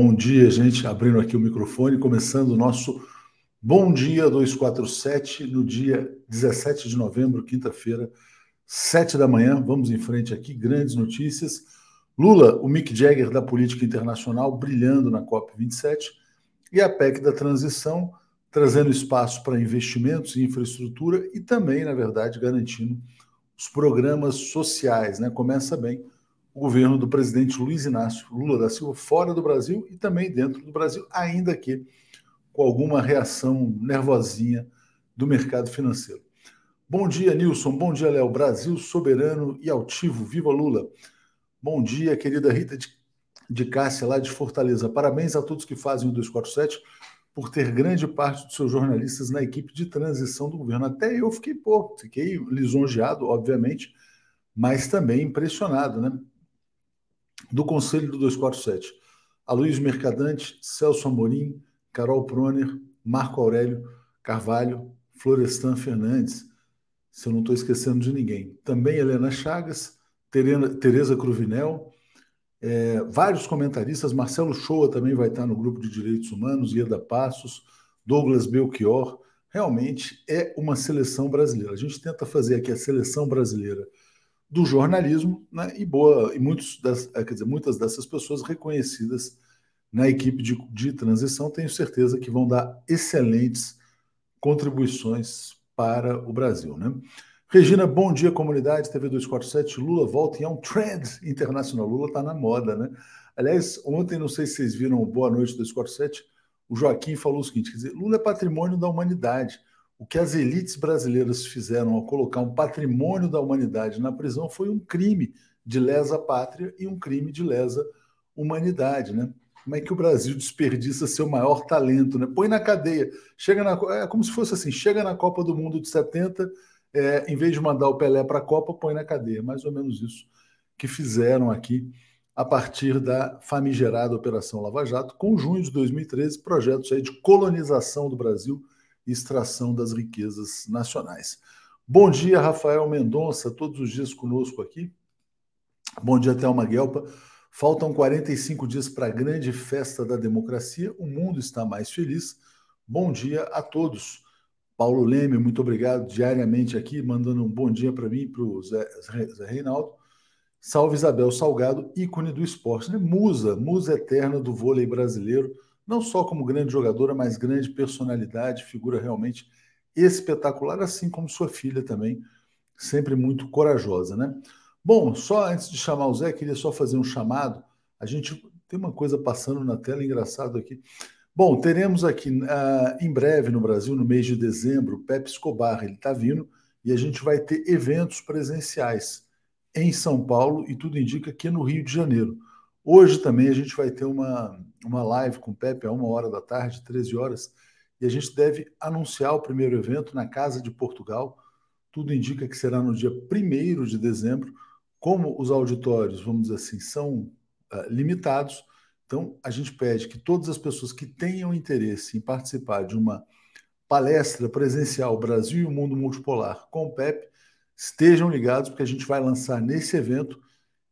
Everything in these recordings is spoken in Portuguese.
Bom dia, gente. Abrindo aqui o microfone, começando o nosso Bom Dia 247, no dia 17 de novembro, quinta-feira, 7 da manhã. Vamos em frente aqui, grandes notícias. Lula, o Mick Jagger da política internacional, brilhando na COP27, e a PEC da transição, trazendo espaço para investimentos em infraestrutura e também, na verdade, garantindo os programas sociais. Né? Começa bem o governo do presidente Luiz Inácio Lula da Silva fora do Brasil e também dentro do Brasil, ainda que com alguma reação nervosinha do mercado financeiro. Bom dia, Nilson. Bom dia, Léo. Brasil soberano e altivo. Viva Lula. Bom dia, querida Rita de, Cássia, lá de Fortaleza. Parabéns a todos que fazem o 247 por ter grande parte dos seus jornalistas na equipe de transição do governo. Até eu fiquei, pô, fiquei lisonjeado, obviamente, mas também impressionado, né? Do Conselho do 247. Aloysio Mercadante, Celso Amorim, Carol Proner, Marco Aurélio Carvalho, Florestan Fernandes, se eu não estou esquecendo de ninguém. Também Helena Chagas, Tereza Cruvinel, é, vários comentaristas, Marcelo Shoa também vai estar no grupo de direitos humanos, Ieda Passos, Douglas Belchior. Realmente é uma seleção brasileira. A gente tenta fazer aqui a seleção brasileira do jornalismo, né? E boa, e muitos das, eh, quer dizer, muitas dessas pessoas reconhecidas na equipe de, de transição, tenho certeza que vão dar excelentes contribuições para o Brasil, né? Regina, bom dia, comunidade, TV 247, Lula volta e é um trend internacional. Lula está na moda, né? Aliás, ontem, não sei se vocês viram Boa Noite 247, o Joaquim falou o seguinte: quer dizer, Lula é patrimônio da humanidade. O que as elites brasileiras fizeram ao colocar um patrimônio da humanidade na prisão foi um crime de lesa pátria e um crime de lesa humanidade, né? Como é que o Brasil desperdiça seu maior talento, né? Põe na cadeia, chega na é como se fosse assim, chega na Copa do Mundo de 70, é, em vez de mandar o Pelé para a Copa, põe na cadeia, mais ou menos isso que fizeram aqui a partir da famigerada Operação Lava Jato, com junho de 2013, projetos aí de colonização do Brasil extração das riquezas nacionais. Bom dia, Rafael Mendonça, todos os dias conosco aqui. Bom dia, Thelma Guelpa. Faltam 45 dias para a grande festa da democracia. O mundo está mais feliz. Bom dia a todos. Paulo Leme, muito obrigado diariamente aqui, mandando um bom dia para mim e para o Zé, Zé Reinaldo. Salve Isabel Salgado, ícone do esporte, né? Musa, musa eterna do vôlei brasileiro não só como grande jogadora, mas grande personalidade, figura realmente espetacular, assim como sua filha também, sempre muito corajosa, né? Bom, só antes de chamar o Zé, queria só fazer um chamado. A gente tem uma coisa passando na tela engraçado aqui. Bom, teremos aqui uh, em breve no Brasil, no mês de dezembro, o Pepe Escobar, ele está vindo e a gente vai ter eventos presenciais em São Paulo e tudo indica que no Rio de Janeiro. Hoje também a gente vai ter uma, uma live com o Pepe a uma hora da tarde, 13 horas, e a gente deve anunciar o primeiro evento na Casa de Portugal. Tudo indica que será no dia 1 de dezembro. Como os auditórios, vamos dizer assim, são uh, limitados, então a gente pede que todas as pessoas que tenham interesse em participar de uma palestra presencial Brasil e o Mundo Multipolar com o Pepe estejam ligados, porque a gente vai lançar nesse evento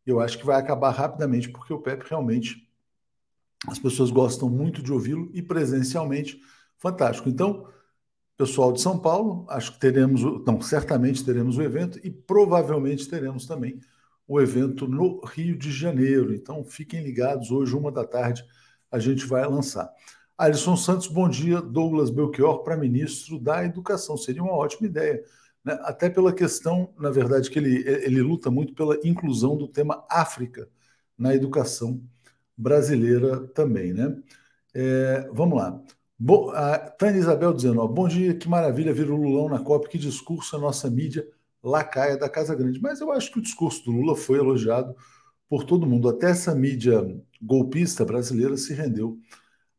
eu acho que vai acabar rapidamente, porque o Pepe realmente as pessoas gostam muito de ouvi-lo e presencialmente fantástico. Então, pessoal de São Paulo, acho que teremos, não, certamente teremos o evento e provavelmente teremos também o evento no Rio de Janeiro. Então, fiquem ligados, hoje, uma da tarde, a gente vai lançar. Alisson Santos, bom dia. Douglas Belchior para ministro da Educação. Seria uma ótima ideia né? até pela questão, na verdade, que ele, ele luta muito pela inclusão do tema África na educação brasileira também. Né? É, vamos lá. Bo, a Tânia Isabel dizendo: ó, bom dia, que maravilha vir o Lulão na COP, que discurso a nossa mídia lacaia da Casa Grande. Mas eu acho que o discurso do Lula foi elogiado por todo mundo. Até essa mídia golpista brasileira se rendeu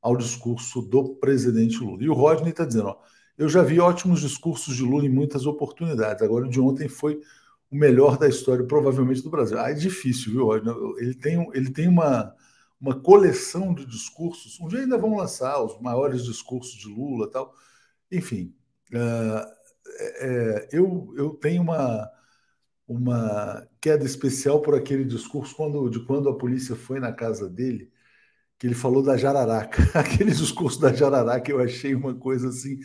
ao discurso do presidente Lula. E o Rodney está dizendo: ó, eu já vi ótimos discursos de Lula em muitas oportunidades. Agora, o de ontem foi o melhor da história, provavelmente, do Brasil. Ah, é difícil, viu? Ele tem, ele tem uma, uma coleção de discursos. Um dia ainda vão lançar os maiores discursos de Lula tal. Enfim, uh, é, eu, eu tenho uma, uma queda especial por aquele discurso quando, de quando a polícia foi na casa dele que ele falou da jararaca. Aquele discurso da jararaca eu achei uma coisa assim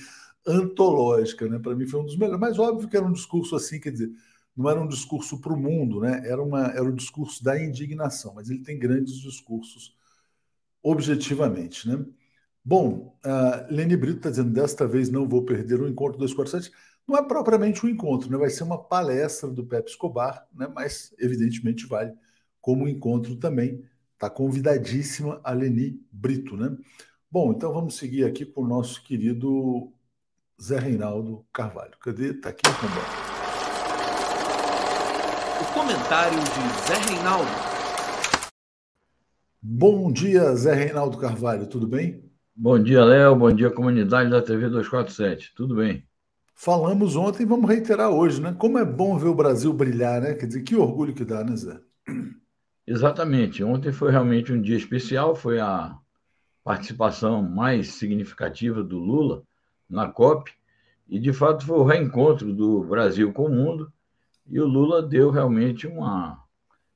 antológica, né? Para mim foi um dos melhores. Mas óbvio que era um discurso assim, quer dizer, não era um discurso para o mundo, né? Era, uma, era um discurso da indignação, mas ele tem grandes discursos objetivamente, né? Bom, uh, Lene Brito está dizendo, desta vez não vou perder o encontro 247. Não é propriamente um encontro, né? vai ser uma palestra do Pepe Escobar, né? mas evidentemente vale como encontro também. Está convidadíssima a Leni Brito. Né? Bom, então vamos seguir aqui com o nosso querido Zé Reinaldo Carvalho. Cadê? Está aqui, Rombão. O comentário de Zé Reinaldo. Bom dia, Zé Reinaldo Carvalho, tudo bem? Bom dia, Léo. Bom dia, comunidade da TV 247. Tudo bem? Falamos ontem e vamos reiterar hoje, né? Como é bom ver o Brasil brilhar, né? Quer dizer, que orgulho que dá, né, Zé? Exatamente. Ontem foi realmente um dia especial, foi a participação mais significativa do Lula na COP, e de fato foi o reencontro do Brasil com o mundo, e o Lula deu realmente uma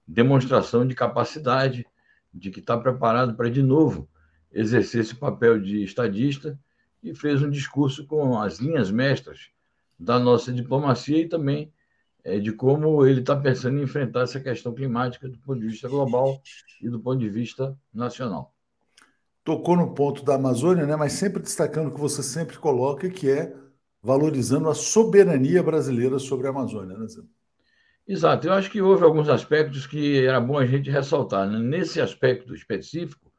demonstração de capacidade, de que está preparado para, de novo, exercer esse papel de estadista, e fez um discurso com as linhas mestras da nossa diplomacia e também é, de como ele está pensando em enfrentar essa questão climática do ponto de vista global e do ponto de vista nacional. Tocou no ponto da Amazônia, né? mas sempre destacando o que você sempre coloca, que é valorizando a soberania brasileira sobre a Amazônia. Né, Zé? Exato, eu acho que houve alguns aspectos que era bom a gente ressaltar. Né? Nesse aspecto específico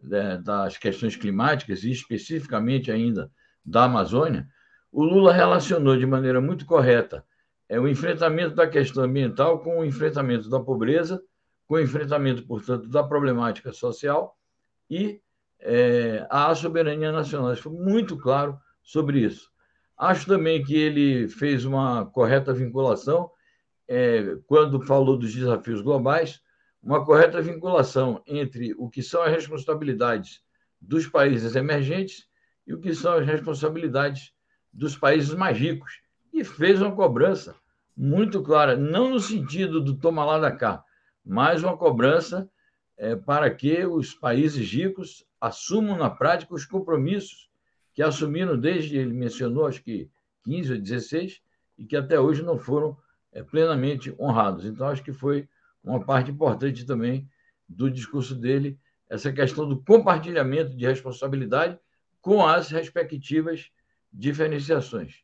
né, das questões climáticas, e especificamente ainda da Amazônia, o Lula relacionou de maneira muito correta é, o enfrentamento da questão ambiental com o enfrentamento da pobreza, com o enfrentamento, portanto, da problemática social e é, a soberania nacional. Isso foi muito claro sobre isso. Acho também que ele fez uma correta vinculação é, quando falou dos desafios globais, uma correta vinculação entre o que são as responsabilidades dos países emergentes e o que são as responsabilidades dos países mais ricos. E fez uma cobrança muito clara, não no sentido do toma lá da cá, mas uma cobrança é, para que os países ricos assumam na prática os compromissos que assumiram desde, ele mencionou, acho que 15 ou 16, e que até hoje não foram é, plenamente honrados. Então, acho que foi uma parte importante também do discurso dele, essa questão do compartilhamento de responsabilidade com as respectivas diferenciações.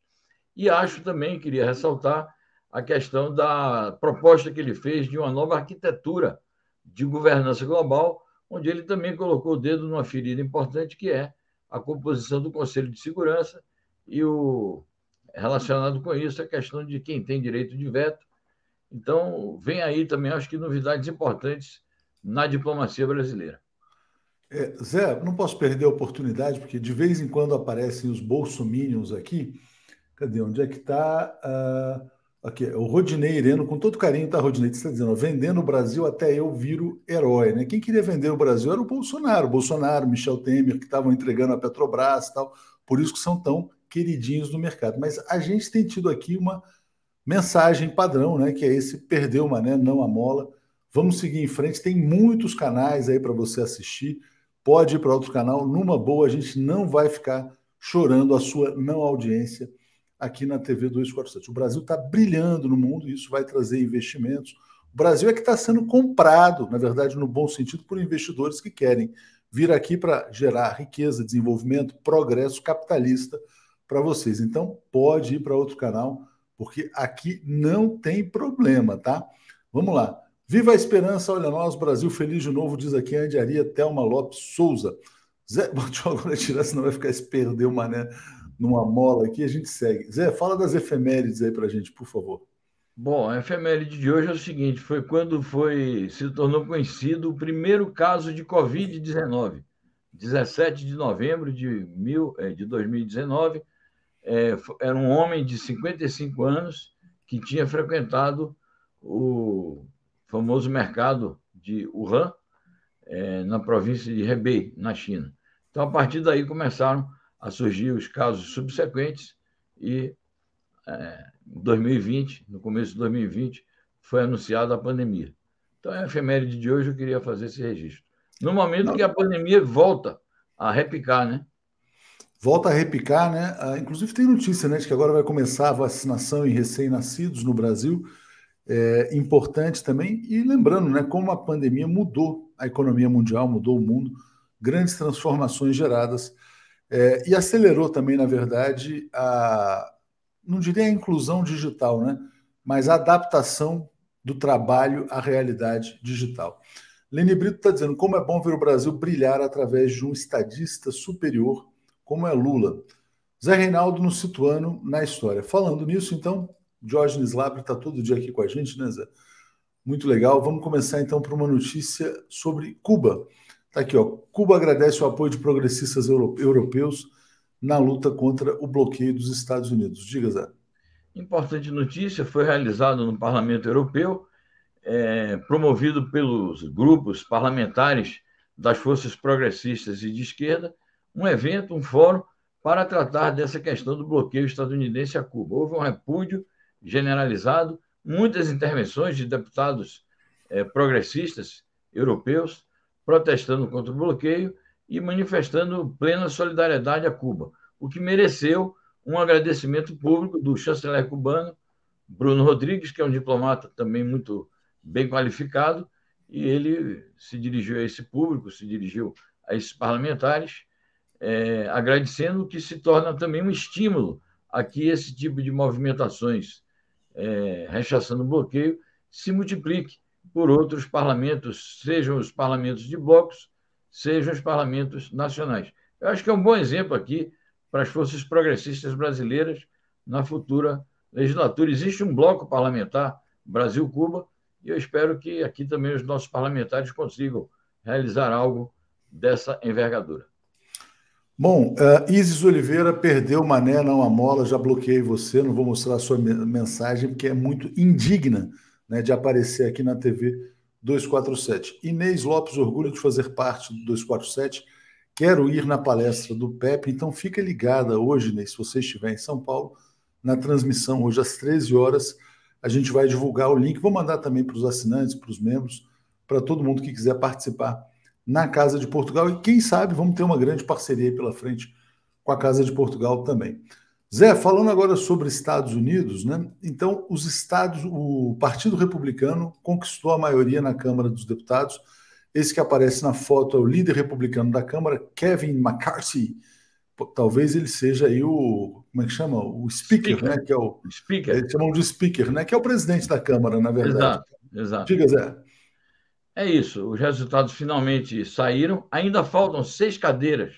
E acho também, queria ressaltar, a questão da proposta que ele fez de uma nova arquitetura de governança global, onde ele também colocou o dedo numa ferida importante, que é a composição do Conselho de Segurança e o relacionado com isso a questão de quem tem direito de veto. Então, vem aí também, acho que novidades importantes na diplomacia brasileira. É, Zé, não posso perder a oportunidade, porque de vez em quando aparecem os bolsominions aqui. Cadê? Onde é que está? Uh, aqui, o Rodinei Ireno, com todo carinho, tá, Rodinei? Está dizendo, vendendo o Brasil até eu viro herói, né? Quem queria vender o Brasil era o Bolsonaro, o Bolsonaro, Michel Temer, que estavam entregando a Petrobras e tal. Por isso que são tão queridinhos no mercado. Mas a gente tem tido aqui uma mensagem padrão, né? Que é esse perdeu uma, né? Não a mola. Vamos seguir em frente. Tem muitos canais aí para você assistir pode ir para outro canal. Numa boa, a gente não vai ficar chorando a sua não audiência aqui na TV 247. O Brasil está brilhando no mundo e isso vai trazer investimentos. O Brasil é que está sendo comprado, na verdade, no bom sentido, por investidores que querem vir aqui para gerar riqueza, desenvolvimento, progresso capitalista para vocês. Então, pode ir para outro canal, porque aqui não tem problema, tá? Vamos lá. Viva a esperança, olha nós, Brasil feliz de novo, diz aqui a Andiaria Thelma Lopes Souza. Zé, deixa eu agora tirar, senão vai ficar se perder o mané numa mola aqui, a gente segue. Zé, fala das efemérides aí para a gente, por favor. Bom, a efeméride de hoje é o seguinte: foi quando foi se tornou conhecido o primeiro caso de Covid-19, 17 de novembro de, mil, é, de 2019. É, era um homem de 55 anos que tinha frequentado o famoso mercado de Wuhan, é, na província de Hebei, na China. Então, a partir daí começaram a surgir os casos subsequentes e é, em 2020, no começo de 2020, foi anunciada a pandemia. Então, a efeméride de hoje eu queria fazer esse registro. no momento Não. que a pandemia volta a repicar, né? Volta a repicar, né? Ah, inclusive tem notícia, né, de que agora vai começar a vacinação em recém-nascidos no Brasil. É importante também. E lembrando, né, como a pandemia mudou a economia mundial, mudou o mundo, grandes transformações geradas é, e acelerou também, na verdade, a não diria a inclusão digital, né? Mas a adaptação do trabalho à realidade digital. Lene Brito está dizendo como é bom ver o Brasil brilhar através de um estadista superior como é Lula. Zé Reinaldo nos situando na história. Falando nisso, então, Diógenes Labre está todo dia aqui com a gente, né, Zé? Muito legal. Vamos começar então por uma notícia sobre Cuba. Está aqui, ó. Cuba agradece o apoio de progressistas europeus na luta contra o bloqueio dos Estados Unidos. Diga, Zé. Importante notícia: foi realizado no Parlamento Europeu, é, promovido pelos grupos parlamentares das forças progressistas e de esquerda, um evento, um fórum, para tratar dessa questão do bloqueio estadunidense a Cuba. Houve um repúdio generalizado, muitas intervenções de deputados eh, progressistas europeus protestando contra o bloqueio e manifestando plena solidariedade a Cuba, o que mereceu um agradecimento público do chanceler cubano, Bruno Rodrigues, que é um diplomata também muito bem qualificado, e ele se dirigiu a esse público, se dirigiu a esses parlamentares é, agradecendo, que se torna também um estímulo a que esse tipo de movimentações, é, rechaçando o bloqueio, se multiplique por outros parlamentos, sejam os parlamentos de blocos, sejam os parlamentos nacionais. Eu acho que é um bom exemplo aqui para as forças progressistas brasileiras na futura legislatura. Existe um bloco parlamentar Brasil-Cuba e eu espero que aqui também os nossos parlamentares consigam realizar algo dessa envergadura. Bom, uh, Isis Oliveira perdeu Mané, não a mola, já bloqueei você, não vou mostrar a sua mensagem, porque é muito indigna né, de aparecer aqui na TV 247. Inês Lopes, orgulho de fazer parte do 247. Quero ir na palestra do PEP, então fica ligada hoje, Inês, se você estiver em São Paulo, na transmissão, hoje às 13 horas, a gente vai divulgar o link. Vou mandar também para os assinantes, para os membros, para todo mundo que quiser participar na Casa de Portugal e quem sabe vamos ter uma grande parceria pela frente com a Casa de Portugal também. Zé, falando agora sobre Estados Unidos, né? Então, os estados, o Partido Republicano conquistou a maioria na Câmara dos Deputados. Esse que aparece na foto é o líder republicano da Câmara, Kevin McCarthy. Talvez ele seja aí o, como é que chama? O speaker, speaker. né? Que é o speaker. Eles chamam de speaker, né? Que é o presidente da Câmara, na verdade. Exato, exato. Diga, Zé. É isso, os resultados finalmente saíram. Ainda faltam seis cadeiras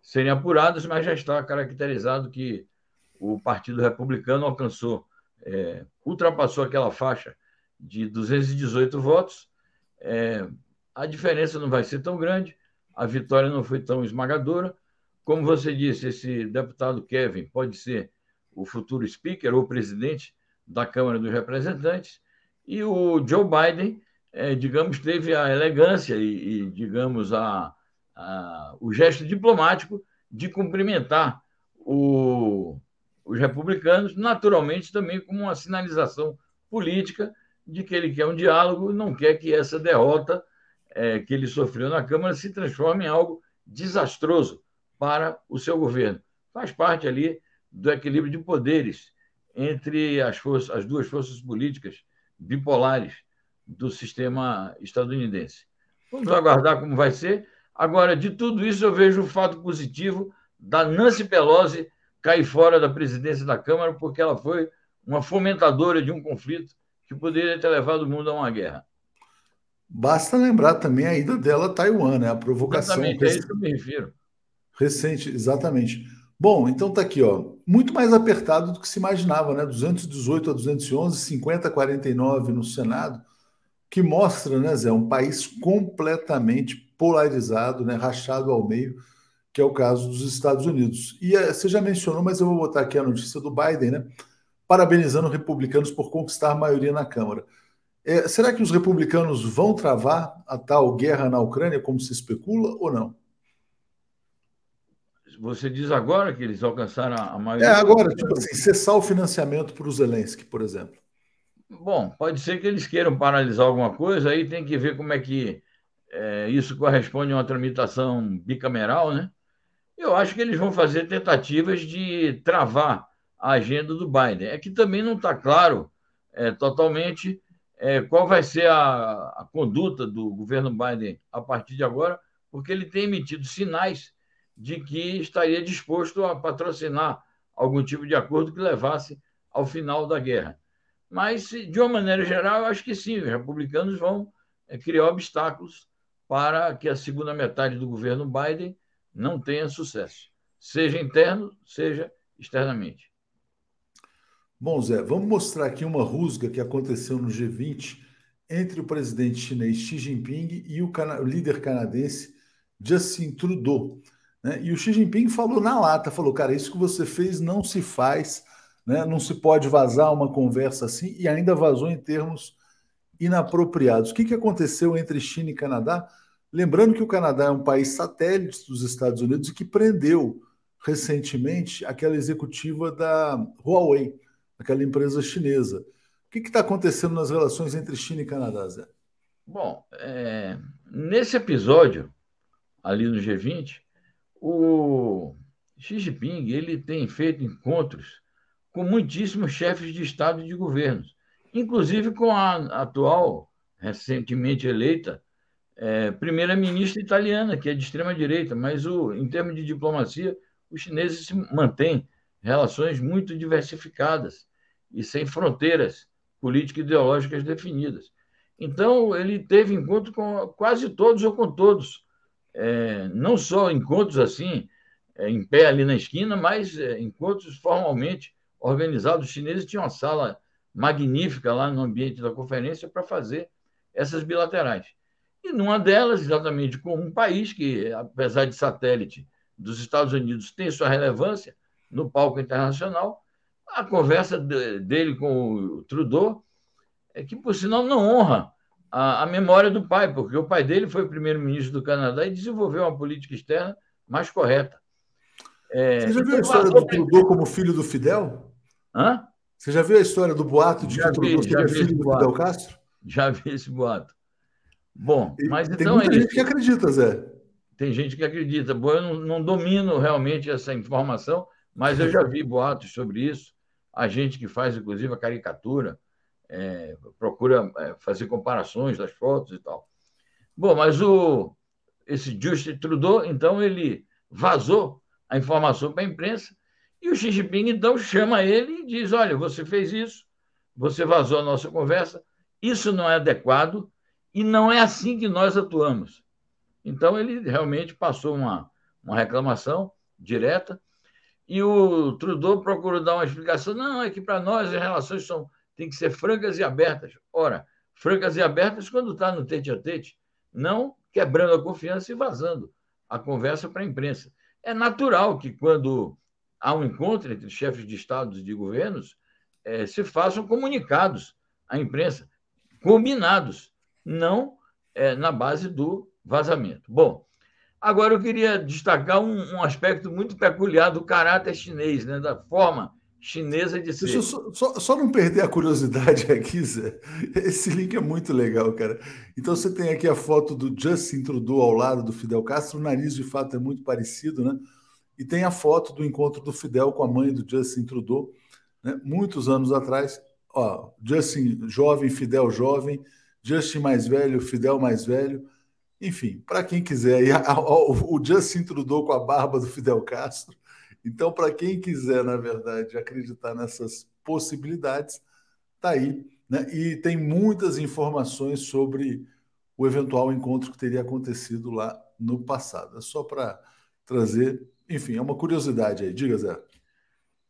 serem apuradas, mas já está caracterizado que o Partido Republicano alcançou, é, ultrapassou aquela faixa de 218 votos. É, a diferença não vai ser tão grande, a vitória não foi tão esmagadora. Como você disse, esse deputado Kevin pode ser o futuro speaker ou presidente da Câmara dos Representantes, e o Joe Biden é, digamos, teve a elegância e, e digamos, a, a, o gesto diplomático de cumprimentar o, os republicanos, naturalmente também como uma sinalização política de que ele quer um diálogo e não quer que essa derrota é, que ele sofreu na Câmara se transforme em algo desastroso para o seu governo. Faz parte ali do equilíbrio de poderes entre as, forças, as duas forças políticas bipolares do sistema estadunidense. Vamos aguardar como vai ser. Agora, de tudo isso, eu vejo o fato positivo da Nancy Pelosi cair fora da presidência da Câmara, porque ela foi uma fomentadora de um conflito que poderia ter levado o mundo a uma guerra. Basta lembrar também a ida dela a Taiwan, né? A provocação. Exatamente, é isso que eu me refiro. Recente, exatamente. Bom, então tá aqui, ó. Muito mais apertado do que se imaginava, né? 218 a 211, 50 a 49 no Senado que mostra, né, Zé, um país completamente polarizado, né, rachado ao meio, que é o caso dos Estados Unidos. E eh, você já mencionou, mas eu vou botar aqui a notícia do Biden, né, parabenizando republicanos por conquistar a maioria na Câmara. É, será que os republicanos vão travar a tal guerra na Ucrânia, como se especula, ou não? Você diz agora que eles alcançaram a maioria? É, agora, tipo assim, cessar o financiamento para o Zelensky, por exemplo. Bom, pode ser que eles queiram paralisar alguma coisa, aí tem que ver como é que é, isso corresponde a uma tramitação bicameral, né? Eu acho que eles vão fazer tentativas de travar a agenda do Biden. É que também não está claro é, totalmente é, qual vai ser a, a, conduta do governo Biden a partir de agora, porque ele tem emitido sinais de que estaria disposto a patrocinar algum tipo de acordo que levasse ao final da guerra. Mas, de uma maneira geral, eu acho que sim, os republicanos vão é, criar obstáculos para que a segunda metade do governo Biden não tenha sucesso, seja interno, seja externamente. Bom, Zé, vamos mostrar aqui uma rusga que aconteceu no G20 entre o presidente chinês Xi Jinping e o, cana o líder canadense Justin Trudeau. Né? E o Xi Jinping falou na lata, falou, cara, isso que você fez não se faz, né? não se pode vazar uma conversa assim, e ainda vazou em termos inapropriados. O que, que aconteceu entre China e Canadá? Lembrando que o Canadá é um país satélite dos Estados Unidos e que prendeu recentemente aquela executiva da Huawei aquela empresa chinesa. O que está acontecendo nas relações entre China e Canadá, Zé? Bom, é, nesse episódio, ali no G20, o Xi Jinping ele tem feito encontros com muitíssimos chefes de Estado e de governos, inclusive com a atual, recentemente eleita, é, primeira-ministra italiana, que é de extrema-direita, mas o, em termos de diplomacia, os chineses se mantêm relações muito diversificadas e sem fronteiras políticas e ideológicas definidas. Então, ele teve encontro com quase todos ou com todos. É, não só encontros assim, é, em pé ali na esquina, mas é, encontros formalmente organizados. Os chineses tinham uma sala magnífica lá no ambiente da conferência para fazer essas bilaterais. E numa delas, exatamente com um país que, apesar de satélite dos Estados Unidos, tem sua relevância, no palco internacional. A conversa dele com o Trudeau é que, por sinal, não honra a, a memória do pai, porque o pai dele foi primeiro-ministro do Canadá e desenvolveu uma política externa mais correta. É, Você já viu a história do Trudeau como filho do Fidel? Hã? Você já viu a história do boato de já que o Trudeau seria filho do. Fidel Castro? Já vi esse boato. Bom, mas tem então. Tem muita é gente que acredita, Zé. Tem gente que acredita. Bom, eu não, não domino realmente essa informação, mas eu já vi boatos sobre isso. A gente que faz, inclusive, a caricatura, é, procura é, fazer comparações das fotos e tal. Bom, mas o, esse Justin Trudeau, então, ele vazou a informação para a imprensa e o Xi Jinping, então, chama ele e diz: Olha, você fez isso, você vazou a nossa conversa, isso não é adequado e não é assim que nós atuamos. Então, ele realmente passou uma, uma reclamação direta e o Trudeau procurou dar uma explicação. Não, é que para nós as relações são, têm que ser francas e abertas. Ora, francas e abertas quando está no tete a tete, não quebrando a confiança e vazando a conversa para a imprensa. É natural que quando há um encontro entre chefes de estados e de governos, é, se façam comunicados à imprensa, combinados, não é, na base do vazamento. Bom, Agora, eu queria destacar um, um, aspecto muito peculiar do caráter chinês, né? da forma chinesa de ser. Só, só, só, não perder a curiosidade aqui, Zé. Esse link é muito legal, cara. Então, você tem aqui a foto do Justin Trudeau ao lado do Fidel Castro. O nariz, de fato, é muito parecido, né? E tem a foto do encontro do Fidel com a mãe do Justin Trudeau, né? muitos anos atrás. Ó, Justin jovem, Fidel jovem, Justin mais velho, Fidel mais velho. Enfim, para quem quiser, e a, a, o Justin Trudeau com a barba do Fidel Castro. Então, para quem quiser, na verdade, acreditar nessas possibilidades, tá aí. Né? E tem muitas informações sobre o eventual encontro que teria acontecido lá no passado. É só para trazer, enfim, é uma curiosidade aí. Diga, Zé.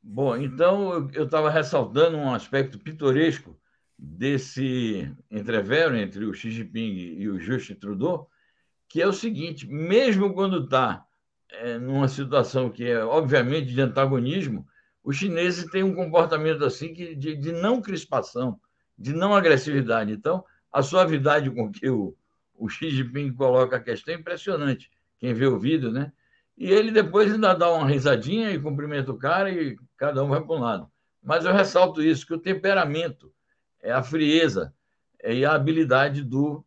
Bom, então eu estava ressaltando um aspecto pitoresco desse entrevero entre o Xi Jinping e o Justin Trudeau, que é o seguinte: mesmo quando está é, numa situação que é, obviamente, de antagonismo, os chineses têm um comportamento assim que, de, de não crispação, de não agressividade. Então, a suavidade com que o, o Xi Jinping coloca a questão é impressionante. Quem vê o vídeo, né? E ele depois ainda dá uma risadinha e cumprimenta o cara e cada um vai para um lado. Mas eu ressalto isso, que o temperamento, é a frieza é, e a habilidade do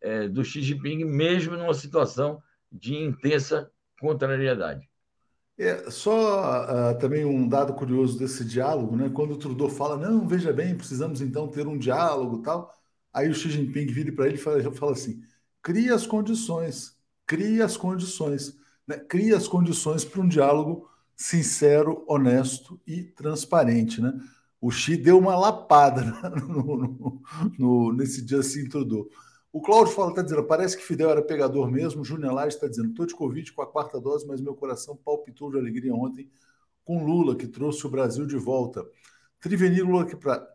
é, do Xi Jinping, mesmo numa situação de intensa contrariedade. É, só uh, também um dado curioso desse diálogo, né? Quando o Trudeau fala, não, veja bem, precisamos então ter um diálogo tal, aí o Xi Jinping vira para ele e fala, fala assim: cria as condições, cria as condições, né? cria as condições para um diálogo sincero, honesto e transparente, né? O Xi deu uma lapada no, no, no, nesse dia assim, Trudeau. O Cláudio fala, está dizendo, parece que Fidel era pegador mesmo. Júnior Laje está dizendo, estou de Covid com a quarta dose, mas meu coração palpitou de alegria ontem com Lula, que trouxe o Brasil de volta. Trivenir Lula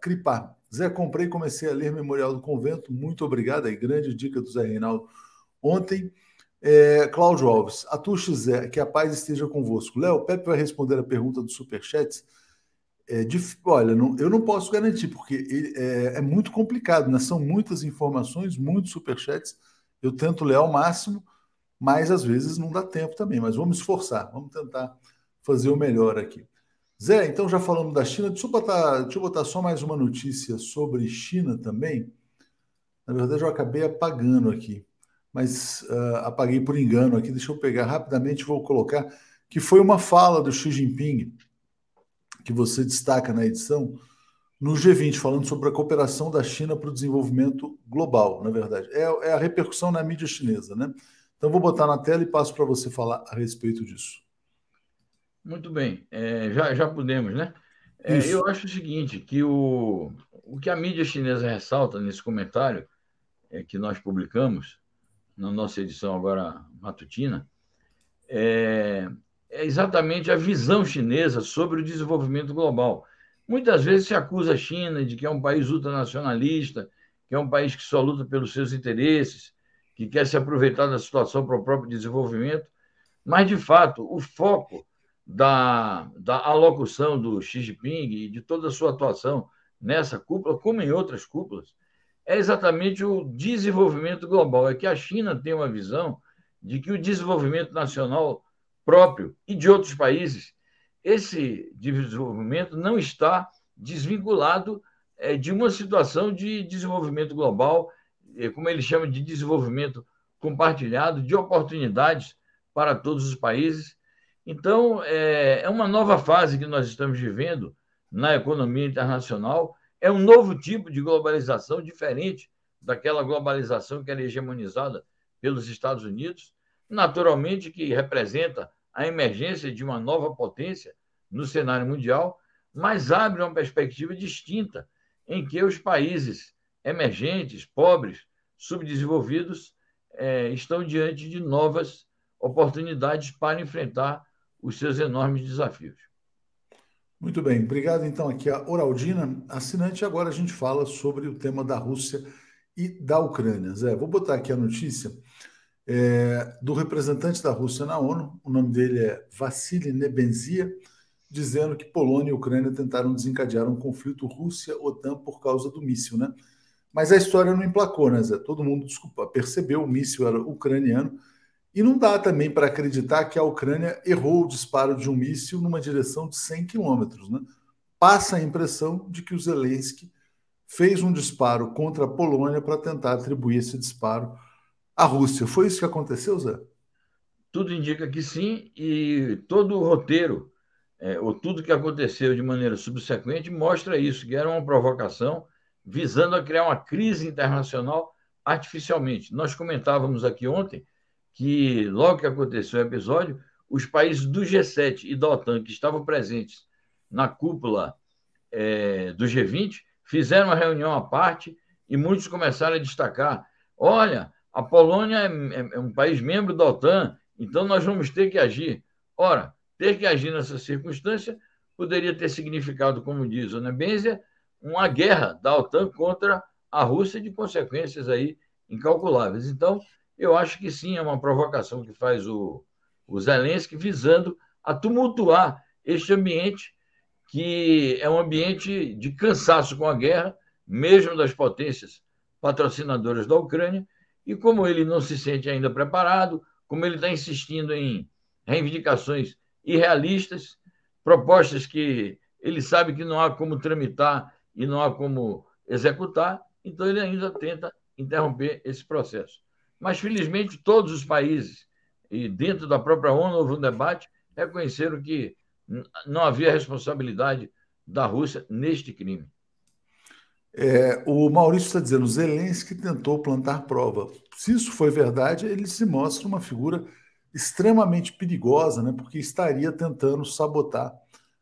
Cripar. Zé, comprei e comecei a ler Memorial do Convento. Muito obrigado. Aí, grande dica do Zé Reinaldo ontem. É, Cláudio Alves, Atuxe Zé, que a paz esteja convosco. Léo, Pepe vai responder a pergunta do Superchat. É, olha, não, eu não posso garantir, porque ele, é, é, muito complicado, né? São muitas informações, muitos superchats. Eu tento ler ao máximo, mas às vezes não dá tempo também. Mas vamos esforçar, vamos tentar fazer o melhor aqui. Zé, então já falamos da China. Deixa eu botar, deixa eu botar só mais uma notícia sobre China também. Na verdade, eu acabei apagando aqui, mas uh, apaguei por engano aqui. Deixa eu pegar rapidamente vou colocar que foi uma fala do Xi Jinping que você destaca na edição, no G20, falando sobre a cooperação da China para o desenvolvimento global, na verdade. É, é, a repercussão na mídia chinesa, né? Então, vou botar na tela e passo para você falar a respeito disso. Muito bem, é, já, já podemos, né? É, eu acho o seguinte, que o, o que a mídia chinesa ressalta nesse comentário é, que nós publicamos na nossa edição agora matutina, é, é exatamente a visão chinesa sobre o desenvolvimento global. Muitas vezes se acusa a China de que é um país ultranacionalista, que é um país que só luta pelos seus interesses, que quer se aproveitar da situação para o próprio desenvolvimento, mas, de fato, o foco da, da alocução do Xi Jinping e de toda a sua atuação nessa cúpula, como em outras cúpulas, é exatamente o desenvolvimento global. É que a China tem uma visão de que o desenvolvimento nacional próprio e de outros países, esse desenvolvimento não está desvinculado é, de uma situação de desenvolvimento global, é, como ele chama de desenvolvimento compartilhado, de oportunidades para todos os países. Então, é, é uma nova fase que nós estamos vivendo na economia internacional, é um novo tipo de globalização diferente daquela globalização que era hegemonizada pelos Estados Unidos, naturalmente que representa a emergência de uma nova potência no cenário mundial, mas abre uma perspectiva distinta em que os países emergentes, pobres, subdesenvolvidos, é, estão diante de novas oportunidades para enfrentar os seus enormes desafios. Muito bem, obrigado então aqui a Oraldina, assinante. Agora a gente fala sobre o tema da Rússia e da Ucrânia. Zé, vou botar aqui a notícia é, do representante da Rússia na ONU, o nome dele é Vassili Nebenzia, dizendo que Polônia e Ucrânia tentaram desencadear um conflito Rússia-OTAN por causa do míssil, né? Mas a história não emplacou, né, Zé? Todo mundo, desculpa, percebeu o míssil era ucraniano e não dá também para acreditar que a Ucrânia errou o disparo de um míssil numa direção de 100 quilômetros, né? Passa a impressão de que o Zelensky fez um disparo contra a Polônia para tentar atribuir esse disparo a Rússia. Foi isso que aconteceu, Zé? Tudo indica que sim, e todo o roteiro, é, ou tudo que aconteceu de maneira subsequente, mostra isso, que era uma provocação visando a criar uma crise internacional artificialmente. Nós comentávamos aqui ontem que, logo que aconteceu o episódio, os países do G7 e da OTAN que estavam presentes na cúpula é, do G20 fizeram uma reunião à parte e muitos começaram a destacar: olha, a Polônia é, é, é um país membro da OTAN, então nós vamos ter que agir. Ora, ter que agir nessa circunstância poderia ter significado, como diz o Nebenzer, uma guerra da OTAN contra a Rússia de consequências aí incalculáveis. Então, eu acho que sim, é uma provocação que faz o, o Zelensky visando a tumultuar este ambiente que é um ambiente de cansaço com a guerra, mesmo das potências patrocinadoras da Ucrânia, e como ele não se sente ainda preparado, como ele está insistindo em reivindicações irrealistas, propostas que ele sabe que não há como tramitar e não há como executar, então ele ainda tenta interromper esse processo. Mas, felizmente, todos os países, e dentro da própria ONU houve um debate, reconheceram que não havia responsabilidade da Rússia neste crime. É, o Maurício está dizendo, Zelensky tentou plantar prova. Se isso foi verdade, ele se mostra uma figura extremamente perigosa, né, porque estaria tentando sabotar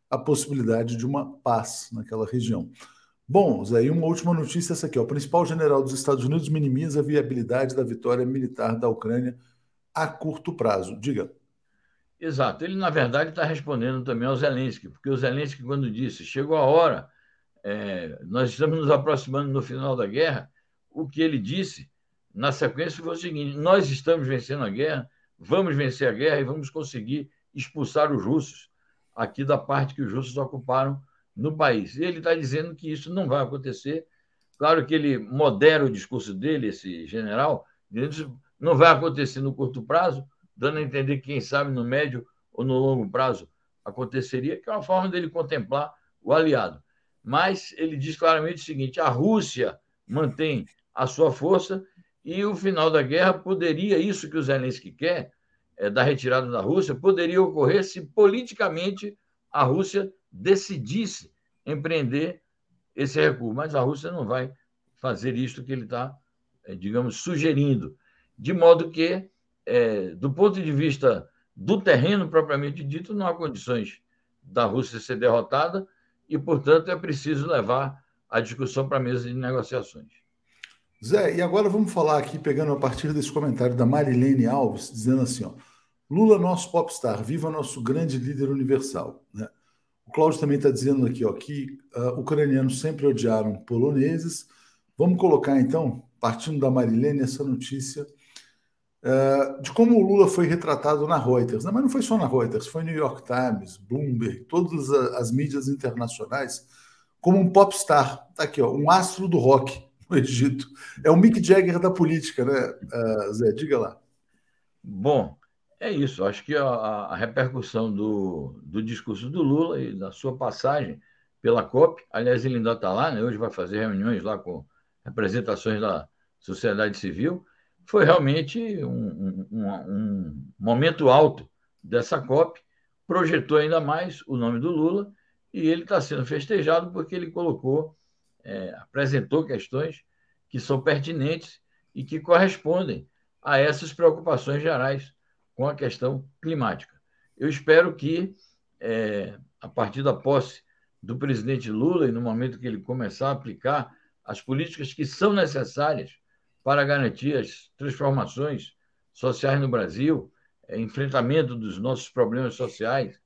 a possibilidade de uma paz naquela região. Bom, Zé, e uma última notícia essa aqui. Ó. O principal general dos Estados Unidos minimiza a viabilidade da vitória militar da Ucrânia a curto prazo. Diga. Exato. Ele, na verdade, está respondendo também ao Zelensky, porque o Zelensky, quando disse chegou a hora, é, nós estamos nos aproximando no final da guerra, o que ele disse na sequência foi o seguinte: nós estamos vencendo a guerra, vamos vencer a guerra e vamos conseguir expulsar os russos aqui da parte que os russos ocuparam no país. E ele está dizendo que isso não vai acontecer. Claro que ele modera o discurso dele, esse general, dizendo não vai acontecer no curto prazo, dando a entender que, quem sabe, no médio ou no longo prazo aconteceria, que é uma forma dele contemplar o aliado. Mas ele diz claramente o seguinte: a Rússia mantém a sua força e o final da guerra poderia, isso que o Zelensky quer, é, da retirada da Rússia, poderia ocorrer se politicamente a Rússia decidisse empreender esse recuo. Mas a Rússia não vai fazer isto que ele está, é, digamos, sugerindo. De modo que, é, do ponto de vista do terreno propriamente dito, não há condições da Rússia ser derrotada e, portanto, é preciso levar a discussão para a mesa de negociações. Zé, e agora vamos falar aqui, pegando a partir desse comentário da Marilene Alves, dizendo assim: ó, Lula, nosso popstar, viva nosso grande líder universal. Né? O Cláudio também está dizendo aqui ó, que uh, ucranianos sempre odiaram poloneses. Vamos colocar, então, partindo da Marilene, essa notícia uh, de como o Lula foi retratado na Reuters. Né? Mas não foi só na Reuters, foi New York Times, Bloomberg, todas as mídias internacionais, como um popstar. Está aqui, ó, um astro do rock no Egito. É o Mick Jagger da política, né, uh, Zé? Diga lá. Bom, é isso, acho que a, a, repercussão do, do discurso do Lula e da sua passagem pela COP, aliás, ele ainda está lá, né? hoje vai fazer reuniões lá com representações da sociedade civil, foi realmente um, um, um momento alto dessa COP, projetou ainda mais o nome do Lula e ele está sendo festejado porque ele colocou, é, apresentou questões que são pertinentes e que correspondem a essas preocupações gerais com a questão climática. Eu espero que, é, a partir da posse do presidente Lula e no momento que ele começar a aplicar as políticas que são necessárias para garantir as transformações sociais no Brasil, é, enfrentamento dos nossos problemas sociais,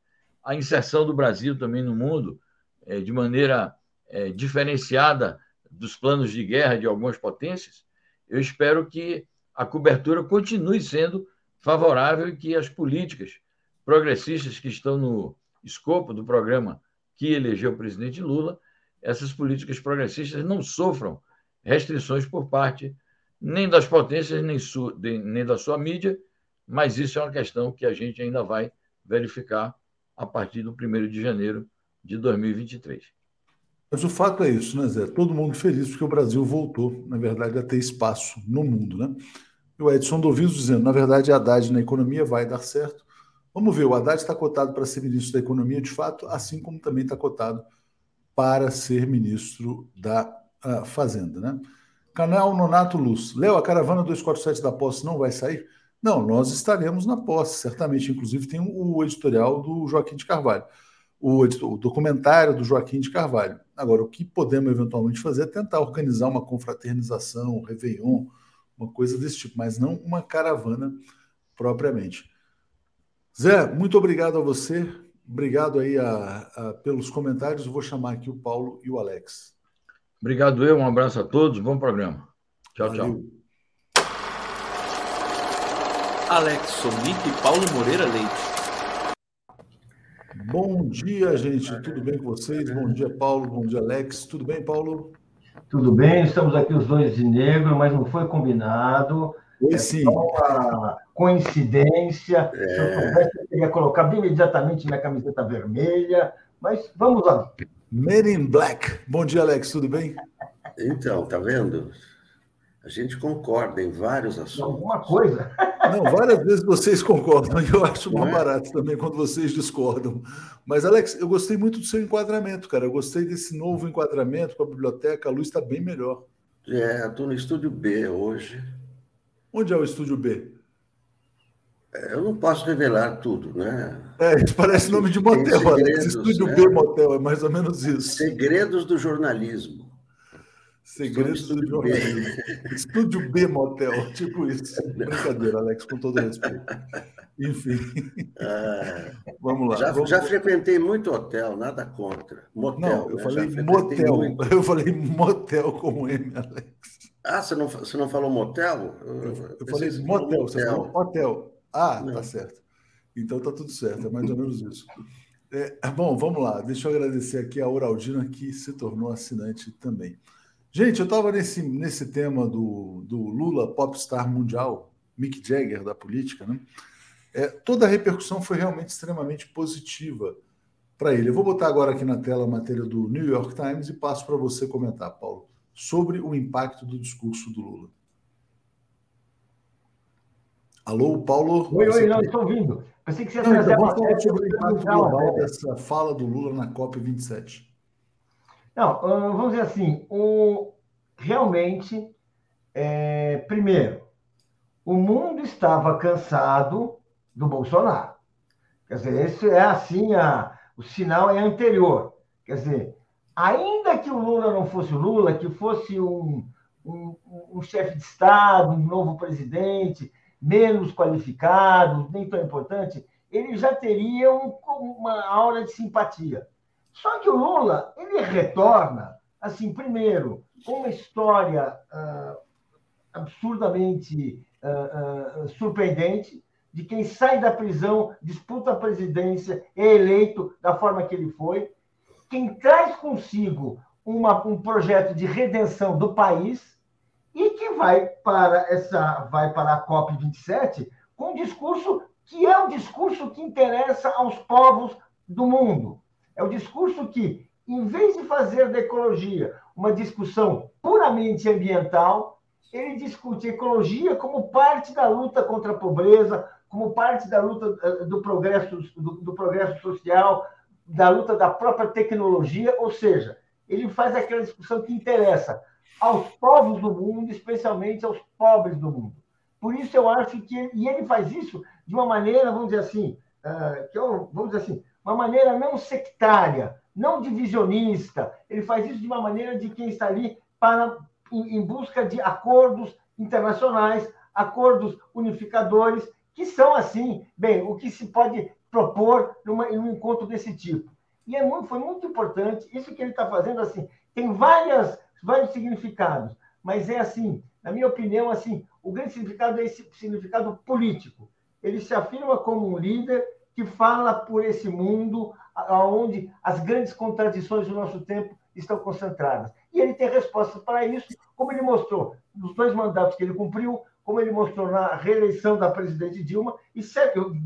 a inserção do Brasil também no mundo é, de maneira é, diferenciada dos planos de guerra de algumas potências, eu espero que a cobertura continue sendo favorável e que as políticas progressistas que estão no escopo do programa que elegeu o presidente Lula, essas políticas progressistas não sofram restrições por parte nem das potências, nem, su, nem da sua mídia, mas isso é uma questão que a gente ainda vai verificar a partir do 1 de janeiro de 2023. Mas o fato é isso, né, Zé? Todo mundo feliz porque o Brasil voltou, na verdade, a ter espaço no mundo, né? E o Edson Doviso dizendo, na verdade, a Haddad na economia vai dar certo. Vamos ver, o Haddad está cotado para ser ministro da Economia, de fato, assim como também está cotado para ser ministro da uh, Fazenda. Né? Canal Nonato Luz. Léo, a caravana 247 da posse não vai sair? Não, nós estaremos na posse, certamente. Inclusive, tem o editorial do Joaquim de Carvalho, o, o documentário do Joaquim de Carvalho. Agora, o que podemos eventualmente fazer é tentar organizar uma confraternização, um Réveillon, uma coisa desse tipo, mas não uma caravana propriamente. Zé, muito obrigado a você, obrigado aí a, a, pelos comentários. vou chamar aqui o Paulo e o Alex. Obrigado eu, um abraço a todos, bom programa. Tchau, Valeu. tchau. Alex Sonic e Paulo Moreira Leite. Bom dia, gente. Tudo bem com vocês? Bom dia, Paulo. Bom dia, Alex. Tudo bem, Paulo? Tudo bem, estamos aqui os dois de negro, mas não foi combinado. Foi é sim. uma coincidência. É. Se eu soubesse, eu teria colocado imediatamente minha camiseta vermelha, mas vamos lá. Men in Black. Bom dia, Alex, tudo bem? Então, tá vendo? A gente concorda em vários assuntos. Alguma coisa. Não, várias vezes vocês concordam, e eu acho mais é? barato também quando vocês discordam. Mas, Alex, eu gostei muito do seu enquadramento, cara. Eu gostei desse novo enquadramento com a biblioteca. A luz está bem melhor. É, estou no estúdio B hoje. Onde é o estúdio B? É, eu não posso revelar tudo, né? É, isso parece nome de motel, Alex. Estúdio né? B Motel, é mais ou menos isso. Segredos do jornalismo. Segredos do jornalismo. Estúdio B Motel, tipo isso. Brincadeira, Alex, com todo respeito. Enfim. Ah, vamos lá. Já, vamos... já, frequentei muito hotel, nada contra. Motel. Não, eu né? falei motel. Muito. Eu falei motel com M, Alex. Ah, você não, você não falou motel? Eu, eu falei motel, motel, você falou hotel. Ah, não. tá certo. Então tá tudo certo, é mais ou menos isso. É, bom, vamos lá. Deixa eu agradecer aqui a Uraldina, que se tornou assinante também. Gente, eu estava nesse, nesse tema do, do Lula popstar mundial, Mick Jagger da política, né? É, toda a repercussão foi realmente extremamente positiva para ele. Eu vou botar agora aqui na tela a matéria do New York Times e passo para você comentar, Paulo, sobre o impacto do discurso do Lula. Alô, Paulo? Oi, oi, não, estou ouvindo. Pensei que você ia trazer então, vamos falar sobre o impacto global dessa fala do Lula na COP27. Não, vamos dizer assim, o, realmente, é, primeiro, o mundo estava cansado do Bolsonaro. Quer dizer, esse é assim, a, o sinal é anterior. Quer dizer, ainda que o Lula não fosse o Lula, que fosse um, um, um chefe de Estado, um novo presidente, menos qualificado, nem tão importante, ele já teria um, uma aura de simpatia. Só que o Lula, ele retorna, assim, primeiro, com uma história uh, absurdamente uh, uh, surpreendente de quem sai da prisão, disputa a presidência, é eleito da forma que ele foi, quem traz consigo uma, um projeto de redenção do país e que vai para essa vai para a COP 27 com um discurso que é um discurso que interessa aos povos do mundo. É o discurso que, em vez de fazer da ecologia uma discussão puramente ambiental, ele discute ecologia como parte da luta contra a pobreza, como parte da luta eh, do progresso, do, do progresso social, da luta da própria tecnologia, ou seja, ele faz aquela discussão que interessa aos povos do mundo, especialmente aos pobres do mundo. Por isso eu acho que e ele faz isso de uma maneira, vamos dizer assim, uh, que eu, vamos dizer assim, uma maneira não sectária, não divisionista. Ele faz isso de uma maneira de quem está ali para, em, em busca de acordos internacionais, acordos unificadores, que são, assim, bem, o que se pode propor numa, em um encontro desse tipo. E é muito, foi muito importante, isso que ele está fazendo, assim, tem várias, vários significados, mas é assim, na minha opinião, assim, o grande significado é esse significado político. Ele se afirma como um líder que fala por esse mundo onde as grandes contradições do nosso tempo estão concentradas. E ele tem respostas para isso, como ele mostrou nos dois mandatos que ele cumpriu, como ele mostrou na reeleição da presidente Dilma, e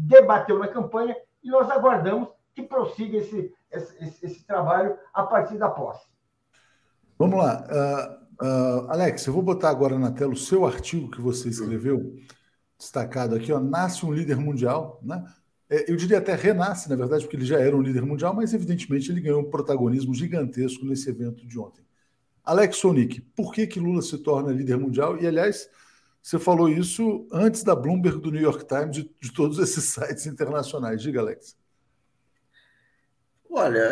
debateu na campanha, e nós aguardamos que prossiga esse, esse, esse trabalho a partir da posse. Vamos lá. Uh, uh, Alex, eu vou botar agora na tela o seu artigo que você escreveu, destacado aqui, ó, Nasce um líder mundial, né? É, eu diria até renasce, na verdade, porque ele já era um líder mundial, mas evidentemente ele ganhou um protagonismo gigantesco nesse evento de ontem. Alex Sonic, por que, que Lula se torna líder mundial? E, aliás, você falou isso antes da Bloomberg, do New York Times, de, de todos esses sites internacionais. Diga, Alex. Olha,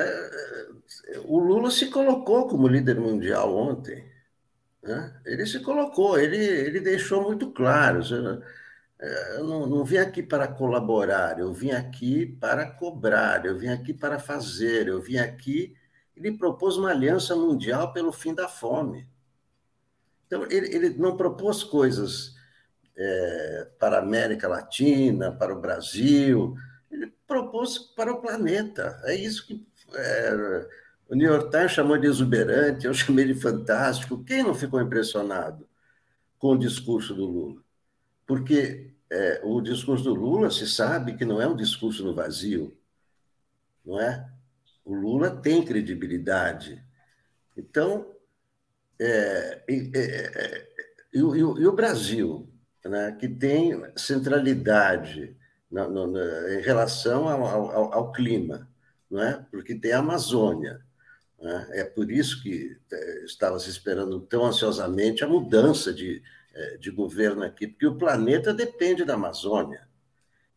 o Lula se colocou como líder mundial ontem. Né? Ele se colocou, ele, ele deixou muito claro. É, eu não, não vim aqui para colaborar, eu vim aqui para cobrar, eu vim aqui para fazer, eu vim aqui. Ele propôs uma aliança mundial pelo fim da fome. Então, ele, ele não propôs coisas é, para a América Latina, para o Brasil, propôs para o planeta. É isso que é, o New York Times chamou de exuberante, eu chamei de fantástico. Quem não ficou impressionado com o discurso do Lula? Porque é, o discurso do Lula se sabe que não é um discurso no vazio, não é? O Lula tem credibilidade. Então, é, é, é E, e, e o Brasil, né, que tem centralidade na, na, em relação ao, ao, ao, clima, não é? porque tem a Amazônia. Né? É por isso que é, estava se esperando tão ansiosamente a mudança de, é, de governo aqui, porque o planeta depende da Amazônia.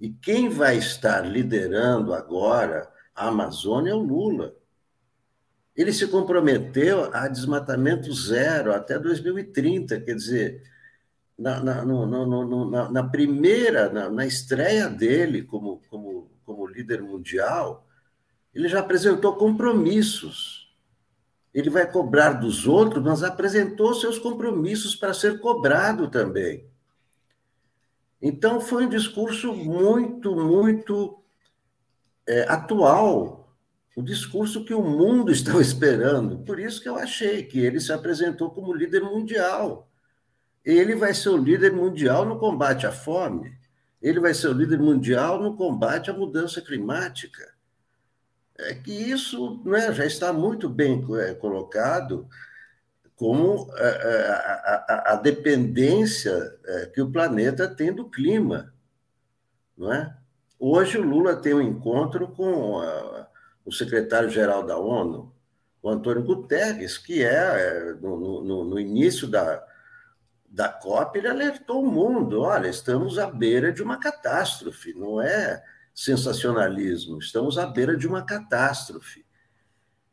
E quem vai estar liderando agora a Amazônia é o Lula. Ele se comprometeu a desmatamento zero até 2030, quer dizer, na, na, no, no, na, na primeira, na, na, estreia dele como, como, como líder mundial, ele já apresentou compromissos. Ele vai cobrar dos outros, mas apresentou seus compromissos para ser cobrado também. Então, foi um discurso muito, muito é, atual, o discurso que o mundo estava esperando. Por isso que eu achei que ele se apresentou como líder mundial ele vai ser o líder mundial no combate à fome, ele vai ser o líder mundial no combate à mudança climática. É que isso né, já está muito bem é, colocado como a, é, é, a, a, a dependência que o planeta tem do clima. Não é? Hoje o Lula tem um encontro com o secretário-geral da ONU, o Antônio Guterres, que é, no, no, no início da, da COP, ele alertou o mundo: olha, estamos à beira de uma catástrofe, não é sensacionalismo, estamos à beira de uma catástrofe.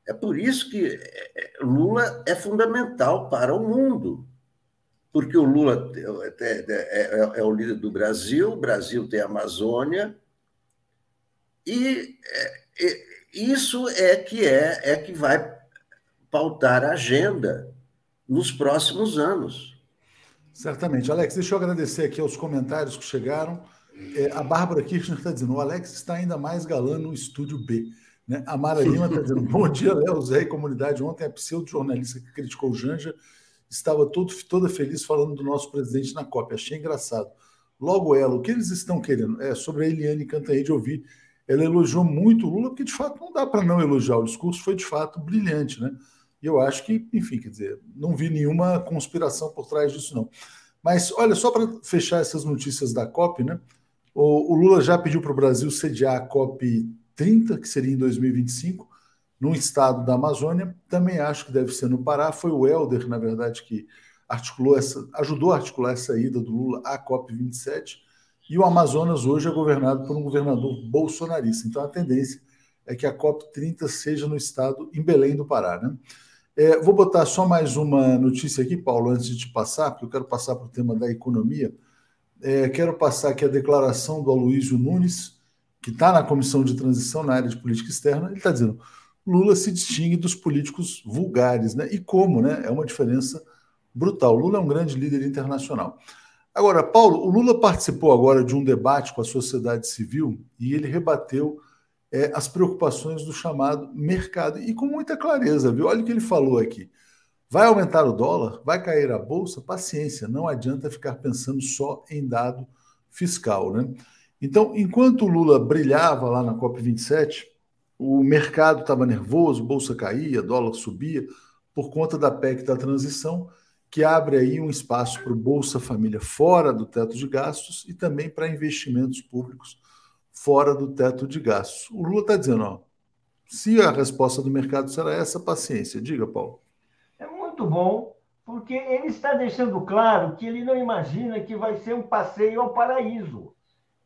É por isso que é, é, Lula é fundamental para o mundo, porque o Lula é, é, é, é o líder do Brasil, o Brasil tem a Amazônia, e isso é que é, é que vai pautar a agenda nos próximos anos. Certamente. Alex, deixa eu agradecer aqui aos comentários que chegaram. É, a Bárbara Kirchner está dizendo: o Alex está ainda mais galã no estúdio B. Né? A Mara Lima está dizendo: bom dia, Léo, Zé e comunidade. Ontem a pseudo-jornalista que criticou o Janja estava todo, toda feliz falando do nosso presidente na COP. Achei engraçado. Logo ela, o que eles estão querendo? É sobre a Eliane Cantanhede ouvir. Ela elogiou muito o Lula, porque de fato não dá para não elogiar. O discurso foi de fato brilhante, né? E eu acho que, enfim, quer dizer, não vi nenhuma conspiração por trás disso, não. Mas, olha, só para fechar essas notícias da COP, né? O, o Lula já pediu para o Brasil sediar a COP 30, que seria em 2025, no estado da Amazônia. Também acho que deve ser no Pará. Foi o Helder, na verdade, que articulou essa, ajudou a articular essa ida do Lula à COP 27. E o Amazonas hoje é governado por um governador bolsonarista. Então a tendência é que a COP 30 seja no estado em Belém do Pará, né? É, vou botar só mais uma notícia aqui, Paulo, antes de passar, porque eu quero passar para o tema da economia. É, quero passar aqui a declaração do Aloysio Nunes, que está na comissão de transição na área de política externa. Ele está dizendo: Lula se distingue dos políticos vulgares, né? E como, né? É uma diferença brutal. Lula é um grande líder internacional. Agora, Paulo, o Lula participou agora de um debate com a sociedade civil e ele rebateu é, as preocupações do chamado mercado. E com muita clareza, viu? Olha o que ele falou aqui. Vai aumentar o dólar? Vai cair a bolsa? Paciência, não adianta ficar pensando só em dado fiscal, né? Então, enquanto o Lula brilhava lá na COP27, o mercado estava nervoso, bolsa caía, dólar subia, por conta da PEC da transição, que abre aí um espaço para o Bolsa Família fora do teto de gastos e também para investimentos públicos fora do teto de gastos. O Lula está dizendo, ó, se a resposta do mercado será essa, paciência. Diga, Paulo. É muito bom, porque ele está deixando claro que ele não imagina que vai ser um passeio ao paraíso.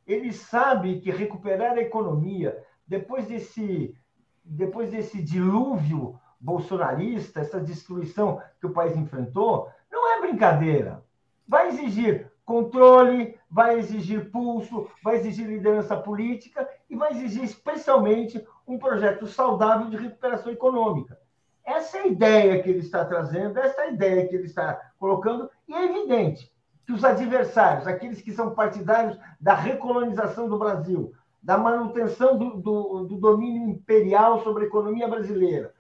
Ele sabe que recuperar a economia depois desse, depois desse dilúvio bolsonarista, essa destruição que o país enfrentou, não é brincadeira. Vai exigir controle, vai exigir pulso, vai exigir liderança política e vai exigir especialmente um projeto saudável de recuperação econômica. Essa é a ideia que ele está trazendo, essa é a ideia que ele está colocando, e é evidente que os adversários, aqueles que são partidários da recolonização do Brasil, da manutenção do, do, do domínio imperial sobre a economia brasileira,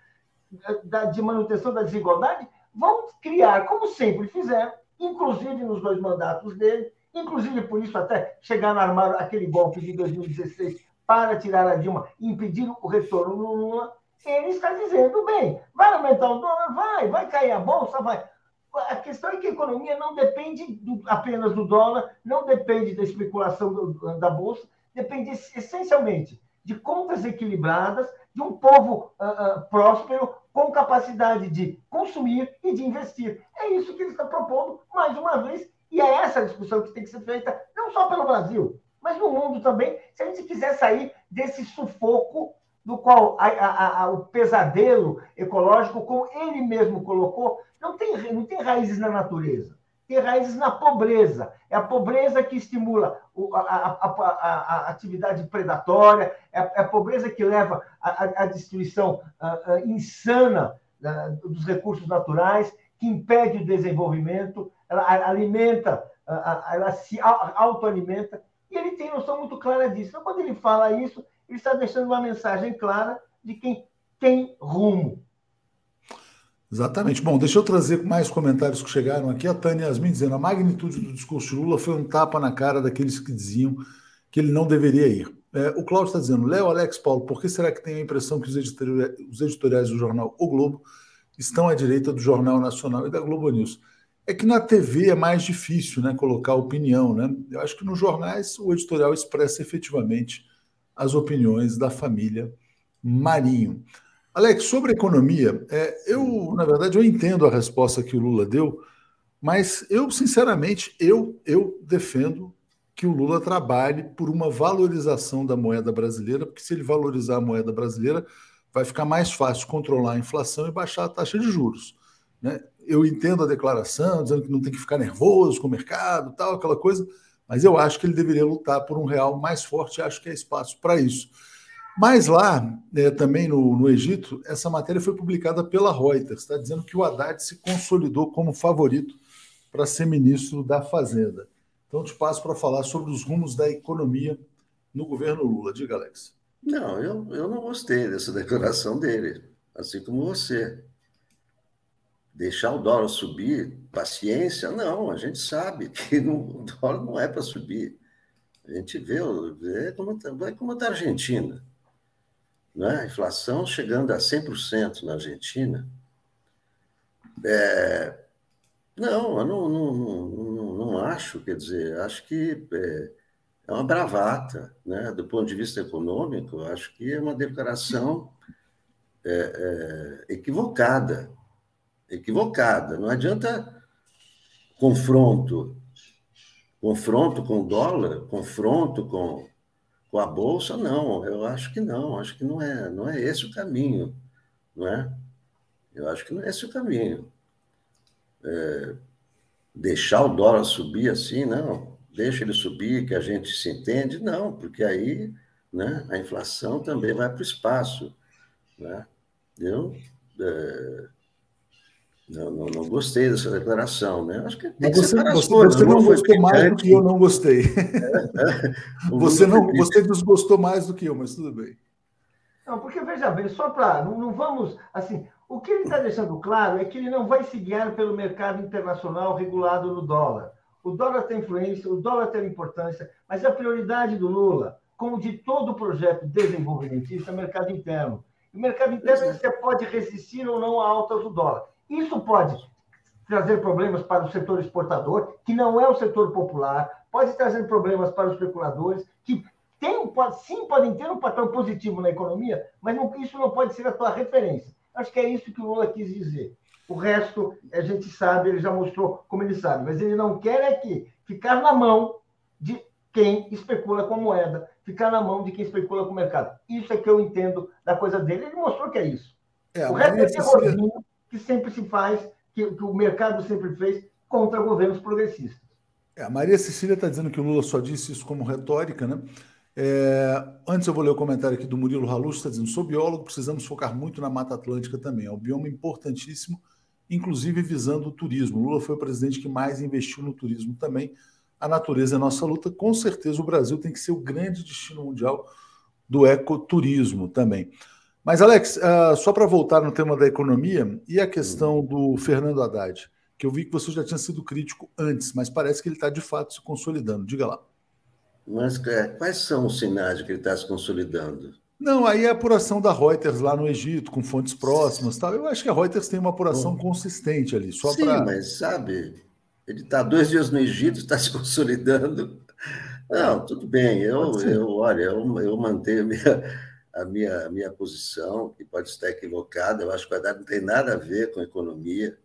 da, de manutenção da desigualdade, vão criar, como sempre fizeram, inclusive nos dois mandatos dele, inclusive por isso até chegar a armar aquele golpe de 2016 para tirar a Dilma e impedir o retorno no Lula, ele está dizendo, bem, vai aumentar o dólar? Vai, vai cair a bolsa? Vai. a questão é que a economia não depende do, apenas do dólar, não depende da especulação do, da bolsa, depende essencialmente de contas equilibradas, de um povo uh, uh, próspero, com capacidade de consumir e de investir. É isso que ele está propondo, mais uma vez, e é essa discussão que tem que ser feita, não só pelo Brasil, mas no mundo também, se a gente quiser sair desse sufoco do qual a, a, a, o pesadelo ecológico, como ele mesmo colocou, não tem, não tem raízes na natureza, tem raízes na pobreza. É a pobreza que estimula a, atividade predatória, é a, é a, pobreza que leva à destruição insana dos recursos naturais, que impede o desenvolvimento, ela alimenta, ela se autoalimenta, e ele tem noção muito clara disso. Então, quando ele fala isso, ele está deixando uma mensagem clara de quem tem rumo. Exatamente. Bom, deixa eu trazer mais comentários que chegaram aqui. A Tânia Yasmin dizendo: a magnitude do discurso de Lula foi um tapa na cara daqueles que diziam que ele não deveria ir. É, o Cláudio está dizendo: Léo, Alex, Paulo, por que será que tem a impressão que os editoriais, os editoriais do jornal O Globo estão à direita do Jornal Nacional e da Globo News? É que na TV é mais difícil né, colocar opinião. Né? Eu acho que nos jornais o editorial expressa efetivamente as opiniões da família Marinho. Alex, sobre economia, é, eu, na verdade, eu entendo a resposta que o Lula deu, mas eu, sinceramente, eu, eu defendo que o Lula trabalhe por uma valorização da moeda brasileira, porque se ele valorizar a moeda brasileira, vai ficar mais fácil controlar a inflação e baixar a taxa de juros. Né? Eu entendo a declaração, dizendo que não tem que ficar nervoso com o mercado, tal, aquela coisa, mas eu acho que ele deveria lutar por um real mais forte acho que é espaço para isso. Mas lá, é, também no, no, Egito, essa matéria foi publicada pela Reuters, está dizendo que o Haddad se consolidou como favorito para ser ministro da Fazenda. Então, te passo para falar sobre os rumos da economia no governo Lula. Diga, Alex. Não, eu, eu não gostei dessa declaração dele, assim como você deixar o dólar subir, paciência, não, a gente sabe que não, o dólar não é para subir. A gente vê, vê como, vai como está a Argentina. Né? A inflação chegando a 100% na Argentina. É, não, eu não, não, não, não, acho, quer dizer, acho que é, é uma bravata, né? do ponto de vista econômico, acho que é uma declaração é, é, equivocada equivocada. Não adianta confronto, confronto com o dólar, confronto com, com a bolsa, não. Eu acho que não. Acho que não é, não é esse o caminho, não é? Eu acho que não é esse o caminho. É, deixar o dólar subir assim, não. Deixa ele subir, que a gente se entende, não, porque aí né, a inflação também vai para o espaço. Né? Eu, é, não, não, não, gostei dessa declaração, né? Acho que tem Mas você, você, coisas, você, não gostou mais do que eu não gostei. É, é. você, não, você desgostou mais do que eu, mas tudo bem. Não, porque veja bem, só para. Não, não, vamos. Assim, o que ele está deixando claro é que ele não vai se guiar pelo mercado internacional regulado no dólar. O dólar tem influência, o dólar tem importância, mas a prioridade do Lula, como de todo o projeto desenvolvimentista, é o mercado interno. O mercado interno você pode resistir ou não a altas do dólar. Isso pode trazer problemas para o setor exportador, que não é o setor popular, pode trazer problemas para os especuladores, que tem, pode, sim podem ter um papel positivo na economia, mas não, isso não pode ser a tua referência. Acho que é isso que o Lula quis dizer. O resto, a gente sabe, ele já mostrou como ele sabe, mas ele não quer é que ficar na mão de quem especula com moeda, ficar na mão de quem especula com o mercado. Isso é que eu entendo da coisa dele. Ele mostrou que é isso. É, o resto é terrorismo, que sempre se faz, que, que o mercado sempre fez contra governos progressistas. É, a Maria Cecília está dizendo que o Lula só disse isso como retórica, né? É, antes eu vou ler o comentário aqui do Murilo Halus, está dizendo: sou biólogo, precisamos focar muito na Mata Atlântica também. É um bioma importantíssimo, inclusive visando o turismo. O Lula foi o presidente que mais investiu no turismo também. A natureza é nossa luta. Com certeza o Brasil tem que ser o grande destino mundial do ecoturismo também. Mas, Alex, uh, só para voltar no tema da economia e a questão do Fernando Haddad, que eu vi que você já tinha sido crítico antes, mas parece que ele está de fato se consolidando. Diga lá. Mas é, quais são os sinais de que ele está se consolidando? Não, aí é a apuração da Reuters lá no Egito, com fontes próximas tal. Eu acho que a Reuters tem uma apuração Bom, consistente ali. Só sim, pra... mas sabe, ele está dois dias no Egito, está se consolidando. Não, tudo bem. Eu, eu olha, eu, eu mantenho a minha, a minha, a minha posição, que pode estar equivocada. Eu acho que o Haddad não tem nada a ver com economia.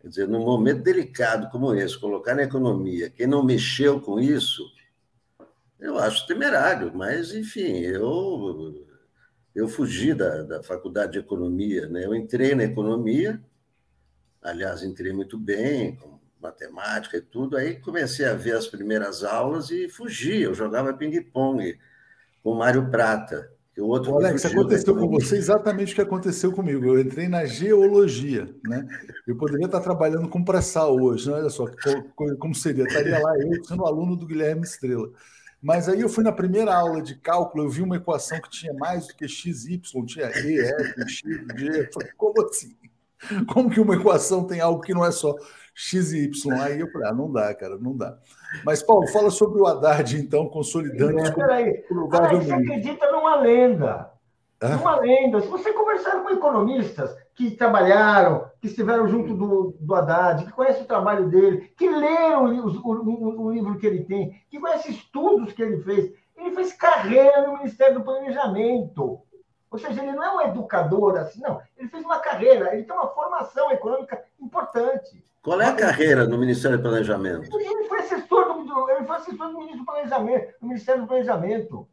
Quer dizer, num momento delicado como esse, colocar na economia quem não mexeu com isso, eu acho temerário, mas, enfim, eu, eu fugi da, da faculdade de economia, né? eu entrei na economia, aliás, entrei muito bem, com matemática e tudo, aí comecei a ver as primeiras aulas e fugi, eu jogava ping-pong com Mário Prata. O outro Alex, aconteceu com você exatamente o que aconteceu comigo. Eu entrei na geologia, né? Eu poderia estar trabalhando com pré-sal hoje, né? olha só como seria. Estaria lá eu sendo aluno do Guilherme Estrela. Mas aí eu fui na primeira aula de cálculo, eu vi uma equação que tinha mais do que x, y, tinha e, f, x, g. Eu falei, como assim? Como que uma equação tem algo que não é só x e y? Aí eu falei, ah, não dá, cara, não dá. Mas, Paulo, fala sobre o Haddad, então, consolidando. É, peraí, ah, você acredita numa lenda. Hã? Numa lenda. Se você conversar com economistas que trabalharam, que estiveram junto do, do Haddad, que conhecem o trabalho dele, que leram o, o, o livro que ele tem, que conhecem estudos que ele fez, ele fez carreira no Ministério do Planejamento. Ou seja, ele não é um educador assim, não. Ele fez uma carreira, ele tem uma formação econômica importante. Qual é a carreira no Ministério do Planejamento? Ele foi assessor do, ele foi assessor do Ministério do Planejamento, do Ministério do Planejamento.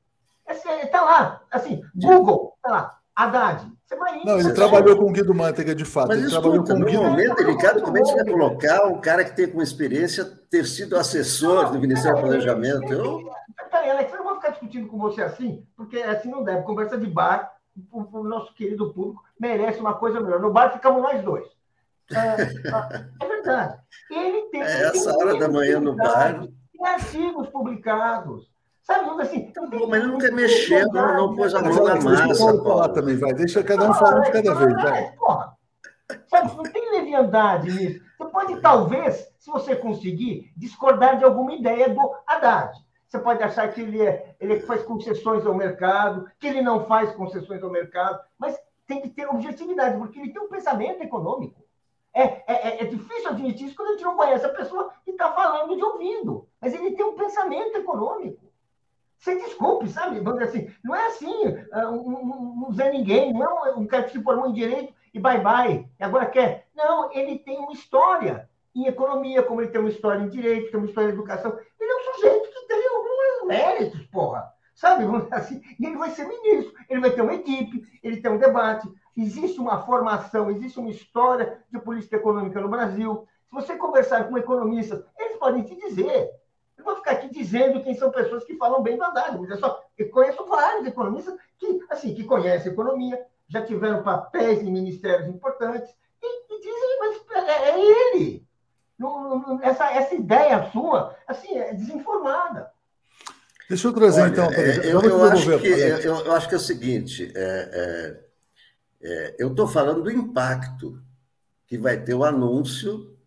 Está lá, assim, Google, está lá, Haddad. Você vai não, ele trabalhou com o Guido Mantega, de fato. Mas ele escuta, trabalhou com no Guido... momento delicado, como é que vai colocar um cara que tem com experiência ter sido assessor não, do Ministério do Planejamento? Eu... Peraí, Alex, eu não vou ficar discutindo com você assim, porque assim não deve. Conversa de bar, o, o nosso querido público merece uma coisa melhor. No bar ficamos nós dois. É, é verdade. Ele tem. É essa hora da manhã no bar. Tem artigos publicados. Sabe, assim, então, mas ele nunca mexeu, não, não pôs a mão na massa. Deixa eu falar também, vai. Deixa cada um falar de cada vez. Vai. Porra. Sabe, não tem leviandade nisso. Você pode, talvez, se você conseguir, discordar de alguma ideia do Haddad. Você pode achar que ele, é, ele faz concessões ao mercado, que ele não faz concessões ao mercado, mas tem que ter objetividade, porque ele tem um pensamento econômico. É, é, é, é difícil admitir isso quando a gente não conhece a pessoa que está falando de ouvindo. Mas ele tem um pensamento econômico. Você desculpe, sabe? Assim, não é assim, uh, um, um, Zé Ninguém, não é um cara que se formou em direito e bye-bye, e agora quer. Não, ele tem uma história em economia, como ele tem uma história em direito, tem uma história em educação. Ele é um sujeito que tem alguns méritos, porra. Sabe? Assim, e ele vai ser ministro, ele vai ter uma equipe, ele tem um debate, existe uma formação, existe uma história de política econômica no Brasil. Se você conversar com economistas, eles podem te dizer. Eu vou ficar aqui dizendo quem são pessoas que falam bem do Haddad, mas é só, eu conheço vários economistas que, assim, que conhecem economia, já tiveram papéis em ministérios importantes, e, e dizem, mas é, é ele. Não, essa, essa ideia sua, assim, é desinformada. Deixa eu trazer, Olha, então. É, eu, eu, acho que, eu, eu, acho que é o seguinte: é, é é, eu estou falando do impacto que vai ter o anúncio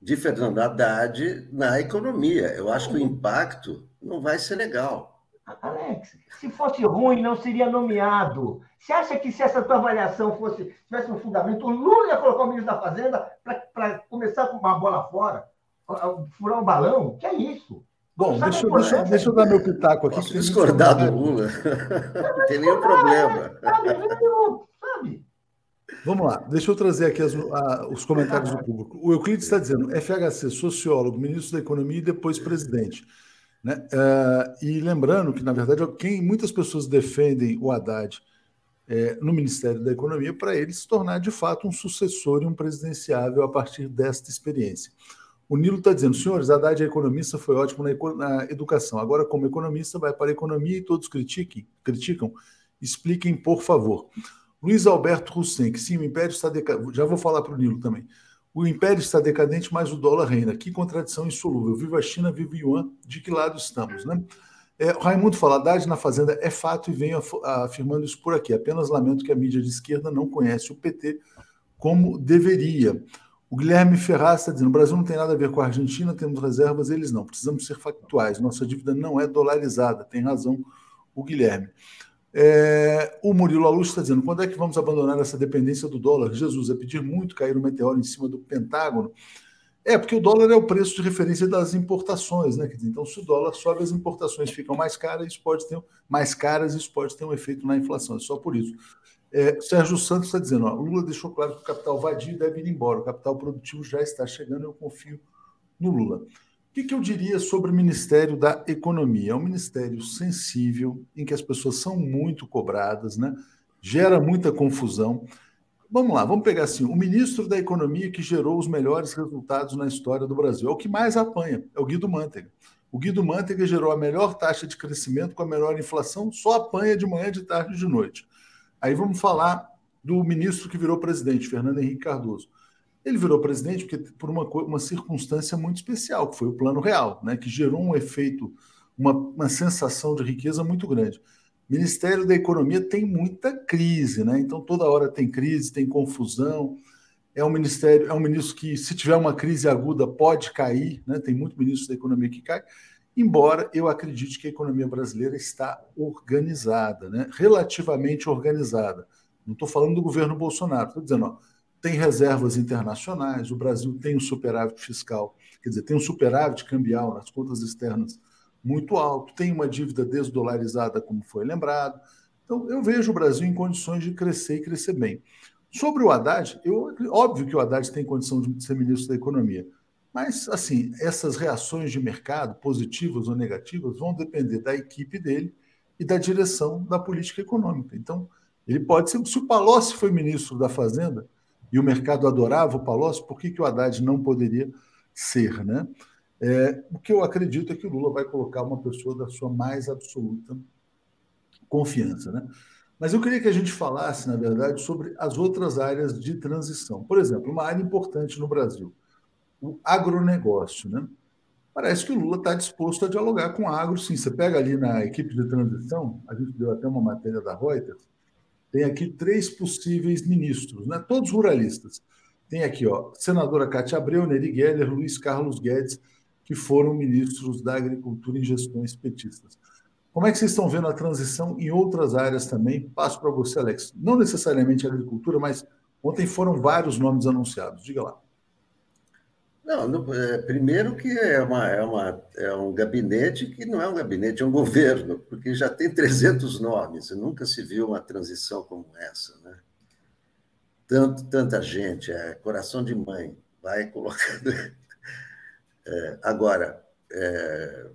de Fernando Haddad na economia. Eu acho que o impacto não vai ser legal. Alex, se fosse ruim, não seria nomeado. Você acha que se essa tua avaliação fosse tivesse um fundamento, o Lula ia colocar o ministro da Fazenda para começar com uma bola fora, furar um balão? Que é isso? Bom, deixa, deixa, deixa, eu dar meu pitaco aqui. Posso discordar do Lula. Não tem nenhum problema. Vamos lá, deixa eu trazer aqui as, a, os comentários do público. O Euclides está dizendo: FHC, sociólogo, ministro da Economia e depois presidente. Né? Uh, e lembrando que, na verdade, quem muitas pessoas defendem o Haddad é, no Ministério da Economia para ele se tornar de fato um sucessor e um presidenciável a partir desta experiência. O Nilo está dizendo, senhores, Haddad é economista, foi ótimo na, na, educação. Agora, como economista, vai para a economia e todos critiquem, criticam. Expliquem, por favor. Luiz Alberto Hussein, que sim, o Império está decadente. Já vou falar para o Nilo também. O Império está decadente, mas o dólar reina. Que contradição insolúvel. Viva a China, viva o Yuan. De que lado estamos, né? É, Raimundo fala, Haddad na Fazenda é fato e venho afirmando isso por aqui. Apenas lamento que a mídia de esquerda não conhece o PT como deveria. O Guilherme Ferraz está dizendo: o Brasil não tem nada a ver com a Argentina, temos reservas, eles não. Precisamos ser factuais. Nossa dívida não é dolarizada. Tem razão o Guilherme. É, o Murilo Aluz está dizendo: quando é que vamos abandonar essa dependência do dólar? Jesus, é pedir muito cair um meteoro em cima do Pentágono. É, porque o dólar é o preço de referência das importações, né? Então, se o dólar sobe, as importações ficam mais caras, isso pode ter mais caras, isso pode ter um efeito na inflação. É só por isso. É, Sérgio Santos está dizendo: ó, Lula deixou claro que o capital vadio deve ir embora, o capital produtivo já está chegando, eu confio no Lula. O que, que eu diria sobre o Ministério da Economia? É um ministério sensível, em que as pessoas são muito cobradas, né? gera muita confusão. Vamos lá, vamos pegar assim: o ministro da Economia que gerou os melhores resultados na história do Brasil. É o que mais apanha, é o Guido Mantega. O Guido Mantega gerou a melhor taxa de crescimento com a melhor inflação, só apanha de manhã, de tarde e de noite. Aí vamos falar do ministro que virou presidente, Fernando Henrique Cardoso. Ele virou presidente porque, por uma, uma circunstância muito especial, que foi o Plano Real, né, que gerou um efeito, uma, uma sensação de riqueza muito grande. Ministério da Economia tem muita crise, né? Então toda hora tem crise, tem confusão. É um ministério, é um ministro que, se tiver uma crise aguda, pode cair, né? Tem muito ministro da economia que cai. Embora eu acredite que a economia brasileira está organizada, né? relativamente organizada. Não estou falando do governo Bolsonaro, estou dizendo, ó, tem reservas internacionais, o Brasil tem um superávit fiscal, quer dizer, tem um superávit cambial nas contas externas muito alto, tem uma dívida desdolarizada, como foi lembrado. Então, eu vejo o Brasil em condições de crescer e crescer bem. Sobre o Haddad, eu, óbvio que o Haddad tem condição de ser ministro da Economia, mas, assim, essas reações de mercado, positivas ou negativas, vão depender da equipe dele e da direção da política econômica. Então, ele pode ser. Se o Palocci foi ministro da Fazenda, e o mercado adorava o Palocci, por que, que o Haddad não poderia ser? Né? É, o que eu acredito é que o Lula vai colocar uma pessoa da sua mais absoluta confiança. Né? Mas eu queria que a gente falasse, na verdade, sobre as outras áreas de transição. Por exemplo, uma área importante no Brasil, o agronegócio. Né? Parece que o Lula está disposto a dialogar com o agro, sim. Você pega ali na equipe de transição, a gente deu até uma matéria da Reuters, tem aqui três possíveis ministros, né? todos ruralistas. Tem aqui, ó, senadora Cátia Abreu, Neri Geller, Luiz Carlos Guedes, que foram ministros da Agricultura em gestões petistas. Como é que vocês estão vendo a transição em outras áreas também? Passo para você, Alex. Não necessariamente agricultura, mas ontem foram vários nomes anunciados. Diga lá. Não, no, é, primeiro que é, uma, é, uma, é um gabinete que não é um gabinete, é um governo, porque já tem 300 nomes, nunca se viu uma transição como essa. Né? Tanto, tanta gente, é coração de mãe, vai colocando. É, agora, é,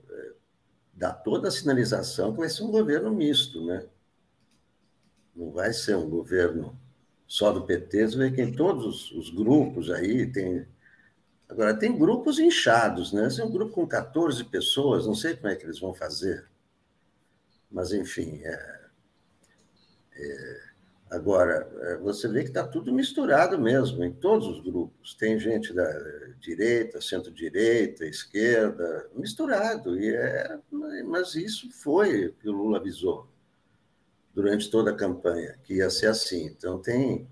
dá toda a sinalização que vai ser um governo misto, né? Não vai ser um governo só do PT, você vê que em todos os, os grupos aí tem Agora, tem grupos inchados, né? Esse é um grupo com 14 pessoas, não sei como é que eles vão fazer. Mas, enfim. É, é, agora, é, você vê que está tudo misturado mesmo, em todos os grupos. Tem gente da direita, centro-direita, esquerda, misturado. E é, mas isso foi o que o Lula avisou durante toda a campanha, que ia ser assim. Então, tem.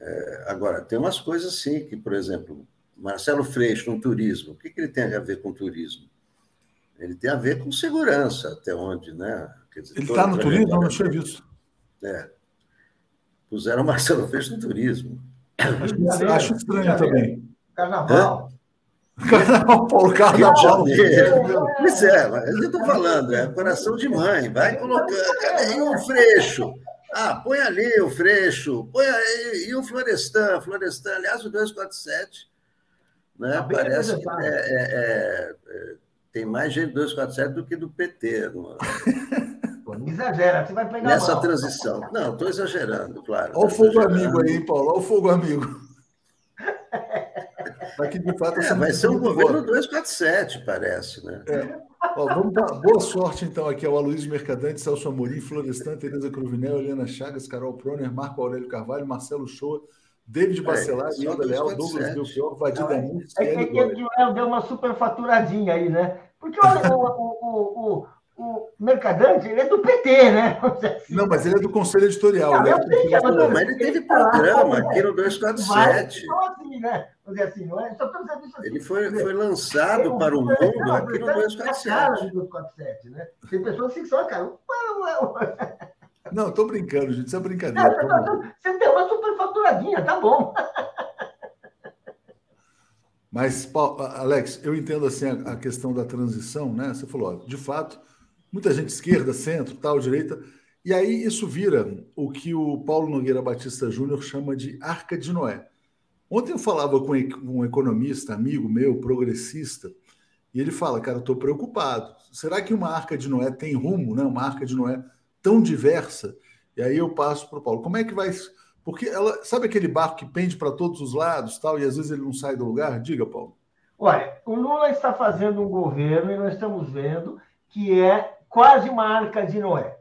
É, agora, tem umas coisas sim, que, por exemplo, Marcelo Freixo, no turismo, o que, que ele tem a ver com turismo? Ele tem a ver com segurança, até onde, né? Dizer, ele está no turismo, não tinha visto. É. Puseram Marcelo Freixo no turismo. Acho, acho estranho também. Carnaval. Carnaval, Paulo Carnaval. Pois é, mas eu estou falando, é coração de mãe, vai colocando. E o Freixo? Ah, põe ali o Freixo, põe aí, e o Florestan, Florestan, aliás, o 247 né? Tá Parece que é, é, é, é, tem mais gente do 247 do que do PT. Não, não exagera, você vai pegar Nessa mal. transição. Não, estou exagerando, claro. Olha o fogo amigo aí, Paulo, olha o fogo amigo. Mas que de fato é, vai ser um governo 247, parece, né? É. Ó, vamos dar boa sorte, então, aqui ao Aloysio Mercadante, Celso Amorim, Florestan, Tereza Cruvinel, Helena Chagas, Carol Proner, Marco Aurélio Carvalho, Marcelo Shoa, David Bacelar, é, Yoda Leal, Douglas Belchior, Vadir Danilo. É, é que o Léo deu uma superfaturadinha aí, né? Porque olha, o, o, o, o Mercadante, ele é do PT, né? Assim. Não, mas ele é do Conselho Editorial. Não, né? sei, não, mas ele teve programa aqui no 247. Então, assim, né? Vamos dizer assim, não é? Só assim, ele foi, foi lançado para o mundo aqui no 247. Né? Tem pessoas que são, cara, Não, estou brincando, gente. Isso é brincadeira. Não, tá você tem uma superfaturadinha, tá bom. Mas, Alex, eu entendo assim a, questão da transição, né? Você falou, ó, de fato, muita gente esquerda, centro, tal, direita, e aí isso vira o que o Paulo Nogueira Batista Júnior chama de arca de Noé. Ontem eu falava com um economista, amigo meu, progressista, e ele fala, cara, estou preocupado. Será que uma arca de Noé tem rumo, né? Uma arca de Noé tão diversa? E aí eu passo para o Paulo. Como é que vai porque ela, sabe aquele barco que pende para todos os lados, tal, e às vezes ele não sai do lugar? Diga, Paulo. Olha, o Lula está fazendo um governo e nós estamos vendo que é quase uma arca de Noé.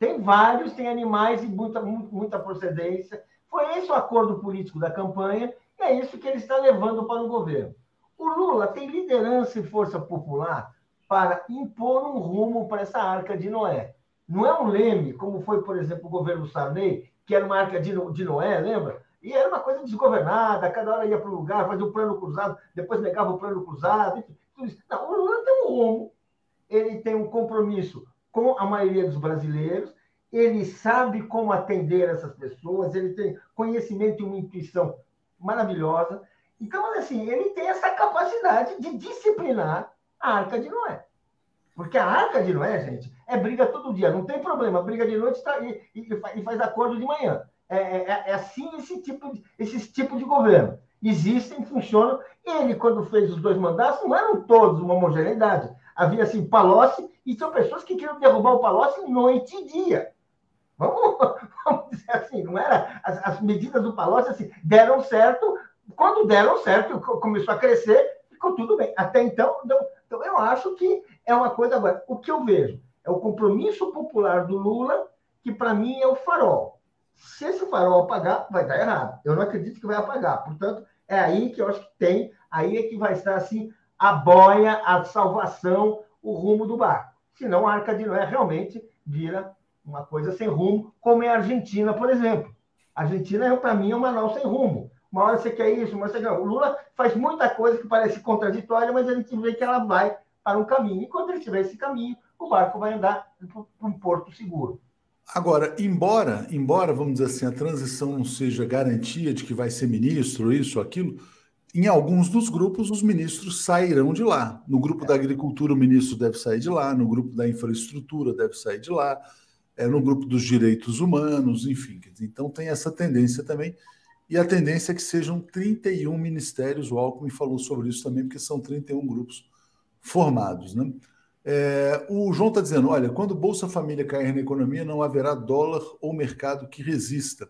Tem vários, tem animais e muita, muita procedência. Foi esse o acordo político da campanha e é isso que ele está levando para o governo. O Lula tem liderança e força popular para impor um rumo para essa arca de Noé. Não é um leme, como foi, por exemplo, o governo Sarney, que era uma arca de, Noé, lembra? E era uma coisa desgovernada, cada hora ia para um lugar, fazia o um plano cruzado, depois negava o plano cruzado, tudo isso. Não, o Lula tem um rumo, ele tem um compromisso com a maioria dos brasileiros, ele sabe como atender essas pessoas, ele tem conhecimento e uma intuição maravilhosa. Então, assim, ele tem essa capacidade de disciplinar a Arca de Noé. Porque a Arca de Noé, gente, é briga todo dia, não tem problema. Briga de noite tá, e, e, faz acordo de manhã. É, é, é, é assim esse tipo, de, esse tipo de governo. Existem, funcionam. Ele, quando fez os dois mandatos, não eram todos uma homogeneidade. Havia, assim, Palocci, e são pessoas que queriam derrubar o Palocci noite e dia. Vamos, vamos dizer assim, não era... As, as medidas do Palocci, assim, deram certo. Quando deram certo, começou a crescer, ficou tudo bem. Até então, então, então eu acho que é uma coisa agora. O que eu vejo? É o compromisso popular do Lula, que para mim é o farol. Se esse farol apagar, vai dar errado. Eu não acredito que vai apagar. Portanto, é aí que eu acho que tem, aí é que vai estar assim a boia, a salvação, o rumo do barco. Senão a Arca de Noé realmente vira uma coisa sem rumo, como é a Argentina, por exemplo. A Argentina, para mim, é uma nau sem rumo. Uma hora você quer isso, uma hora você quer... O Lula faz muita coisa que parece contraditória, mas a gente vê que ela vai para um caminho. E quando ele tiver esse caminho, o barco vai andar para um porto seguro. Agora, embora, embora, vamos dizer assim, a transição não seja garantia de que vai ser ministro, isso, aquilo, em alguns dos grupos os ministros sairão de lá. No grupo da agricultura, o ministro deve sair de lá, no grupo da infraestrutura, deve sair de lá, é, no grupo dos direitos humanos, enfim. Então tem essa tendência também. E a tendência é que sejam 31 ministérios, o Alckmin falou sobre isso também, porque são 31 grupos formados. Né? É, o João está dizendo: olha, quando Bolsa Família cair na economia, não haverá dólar ou mercado que resista.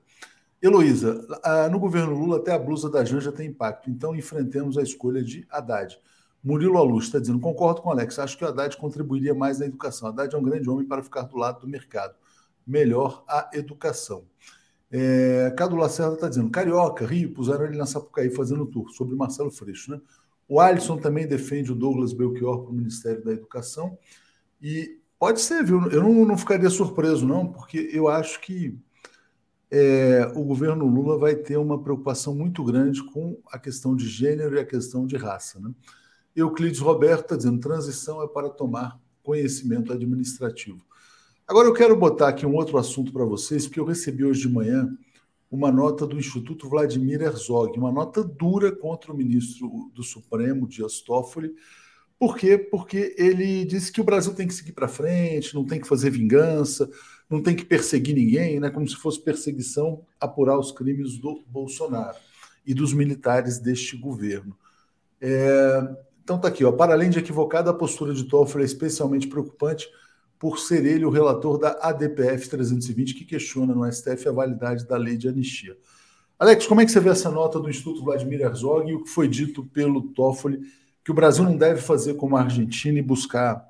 Heloísa, no governo Lula até a blusa da Janja tem impacto, então enfrentemos a escolha de Haddad. Murilo Alux está dizendo: concordo com o Alex, acho que o Haddad contribuiria mais na educação. Haddad é um grande homem para ficar do lado do mercado. Melhor a educação. É, Cadu Lacerda está dizendo: Carioca, Rio, puseram ele na Sapucaí fazendo tour, sobre Marcelo Freixo, né? O Alisson também defende o Douglas Belchior para o Ministério da Educação. E pode ser, viu? Eu não, não ficaria surpreso, não, porque eu acho que é, o governo Lula vai ter uma preocupação muito grande com a questão de gênero e a questão de raça. Né? Euclides Roberto está dizendo: transição é para tomar conhecimento administrativo. Agora eu quero botar aqui um outro assunto para vocês, porque eu recebi hoje de manhã uma nota do Instituto Vladimir Herzog, uma nota dura contra o ministro do Supremo, Dias Toffoli. Por quê? Porque ele disse que o Brasil tem que seguir para frente, não tem que fazer vingança, não tem que perseguir ninguém, né? como se fosse perseguição apurar os crimes do Bolsonaro e dos militares deste governo. É... Então está aqui, ó. para além de equivocada, a postura de Toffoli é especialmente preocupante por ser ele o relator da ADPF 320, que questiona no STF a validade da lei de anistia. Alex, como é que você vê essa nota do Instituto Vladimir Herzog e o que foi dito pelo Toffoli, que o Brasil não deve fazer como a Argentina e buscar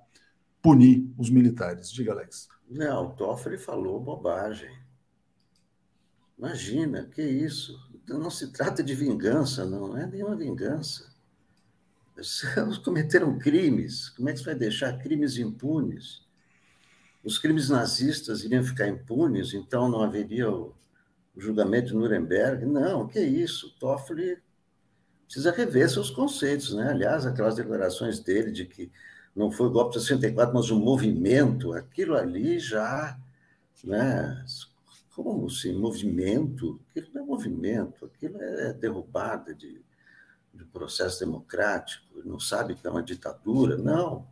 punir os militares? Diga, Alex. Não, o Toffoli falou bobagem. Imagina, que isso? Não se trata de vingança, não, não é nenhuma vingança. Eles cometeram crimes. Como é que você vai deixar crimes impunes? os crimes nazistas iriam ficar impunes, então não haveria o, o julgamento de Nuremberg. Não, que isso, Toffoli precisa rever seus conceitos, né? Aliás, aquelas declarações dele de que não foi o golpe de 64, mas um movimento, aquilo ali já né? Como assim? Movimento? Aquilo não é movimento, aquilo é derrubada de, de processo democrático. Não sabe que é uma ditadura? Não.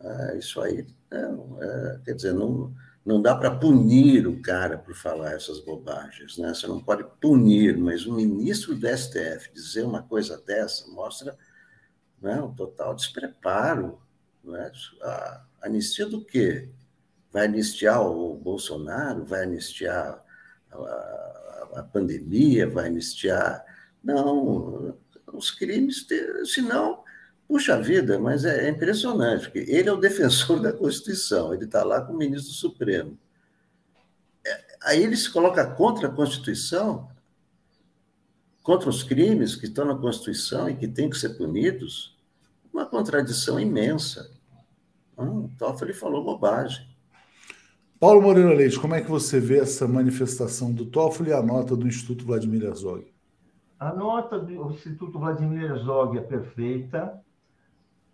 É, isso aí, não, é, quer dizer, não, não dá para punir o cara por falar essas bobagens, né? Você não pode punir, mas o ministro do STF dizer uma coisa dessa mostra né, um total despreparo. Né? A anistia do quê? vai anistiar o Bolsonaro, vai anistiar a, a pandemia, vai anistiar. Não, os crimes, senão, puxa vida, mas é, é impressionante, porque ele é o defensor da Constituição, ele está lá com o ministro Supremo. É, aí ele se coloca contra a Constituição, contra os crimes que estão na Constituição e que têm que ser punidos, uma contradição imensa. Hum, o Toffoli falou bobagem. Paulo Moreira Leite, como é que você vê essa manifestação do Toffoli e a nota do Instituto Vladimir Herzog? A nota do Instituto Vladimir Herzog é perfeita.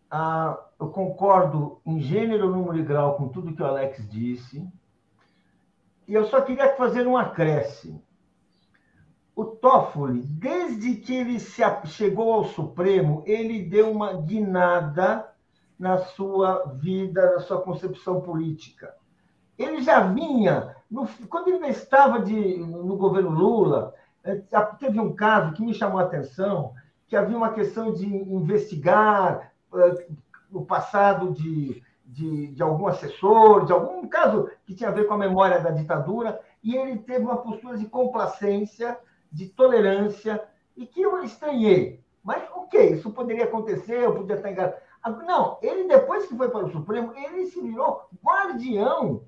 Ah, eu concordo em gênero, número e grau com tudo que o Alex disse. E eu só queria fazer um acréscimo. O Toffoli, desde que ele se chegou ao Supremo, ele deu uma guinada na sua vida, na sua concepção política. Ele já vinha, no, quando ele estava de, no governo Lula, é, teve um caso que me chamou a atenção, que havia uma questão de investigar uh, o passado de, de, de, algum assessor, de algum caso que tinha a ver com a memória da ditadura, e ele teve uma postura de complacência, de tolerância, e que eu estranhei. Mas, ok, isso poderia acontecer, eu podia estar enganado. Não, ele, depois que foi para o Supremo, ele se virou guardião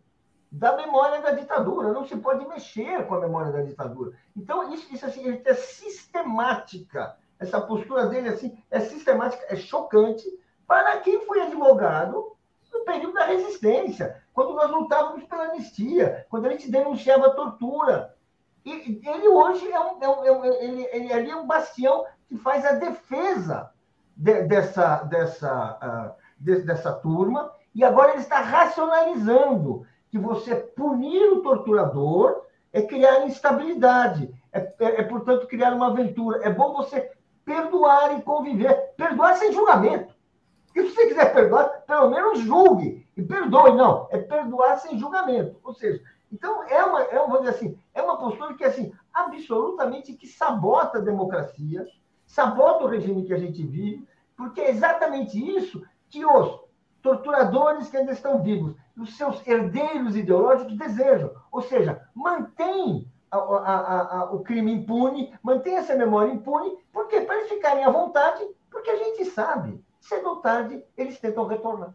da memória da ditadura. Não se pode mexer com a memória da ditadura. Então, isso, isso assim, é sistemática. Essa postura dele assim, é sistemática, é chocante para quem foi advogado no período da resistência, quando nós lutávamos pela anistia, quando a gente denunciava a tortura. E ele hoje é um, é um, é um ele, ele ali é um bastião que faz a defesa de, dessa, dessa, uh, de, dessa turma, e agora ele está racionalizando que você punir o torturador é criar instabilidade, é, é, é, portanto, criar uma aventura. É bom você perdoar e conviver. Perdoar sem julgamento. E se você quiser perdoar, pelo menos julgue e perdoe. Não, é perdoar sem julgamento. Ou seja, então é uma, é uma, dizer assim, é uma postura que assim, absolutamente que sabota a democracia, sabota o regime que a gente vive, porque é exatamente isso que os torturadores que ainda estão vivos os seus herdeiros ideológicos desejam. Ou seja, mantém a, a, a, o crime impune, mantém essa memória impune, porque para eles ficarem à vontade, porque a gente sabe, cedo ou tarde, eles tentam retornar.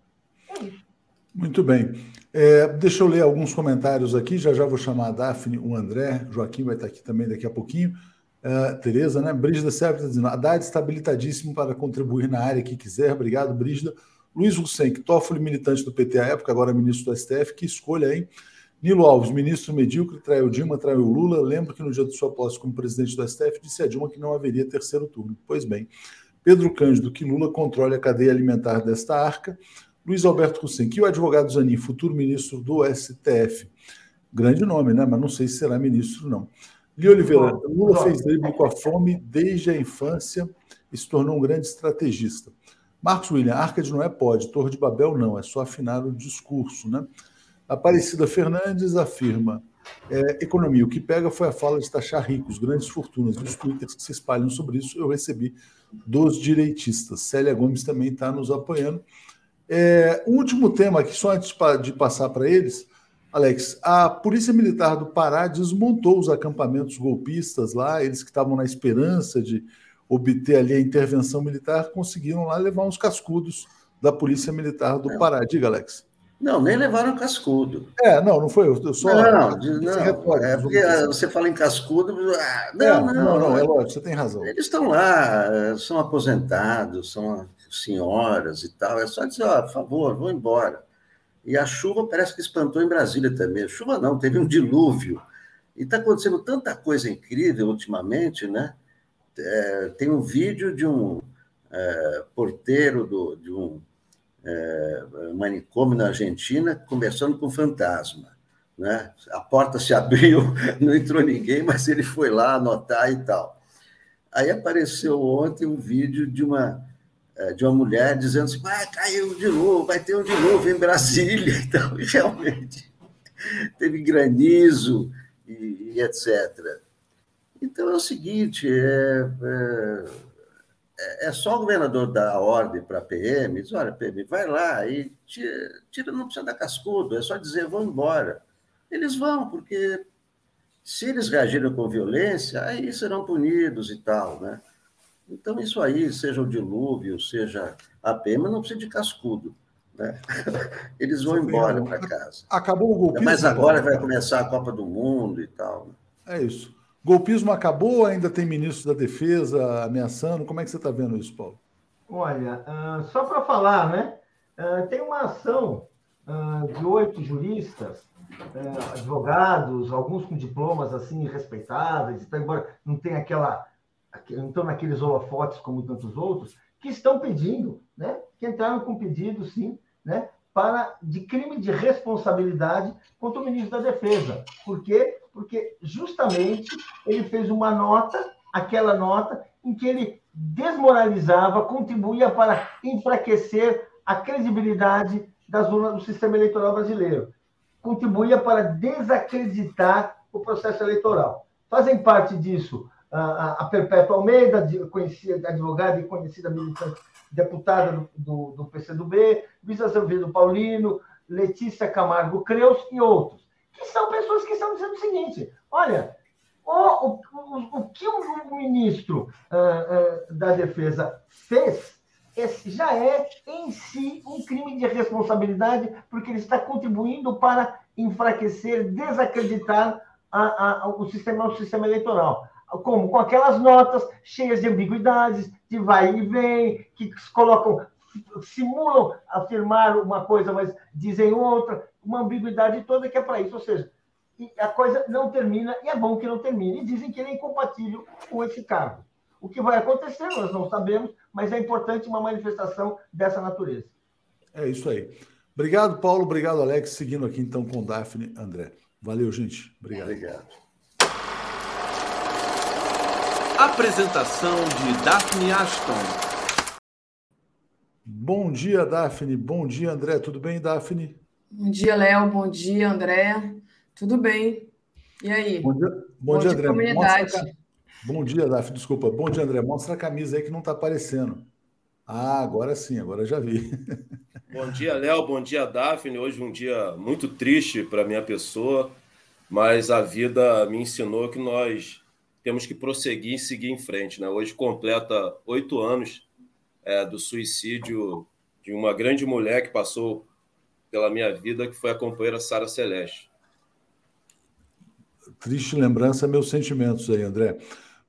É isso. Muito bem. É, deixa eu ler alguns comentários aqui. Já já vou chamar a Daphne, o André, Joaquim vai estar aqui também daqui a pouquinho. Uh, Tereza, né? Brígida Sérgio está dizendo: Haddad está habilitadíssimo para contribuir na área que quiser. Obrigado, Brígida. Luiz Hussein, Toffoli, militante do PT à época, agora ministro do STF, que escolha, hein? Nilo Alves, ministro medíocre, traiu Dilma, traiu Lula. Lembro que no dia de sua posse como presidente do STF disse a Dilma que não haveria terceiro turno. Pois bem, Pedro Cândido, que Lula controle a cadeia alimentar desta arca. Luiz Alberto Hussein, que o advogado Zanin, futuro ministro do STF. Grande nome, né? Mas não sei se será ministro, não. Li Oliveira, Lula fez drible com a fome desde a infância e se tornou um grande estrategista. Marcos William, Arca de Noé pode, Torre de Babel não, é só afinar o discurso. Né? Aparecida Fernandes afirma: é, economia, o que pega foi a fala de taxar ricos, grandes fortunas, e os twitters que se espalham sobre isso eu recebi dos direitistas. Célia Gomes também está nos apoiando. É, um último tema aqui, só antes de passar para eles, Alex, a Polícia Militar do Pará desmontou os acampamentos golpistas lá, eles que estavam na esperança de obter ali a intervenção militar, conseguiram lá levar uns cascudos da Polícia Militar do Pará. Diga, Alex. Não, nem levaram cascudo. É, não, não foi. Eu só. Não, não. é porque você fala em cascudo. Ah, não, é, não, não, não, é lógico, você tem razão. Eles estão lá, são aposentados, são senhoras e tal. É só dizer, ó, por favor, vão embora. E a chuva parece que espantou em Brasília também. Chuva não, teve um dilúvio. E está acontecendo tanta coisa incrível ultimamente, né? é, tem um vídeo de um é, porteiro do, de um é, manicômio na Argentina conversando com um fantasma. né? A porta se abriu, não entrou ninguém, mas ele foi lá anotar e tal. Aí apareceu ontem um vídeo de uma de uma mulher dizendo assim, vai caiu de novo, vai ter um de novo em Brasília. Então, realmente, teve granizo e, e etc. Então é o seguinte, é, é, é, é só o governador dar ordem para a PM, diz, olha, PM, vai lá e tira, tira, não precisa dar cascudo, é só dizer, vão embora. Eles vão, porque se eles reagirem com violência, aí serão punidos e tal, né? Então, isso aí, seja o dilúvio, seja a PM, não precisa de cascudo. Né? Eles vão embora para casa. Acabou o golpismo. Mas agora vai começar a Copa do Mundo e tal. Né? É isso. Golpismo acabou, ainda tem ministro da Defesa ameaçando. Como é que você está vendo isso, Paulo? Olha, uh, só para falar, né? Uh, tem uma ação uh, de oito juristas, advogados, alguns com diplomas assim respeitáveis, então, embora não tenha aquela, não estão naqueles holofotes como tantos outros, que estão pedindo, né? Que entraram com pedido, sim, né? Para de crime de responsabilidade contra o ministro da Defesa. Por quê? porque justamente ele fez uma nota, aquela nota, em que ele desmoralizava, contribuía para enfraquecer a credibilidade das urnas do sistema eleitoral brasileiro, contribuía para desacreditar o processo eleitoral. Fazem parte disso a, Perpétua Almeida, conhecida, advogada e conhecida militante, deputada do, do, do PCdoB, Luiz Azevedo Paulino, Letícia Camargo Creus e outros que são pessoas que estão dizendo o seguinte: olha, o, o, o, o que o ministro uh, uh, da Defesa fez esse já é em si um crime de responsabilidade, porque ele está contribuindo para enfraquecer, desacreditar a, a, o, sistema, o sistema eleitoral. Como? Com aquelas notas cheias de ambiguidades, de vai e vem, que colocam, simulam afirmar uma coisa, mas dizem outra uma ambiguidade toda que é para isso. Ou seja, a coisa não termina, e é bom que não termine. E dizem que ele é incompatível com esse cargo. O que vai acontecer, nós não sabemos, mas é importante uma manifestação dessa natureza. É isso aí. Obrigado, Paulo. Obrigado, Alex. Seguindo aqui, então, com Daphne André. Valeu, gente. Obrigado. Obrigado. Apresentação de Daphne Ashton. Bom dia, Daphne. Bom dia, André. Tudo bem, Daphne? Bom dia, Léo. Bom dia, André. Tudo bem? E aí? Bom dia, bom, bom dia, André. Comunidade. Bom dia, Daf. Desculpa. Bom dia, André. Mostra a camisa aí que não está aparecendo. Ah, agora sim, agora já vi. Bom dia, Léo. Bom dia, Daphne. Hoje um dia muito triste para minha pessoa, mas a vida me ensinou que nós temos que prosseguir e seguir em frente. Né? Hoje completa oito anos é, do suicídio de uma grande mulher que passou pela minha vida, que foi a companheira Sara Celeste. Triste lembrança, meus sentimentos aí, André.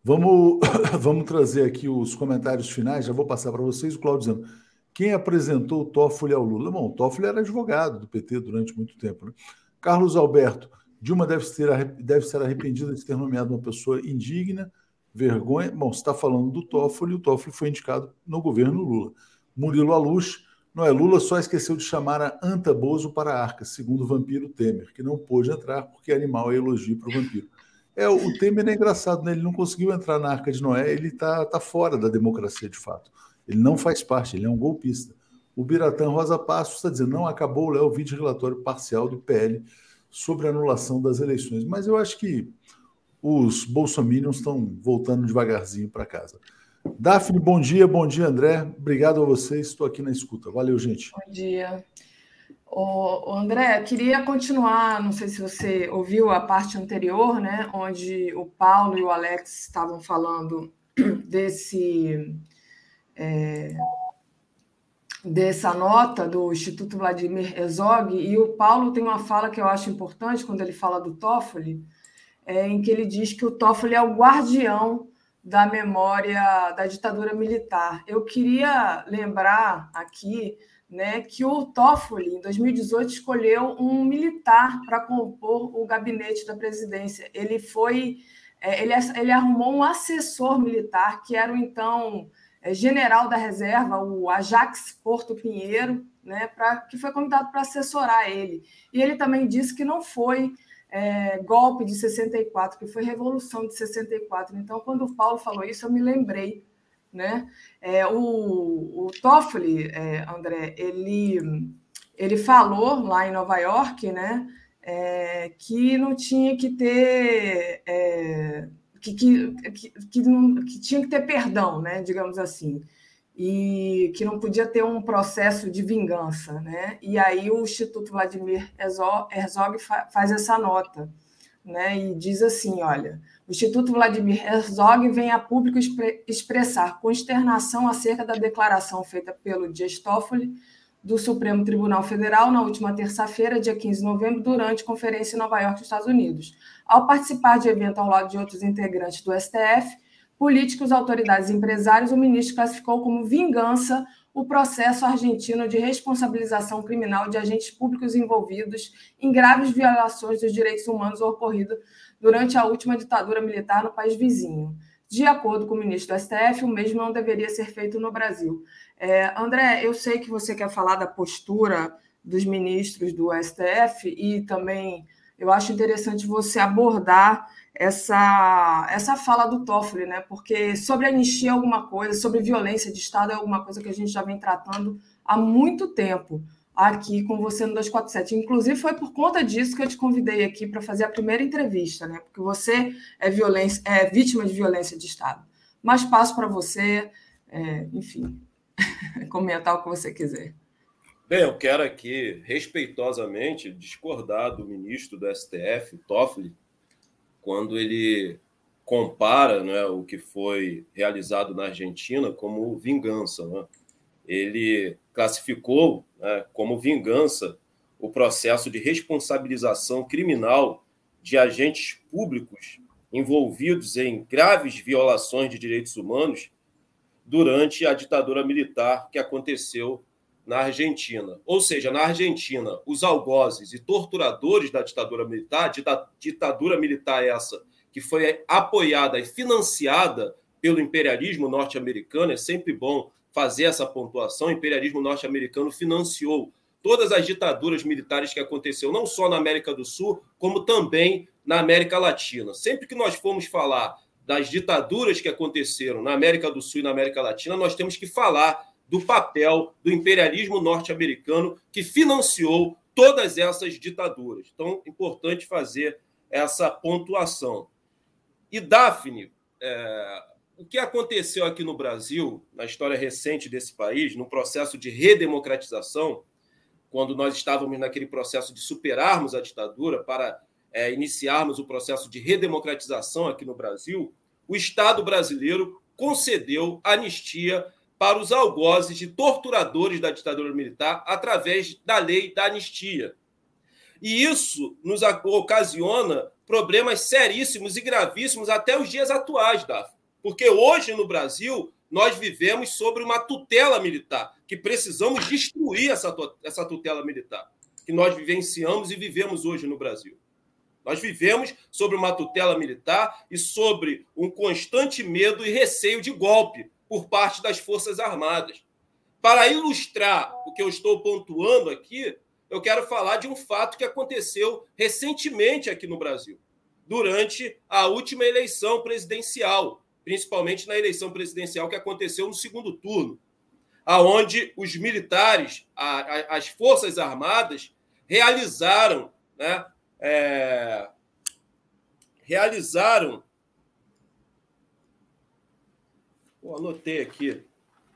Vamos, vamos trazer aqui os comentários finais. Já vou passar para vocês. O Claudio dizendo: quem apresentou o Toffoli ao Lula? Bom, o Toffoli era advogado do PT durante muito tempo. Né? Carlos Alberto: Dilma deve, ter, deve ser arrependida de ter nomeado uma pessoa indigna, vergonha. Bom, você está falando do Toffoli, o Toffoli foi indicado no governo Lula. Murilo Alux: não é, Lula só esqueceu de chamar a Anta Bozo para a arca, segundo o vampiro Temer, que não pôde entrar porque animal é elogio para o vampiro. É, o Temer é engraçado, né? ele não conseguiu entrar na arca de Noé, ele está tá fora da democracia de fato. Ele não faz parte, ele é um golpista. O Biratã Rosa Passos está dizendo, não acabou, o vídeo relatório parcial do PL sobre a anulação das eleições. Mas eu acho que os bolsominions estão voltando devagarzinho para casa. Daphne, bom dia, bom dia, André. Obrigado a vocês, estou aqui na escuta. Valeu, gente. Bom dia. O, André, queria continuar, não sei se você ouviu a parte anterior, né, onde o Paulo e o Alex estavam falando desse é, dessa nota do Instituto Vladimir Herzog, e o Paulo tem uma fala que eu acho importante quando ele fala do Toffoli, é, em que ele diz que o Toffoli é o guardião da memória da ditadura militar. Eu queria lembrar aqui né, que o Toffoli, em 2018, escolheu um militar para compor o gabinete da presidência. Ele foi, é, ele, ele arrumou um assessor militar, que era o então general da reserva, o Ajax Porto Pinheiro, né, pra, que foi convidado para assessorar ele. E ele também disse que não foi é, golpe de 64, que foi revolução de 64. Então, quando o Paulo falou isso, eu me lembrei. Né? É, o, o Toffoli, é, André, ele, ele falou lá em Nova York né, é, que não tinha que ter. Que, que, que, não, que tinha que ter perdão, né, digamos assim e que não podia ter um processo de vingança, né? E aí o Instituto Vladimir Herzog faz essa nota, né? E diz assim, olha, o Instituto Vladimir Herzog vem a público expressar consternação acerca da declaração feita pelo Dias Toffoli do Supremo Tribunal Federal na última terça-feira, dia 15 de novembro, durante conferência em Nova York, Estados Unidos. Ao participar de evento ao lado de outros integrantes do STF, políticos, autoridades e empresários, o ministro classificou como vingança o processo argentino de responsabilização criminal de agentes públicos envolvidos em graves violações dos direitos humanos ocorrido durante a última ditadura militar no país vizinho. De acordo com o ministro do STF, o mesmo não deveria ser feito no Brasil. É, André, eu sei que você quer falar da postura dos ministros do STF e também eu acho interessante você abordar essa, essa fala do Toffoli, né? Porque sobre anistia é alguma coisa, sobre violência de Estado é alguma coisa que a gente já vem tratando há muito tempo aqui com você no 247. Inclusive, foi por conta disso que eu te convidei aqui para fazer a primeira entrevista, né? Porque você é, violência, é vítima de violência de Estado. Mas passo para você, é, enfim, comentar o que você quiser. Bem, eu quero aqui, respeitosamente, discordar do ministro do STF, Toffoli, quando ele compara né, o que foi realizado na Argentina como vingança. Né? Ele classificou né, como vingança o processo de responsabilização criminal de agentes públicos envolvidos em graves violações de direitos humanos durante a ditadura militar que aconteceu na Argentina. Ou seja, na Argentina, os algozes e torturadores da ditadura militar, ditadura militar essa que foi apoiada e financiada pelo imperialismo norte-americano, é sempre bom fazer essa pontuação. O imperialismo norte-americano financiou todas as ditaduras militares que aconteceu não só na América do Sul, como também na América Latina. Sempre que nós formos falar das ditaduras que aconteceram na América do Sul e na América Latina, nós temos que falar do papel do imperialismo norte-americano que financiou todas essas ditaduras. Então, importante fazer essa pontuação. E Daphne, é, o que aconteceu aqui no Brasil, na história recente desse país, no processo de redemocratização, quando nós estávamos naquele processo de superarmos a ditadura para é, iniciarmos o processo de redemocratização aqui no Brasil, o Estado brasileiro concedeu anistia para os algozes de torturadores da ditadura militar através da lei da anistia. E isso nos ocasiona problemas seríssimos e gravíssimos até os dias atuais, Daf. Porque hoje no Brasil nós vivemos sobre uma tutela militar, que precisamos destruir essa, essa tutela militar, que nós vivenciamos e vivemos hoje no Brasil. Nós vivemos sobre uma tutela militar e sobre um constante medo e receio de golpe por parte das Forças Armadas. Para ilustrar o que eu estou pontuando aqui, eu quero falar de um fato que aconteceu recentemente aqui no Brasil, durante a última eleição presidencial, principalmente na eleição presidencial que aconteceu no segundo turno, aonde os militares, as Forças Armadas, realizaram, né, é, realizaram eu anotei aqui,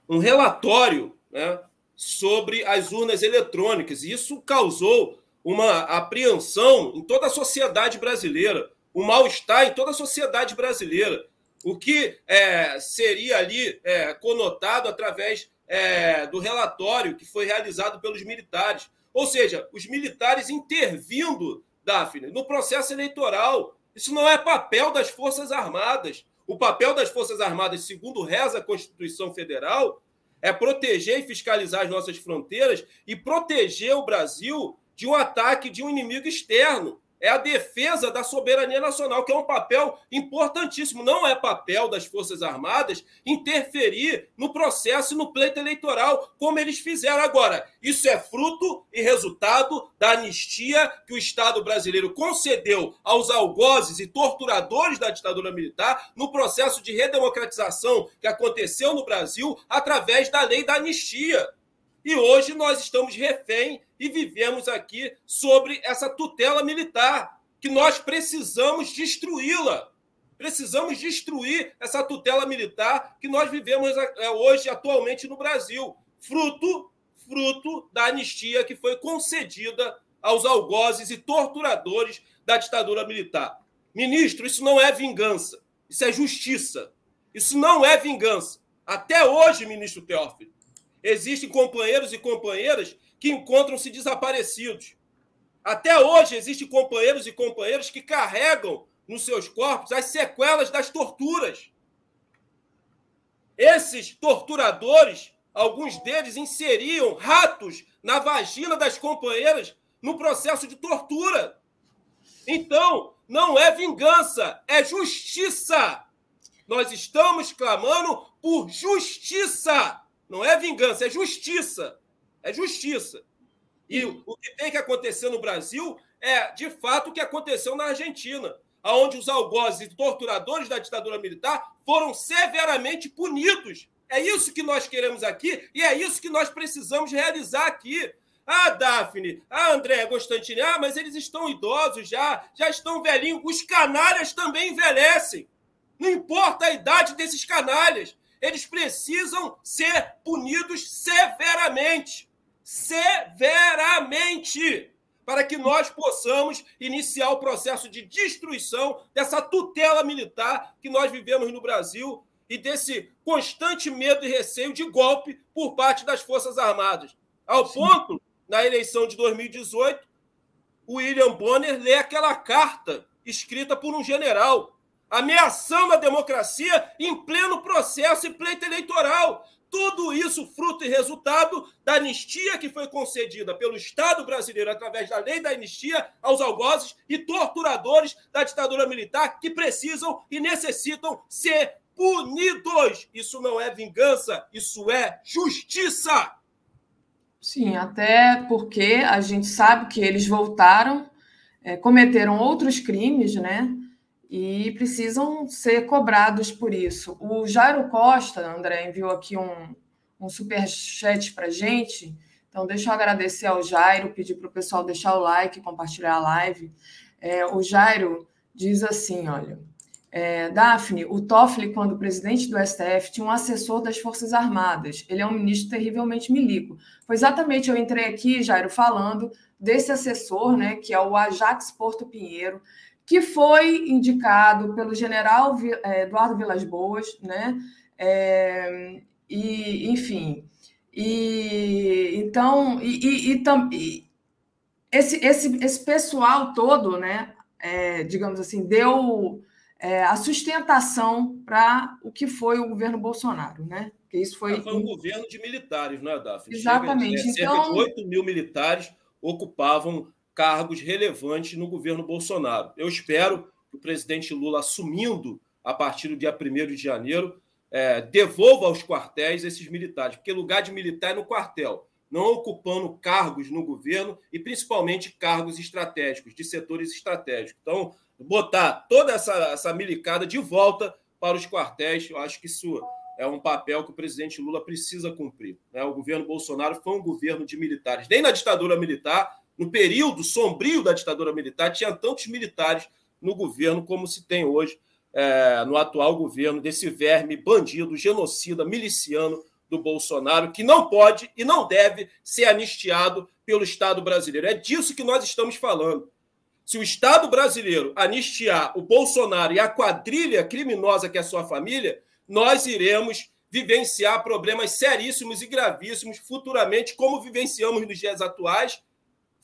um relatório né, sobre as urnas eletrônicas. E isso causou uma apreensão em toda a sociedade brasileira, um mal-estar em toda a sociedade brasileira. O que é, seria ali é, conotado através é, do relatório que foi realizado pelos militares. Ou seja, os militares intervindo, Daphne, no processo eleitoral. Isso não é papel das Forças Armadas. O papel das Forças Armadas, segundo reza a Constituição Federal, é proteger e fiscalizar as nossas fronteiras e proteger o Brasil de um ataque de um inimigo externo, é a defesa da soberania nacional, que é um papel importantíssimo. Não é papel das Forças Armadas interferir no processo e no pleito eleitoral, como eles fizeram agora. Isso é fruto e resultado da anistia que o Estado brasileiro concedeu aos algozes e torturadores da ditadura militar no processo de redemocratização que aconteceu no Brasil através da lei da anistia. E hoje nós estamos refém e vivemos aqui sobre essa tutela militar, que nós precisamos destruí-la. Precisamos destruir essa tutela militar que nós vivemos é, hoje, atualmente, no Brasil, fruto, fruto da anistia que foi concedida aos algozes e torturadores da ditadura militar. Ministro, isso não é vingança, isso é justiça. Isso não é vingança. Até hoje, ministro Teófilo, Existem companheiros e companheiras que encontram-se desaparecidos. Até hoje existem companheiros e companheiras que carregam nos seus corpos as sequelas das torturas. Esses torturadores, alguns deles inseriam ratos na vagina das companheiras no processo de tortura. Então, não é vingança, é justiça. Nós estamos clamando por justiça. Não é vingança, é justiça. É justiça. E o que tem que acontecer no Brasil é, de fato, o que aconteceu na Argentina, onde os algozes e torturadores da ditadura militar foram severamente punidos. É isso que nós queremos aqui e é isso que nós precisamos realizar aqui. Ah, Daphne, ah, André Constantini, ah, mas eles estão idosos já, já estão velhinhos. Os canalhas também envelhecem. Não importa a idade desses canalhas eles precisam ser punidos severamente. Severamente! Para que nós possamos iniciar o processo de destruição dessa tutela militar que nós vivemos no Brasil e desse constante medo e receio de golpe por parte das Forças Armadas. Ao Sim. ponto, na eleição de 2018, o William Bonner lê aquela carta escrita por um general ameaçando a democracia em pleno processo e pleito eleitoral. Tudo isso fruto e resultado da anistia que foi concedida pelo Estado brasileiro através da lei da anistia aos algozes e torturadores da ditadura militar que precisam e necessitam ser punidos. Isso não é vingança, isso é justiça. Sim, até porque a gente sabe que eles voltaram, é, cometeram outros crimes, né? E precisam ser cobrados por isso. O Jairo Costa, André, enviou aqui um, um superchat para gente. Então, deixa eu agradecer ao Jairo, pedir para o pessoal deixar o like, compartilhar a live. É, o Jairo diz assim: olha, é, Daphne, o Toffoli, quando presidente do STF, tinha um assessor das Forças Armadas. Ele é um ministro terrivelmente milico. Foi exatamente, eu entrei aqui, Jairo, falando desse assessor, né, que é o Ajax Porto Pinheiro que foi indicado pelo general é, Eduardo Vilas Boas, né? É, e, enfim, e então, e, e, e, esse, esse, esse pessoal todo, né? É, digamos assim, deu é, a sustentação para o que foi o governo Bolsonaro, né? Que isso foi, foi um governo de militares, não é, Daphne? Exatamente. Chega, é, cerca então... de 8 mil militares ocupavam cargos relevantes no governo Bolsonaro. Eu espero que o presidente Lula, assumindo a partir do dia 1 de janeiro, é, devolva aos quartéis esses militares, porque lugar de militar é no quartel, não ocupando cargos no governo e principalmente cargos estratégicos, de setores estratégicos. Então, botar toda essa, essa milicada de volta para os quartéis, eu acho que isso é um papel que o presidente Lula precisa cumprir. Né? O governo Bolsonaro foi um governo de militares. Nem na ditadura militar no período sombrio da ditadura militar, tinha tantos militares no governo como se tem hoje é, no atual governo, desse verme bandido, genocida, miliciano do Bolsonaro, que não pode e não deve ser anistiado pelo Estado brasileiro. É disso que nós estamos falando. Se o Estado brasileiro anistiar o Bolsonaro e a quadrilha criminosa que é sua família, nós iremos vivenciar problemas seríssimos e gravíssimos futuramente, como vivenciamos nos dias atuais,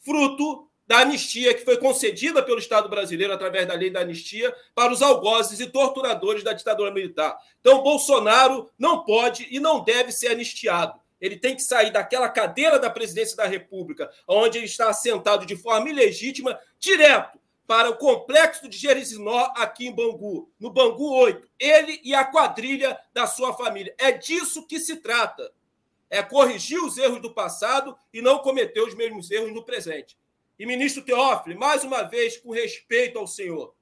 fruto da anistia que foi concedida pelo Estado brasileiro através da lei da anistia para os algozes e torturadores da ditadura militar. Então, Bolsonaro não pode e não deve ser anistiado. Ele tem que sair daquela cadeira da presidência da República, onde ele está assentado de forma ilegítima, direto para o complexo de Jerizinó aqui em Bangu, no Bangu 8. Ele e a quadrilha da sua família. É disso que se trata. É corrigir os erros do passado e não cometer os mesmos erros no presente. E, ministro Teófilo, mais uma vez, com respeito ao senhor,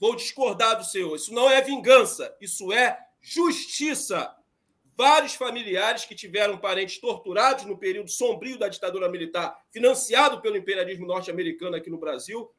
vou discordar do senhor. Isso não é vingança, isso é justiça. Vários familiares que tiveram parentes torturados no período sombrio da ditadura militar, financiado pelo imperialismo norte-americano aqui no Brasil,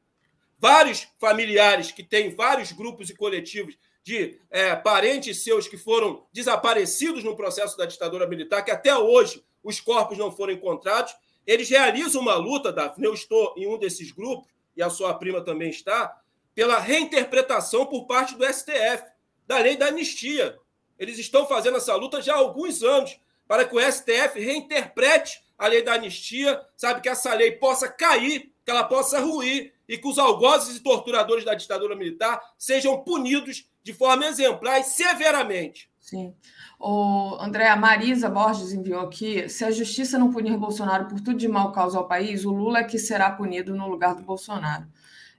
vários familiares que têm vários grupos e coletivos de é, parentes seus que foram desaparecidos no processo da ditadura militar, que até hoje os corpos não foram encontrados. Eles realizam uma luta, Daphne, eu estou em um desses grupos, e a sua prima também está, pela reinterpretação por parte do STF da lei da anistia. Eles estão fazendo essa luta já há alguns anos para que o STF reinterprete a lei da anistia, sabe, que essa lei possa cair, que ela possa ruir e que os algozes e torturadores da ditadura militar sejam punidos de forma exemplar e severamente. Sim. O André, a Marisa Borges enviou aqui: se a justiça não punir Bolsonaro por tudo de mal causa ao país, o Lula é que será punido no lugar do Bolsonaro.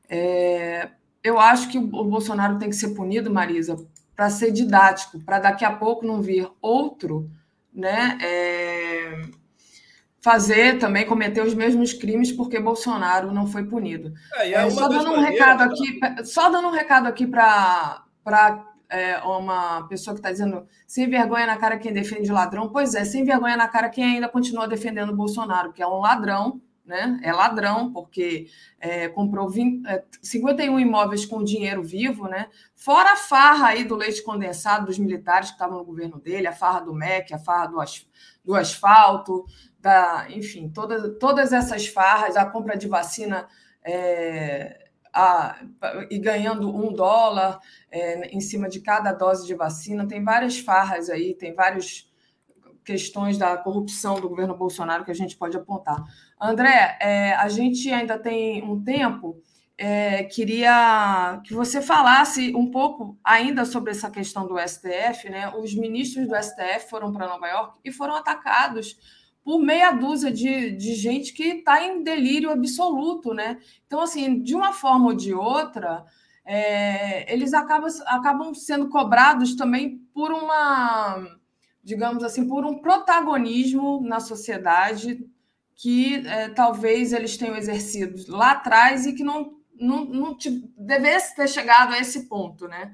É, eu acho que o Bolsonaro tem que ser punido, Marisa, para ser didático, para daqui a pouco não vir outro, né? É, fazer também cometer os mesmos crimes porque Bolsonaro não foi punido. É, é, é só dando um recado aqui, só dando um recado aqui para para é, uma pessoa que está dizendo sem vergonha na cara quem defende ladrão. Pois é, sem vergonha na cara quem ainda continua defendendo o Bolsonaro, que é um ladrão, né? É ladrão, porque é, comprou 20, é, 51 imóveis com dinheiro vivo, né? Fora a farra aí do leite condensado dos militares que estavam no governo dele, a farra do MEC, a farra do, do asfalto, da, enfim, todas, todas essas farras, a compra de vacina. É, a, e ganhando um dólar é, em cima de cada dose de vacina. Tem várias farras aí, tem várias questões da corrupção do governo Bolsonaro que a gente pode apontar. André, é, a gente ainda tem um tempo. É, queria que você falasse um pouco ainda sobre essa questão do STF. Né? Os ministros do STF foram para Nova York e foram atacados por meia dúzia de, de gente que está em delírio absoluto, né? Então, assim, de uma forma ou de outra, é, eles acabam, acabam sendo cobrados também por uma, digamos assim, por um protagonismo na sociedade que é, talvez eles tenham exercido lá atrás e que não, não, não devesse ter chegado a esse ponto, né?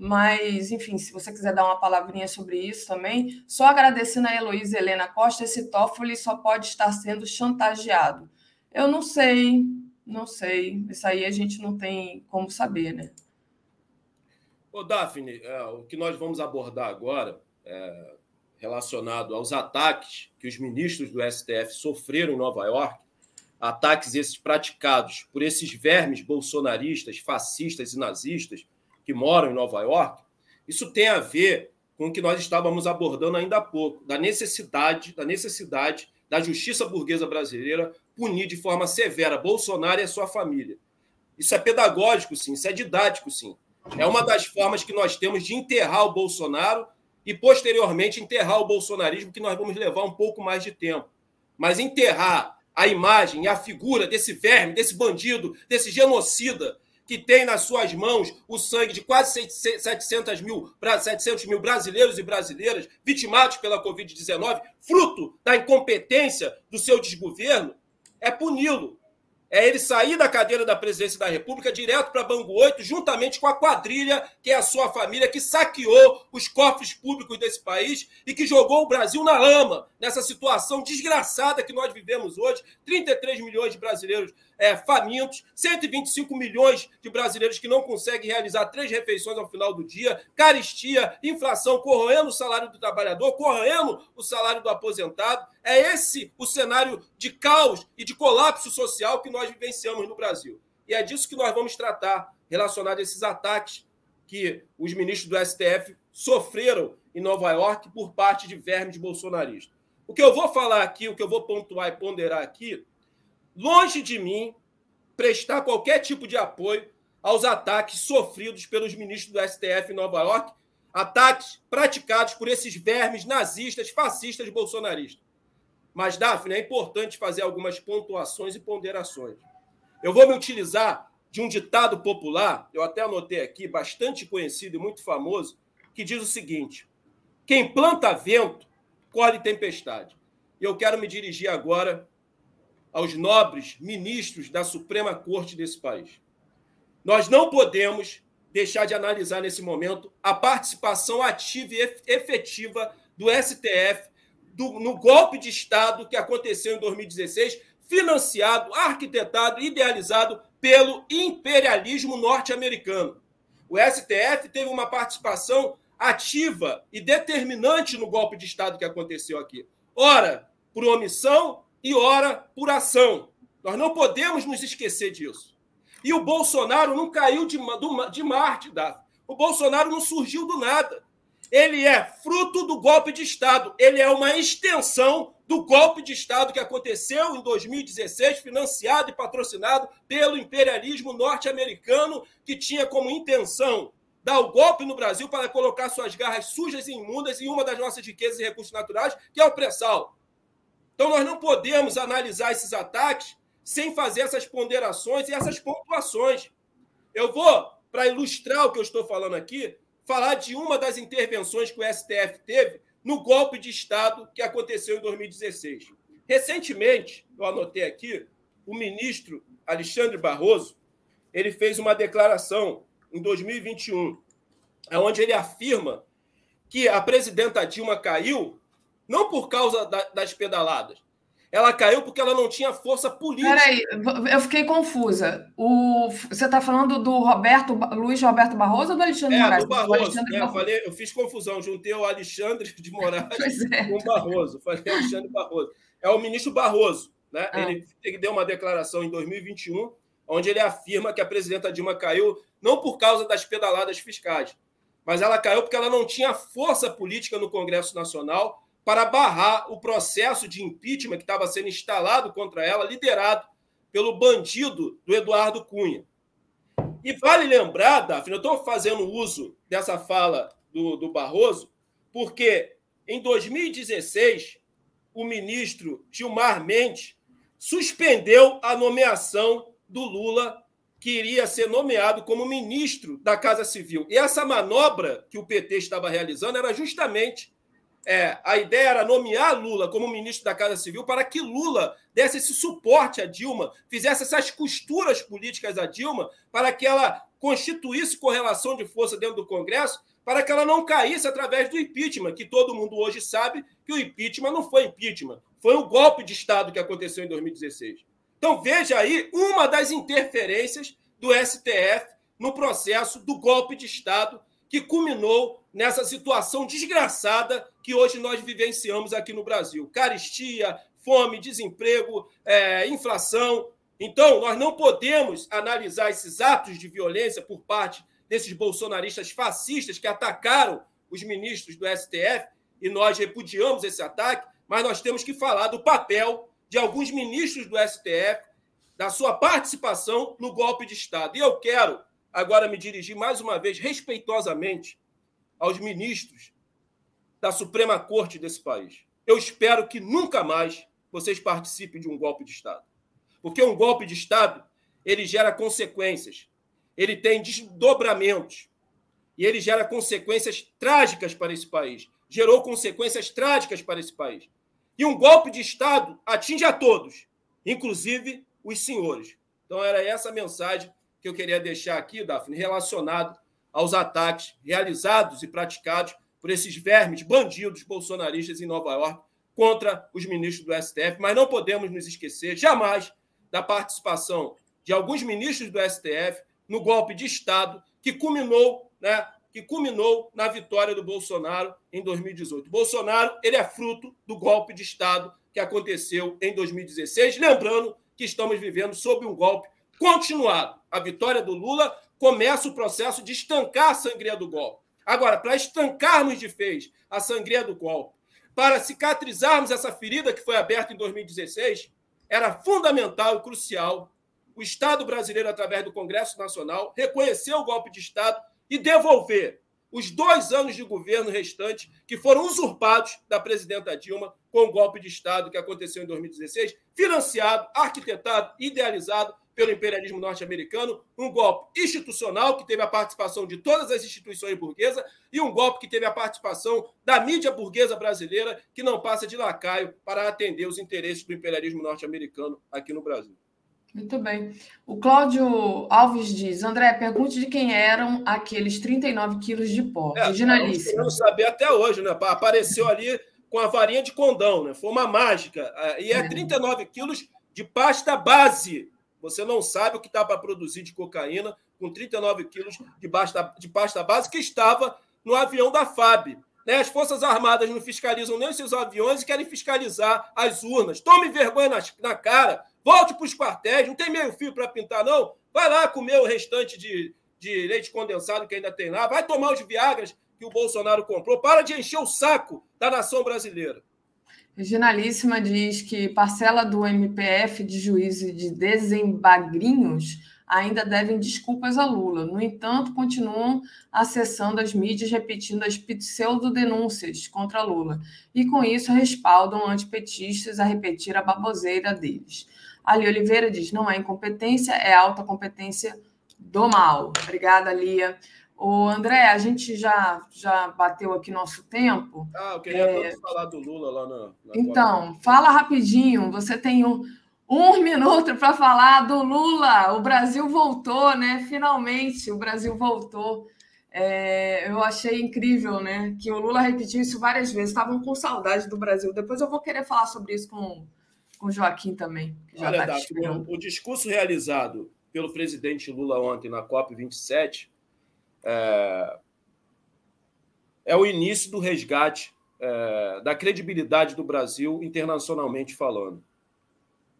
Mas, enfim, se você quiser dar uma palavrinha sobre isso também, só agradecendo a Heloísa Helena Costa, esse Toffoli só pode estar sendo chantageado. Eu não sei, não sei. Isso aí a gente não tem como saber, né? Ô, Daphne, é, o que nós vamos abordar agora é relacionado aos ataques que os ministros do STF sofreram em Nova York, ataques esses praticados por esses vermes bolsonaristas, fascistas e nazistas, que moram em Nova York, isso tem a ver com o que nós estávamos abordando ainda há pouco, da necessidade, da necessidade da justiça burguesa brasileira punir de forma severa Bolsonaro e a sua família. Isso é pedagógico, sim, isso é didático, sim. É uma das formas que nós temos de enterrar o Bolsonaro e, posteriormente, enterrar o bolsonarismo, que nós vamos levar um pouco mais de tempo. Mas enterrar a imagem e a figura desse verme, desse bandido, desse genocida, que tem nas suas mãos o sangue de quase 700 mil, 700 mil brasileiros e brasileiras vitimados pela Covid-19, fruto da incompetência do seu desgoverno, é puni-lo. É ele sair da cadeira da presidência da República direto para Bangu 8, juntamente com a quadrilha, que é a sua família, que saqueou os cofres públicos desse país e que jogou o Brasil na lama, nessa situação desgraçada que nós vivemos hoje. 33 milhões de brasileiros é, famintos, 125 milhões de brasileiros que não conseguem realizar três refeições ao final do dia, caristia, inflação, corroendo o salário do trabalhador, corroendo o salário do aposentado. É esse o cenário de caos e de colapso social que nós vivenciamos no Brasil. E é disso que nós vamos tratar, relacionado a esses ataques que os ministros do STF sofreram em Nova York por parte de vermes bolsonaristas. O que eu vou falar aqui, o que eu vou pontuar e ponderar aqui, longe de mim prestar qualquer tipo de apoio aos ataques sofridos pelos ministros do STF em Nova York, ataques praticados por esses vermes nazistas, fascistas, bolsonaristas. Mas, Daphne, é importante fazer algumas pontuações e ponderações. Eu vou me utilizar de um ditado popular, eu até anotei aqui, bastante conhecido e muito famoso, que diz o seguinte: quem planta vento, colhe tempestade. E eu quero me dirigir agora aos nobres ministros da Suprema Corte desse país. Nós não podemos deixar de analisar nesse momento a participação ativa e efetiva do STF do, no golpe de Estado que aconteceu em 2016, financiado, arquitetado, idealizado pelo imperialismo norte-americano. O STF teve uma participação ativa e determinante no golpe de Estado que aconteceu aqui. Ora, por omissão e ora, por ação. Nós não podemos nos esquecer disso. E o Bolsonaro não caiu de, de Marte. O Bolsonaro não surgiu do nada. Ele é fruto do golpe de Estado. Ele é uma extensão do golpe de Estado que aconteceu em 2016, financiado e patrocinado pelo imperialismo norte-americano, que tinha como intenção dar o golpe no Brasil para colocar suas garras sujas e imundas em uma das nossas riquezas e recursos naturais, que é o pré-sal. Então, nós não podemos analisar esses ataques sem fazer essas ponderações e essas pontuações. Eu vou, para ilustrar o que eu estou falando aqui, falar de uma das intervenções que o STF teve no golpe de Estado que aconteceu em 2016. Recentemente, eu anotei aqui, o ministro Alexandre Barroso ele fez uma declaração em 2021, onde ele afirma que a presidenta Dilma caiu não por causa das pedaladas, ela caiu porque ela não tinha força política. Peraí, eu fiquei confusa. O, você está falando do Roberto Luiz Roberto Barroso ou do Alexandre é, Moraes? Do Barroso. Do é, eu, falei, eu fiz confusão, juntei o Alexandre de Moraes é. com o Barroso. Falei Alexandre Barroso. É o ministro Barroso. Né? Ah. Ele, ele deu uma declaração em 2021, onde ele afirma que a presidenta Dilma caiu não por causa das pedaladas fiscais, mas ela caiu porque ela não tinha força política no Congresso Nacional para barrar o processo de impeachment que estava sendo instalado contra ela, liderado pelo bandido do Eduardo Cunha. E vale lembrar, Daphne, eu estou fazendo uso dessa fala do, do Barroso, porque em 2016 o ministro Gilmar Mendes suspendeu a nomeação do Lula, que iria ser nomeado como ministro da Casa Civil. E essa manobra que o PT estava realizando era justamente é, a ideia era nomear Lula como ministro da Casa Civil para que Lula desse esse suporte a Dilma, fizesse essas costuras políticas a Dilma, para que ela constituísse correlação de força dentro do Congresso, para que ela não caísse através do impeachment, que todo mundo hoje sabe que o impeachment não foi impeachment, foi um golpe de Estado que aconteceu em 2016. Então veja aí uma das interferências do STF no processo do golpe de Estado que culminou nessa situação desgraçada que hoje nós vivenciamos aqui no Brasil. Caristia, fome, desemprego, é, inflação. Então, nós não podemos analisar esses atos de violência por parte desses bolsonaristas fascistas que atacaram os ministros do STF, e nós repudiamos esse ataque, mas nós temos que falar do papel de alguns ministros do STF, da sua participação no golpe de Estado. E eu quero agora me dirigir mais uma vez respeitosamente aos ministros da Suprema Corte desse país. Eu espero que nunca mais vocês participem de um golpe de Estado. Porque um golpe de Estado, ele gera consequências, ele tem desdobramentos, e ele gera consequências trágicas para esse país. Gerou consequências trágicas para esse país. E um golpe de Estado atinge a todos, inclusive os senhores. Então, era essa a mensagem que eu queria deixar aqui, Daphne, relacionado aos ataques realizados e praticados por esses vermes bandidos bolsonaristas em Nova York contra os ministros do STF, mas não podemos nos esquecer jamais da participação de alguns ministros do STF no golpe de Estado que culminou, né, que culminou na vitória do Bolsonaro em 2018. Bolsonaro, ele é fruto do golpe de Estado que aconteceu em 2016, lembrando que estamos vivendo sob um golpe continuado. A vitória do Lula começa o processo de estancar a sangria do golpe. Agora, para estancarmos de vez a sangria do golpe, para cicatrizarmos essa ferida que foi aberta em 2016, era fundamental e crucial o Estado brasileiro, através do Congresso Nacional, reconhecer o golpe de Estado e devolver os dois anos de governo restantes que foram usurpados da presidenta Dilma com o golpe de Estado que aconteceu em 2016, financiado, arquitetado, idealizado pelo imperialismo norte-americano, um golpe institucional, que teve a participação de todas as instituições burguesas, e um golpe que teve a participação da mídia burguesa brasileira, que não passa de lacaio para atender os interesses do imperialismo norte-americano aqui no Brasil. Muito bem. O Cláudio Alves diz: André, pergunte de quem eram aqueles 39 quilos de pó. É, Originalíssimo. Não saber até hoje, né? Apareceu ali com a varinha de condão, né? Foi uma mágica. Ah, e é 39 quilos de pasta base. Você não sabe o que está para produzir de cocaína com 39 quilos de pasta, de pasta base que estava no avião da FAB. Né? As Forças Armadas não fiscalizam nem os seus aviões e querem fiscalizar as urnas. Tome vergonha na, na cara. Volte para os quartéis. Não tem meio fio para pintar, não? Vai lá comer o restante de, de leite condensado que ainda tem lá. Vai tomar os Viagras que o Bolsonaro comprou. Para de encher o saco da nação brasileira. Regionalíssima diz que parcela do MPF de juízo de desembagrinhos ainda devem desculpas a Lula. No entanto, continuam acessando as mídias repetindo as pseudo-denúncias contra Lula e, com isso, respaldam antipetistas a repetir a baboseira deles. Ali Oliveira diz: não é incompetência, é alta competência do mal. Obrigada, Lia. O André, a gente já, já bateu aqui nosso tempo. Ah, eu queria é... falar do Lula lá na. na então, fala rapidinho. Você tem um, um minuto para falar do Lula. O Brasil voltou, né? Finalmente, o Brasil voltou. É, eu achei incrível, né? Que o Lula repetiu isso várias vezes. Estavam com saudade do Brasil. Depois eu vou querer falar sobre isso com, com o Joaquim também. Olha, tá o, o discurso realizado pelo presidente Lula ontem na COP27 é, é o início do resgate é, da credibilidade do Brasil internacionalmente falando.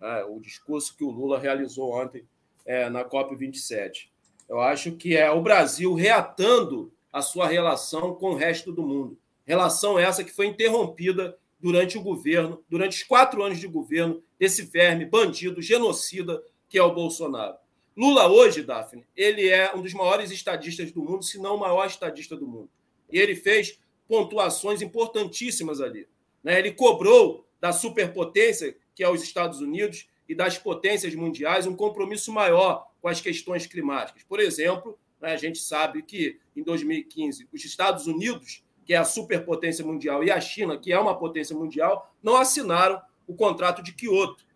É, o discurso que o Lula realizou ontem é, na COP27. Eu acho que é o Brasil reatando a sua relação com o resto do mundo. Relação essa que foi interrompida durante o governo, durante os quatro anos de governo desse verme bandido, genocida que é o Bolsonaro. Lula hoje, Daphne, ele é um dos maiores estadistas do mundo, se não o maior estadista do mundo. E ele fez pontuações importantíssimas ali. Né? Ele cobrou da superpotência, que é os Estados Unidos, e das potências mundiais, um compromisso maior com as questões climáticas. Por exemplo, né, a gente sabe que em 2015 os Estados Unidos, que é a superpotência mundial, e a China, que é uma potência mundial, não assinaram o contrato de Quioto.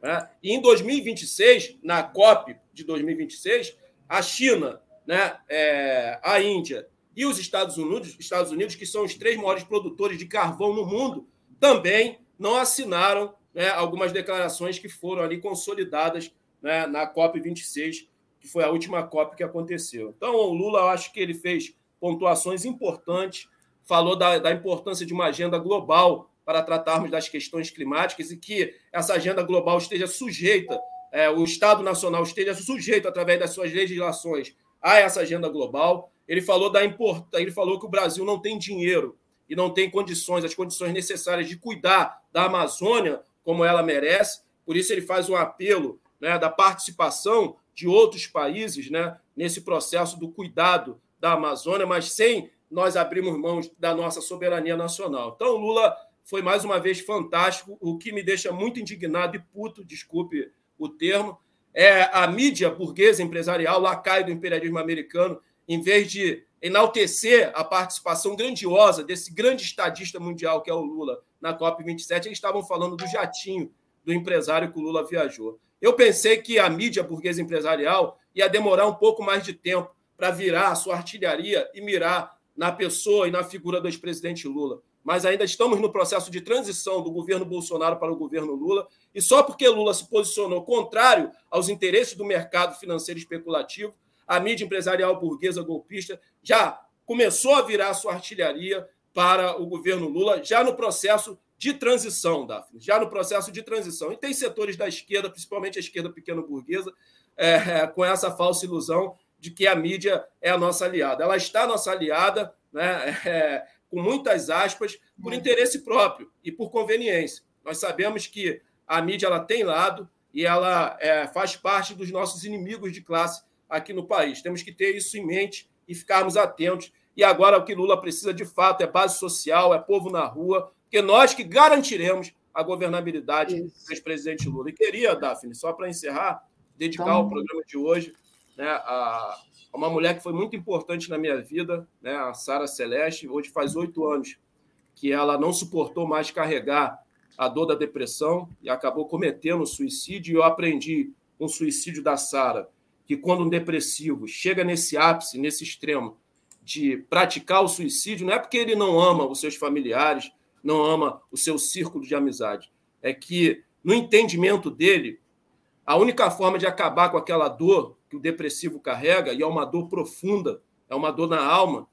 Né? E em 2026, na COP de 2026, a China, né, é, a Índia e os Estados Unidos, Estados Unidos, que são os três maiores produtores de carvão no mundo, também não assinaram né, algumas declarações que foram ali consolidadas né, na COP 26, que foi a última COP que aconteceu. Então, o Lula, eu acho que ele fez pontuações importantes, falou da, da importância de uma agenda global para tratarmos das questões climáticas e que essa agenda global esteja sujeita, é, o Estado Nacional esteja sujeito, através das suas legislações, a essa agenda global. Ele falou da importância, ele falou que o Brasil não tem dinheiro e não tem condições, as condições necessárias de cuidar da Amazônia como ela merece. Por isso ele faz um apelo né, da participação de outros países né, nesse processo do cuidado da Amazônia, mas sem nós abrirmos mãos da nossa soberania nacional. Então, Lula foi mais uma vez fantástico. O que me deixa muito indignado e puto, desculpe o termo, é a mídia burguesa empresarial, lacaio do imperialismo americano, em vez de enaltecer a participação grandiosa desse grande estadista mundial que é o Lula na COP27, eles estavam falando do jatinho do empresário que o Lula viajou. Eu pensei que a mídia burguesa empresarial ia demorar um pouco mais de tempo para virar a sua artilharia e mirar na pessoa e na figura do ex-presidente Lula mas ainda estamos no processo de transição do governo Bolsonaro para o governo Lula, e só porque Lula se posicionou contrário aos interesses do mercado financeiro especulativo, a mídia empresarial burguesa golpista já começou a virar sua artilharia para o governo Lula, já no processo de transição, Daphne, já no processo de transição. E tem setores da esquerda, principalmente a esquerda pequeno-burguesa, é, com essa falsa ilusão de que a mídia é a nossa aliada. Ela está nossa aliada, né? É, com muitas aspas, por interesse próprio e por conveniência. Nós sabemos que a mídia ela tem lado e ela é, faz parte dos nossos inimigos de classe aqui no país. Temos que ter isso em mente e ficarmos atentos. E agora o que Lula precisa de fato é base social, é povo na rua, porque nós que garantiremos a governabilidade do ex-presidente Lula. E queria, Daphne, só para encerrar, dedicar então... o programa de hoje né, a uma mulher que foi muito importante na minha vida, né, a Sara Celeste. Hoje faz oito anos que ela não suportou mais carregar a dor da depressão e acabou cometendo suicídio. E eu aprendi com o suicídio da Sara que quando um depressivo chega nesse ápice, nesse extremo de praticar o suicídio, não é porque ele não ama os seus familiares, não ama o seu círculo de amizade, é que no entendimento dele, a única forma de acabar com aquela dor que o depressivo carrega, e é uma dor profunda, é uma dor na alma,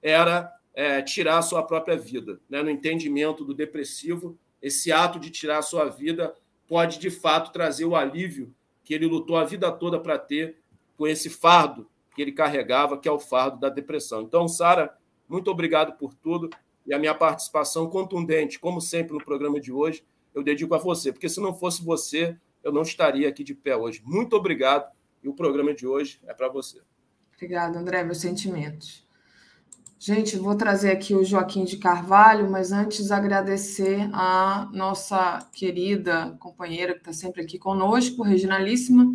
era é, tirar a sua própria vida. Né? No entendimento do depressivo, esse ato de tirar a sua vida pode, de fato, trazer o alívio que ele lutou a vida toda para ter com esse fardo que ele carregava, que é o fardo da depressão. Então, Sara, muito obrigado por tudo e a minha participação contundente, como sempre no programa de hoje, eu dedico a você, porque se não fosse você, eu não estaria aqui de pé hoje. Muito obrigado e o programa de hoje é para você. Obrigada, André, meus sentimentos. Gente, vou trazer aqui o Joaquim de Carvalho, mas antes agradecer a nossa querida companheira que está sempre aqui conosco, Reginalíssima,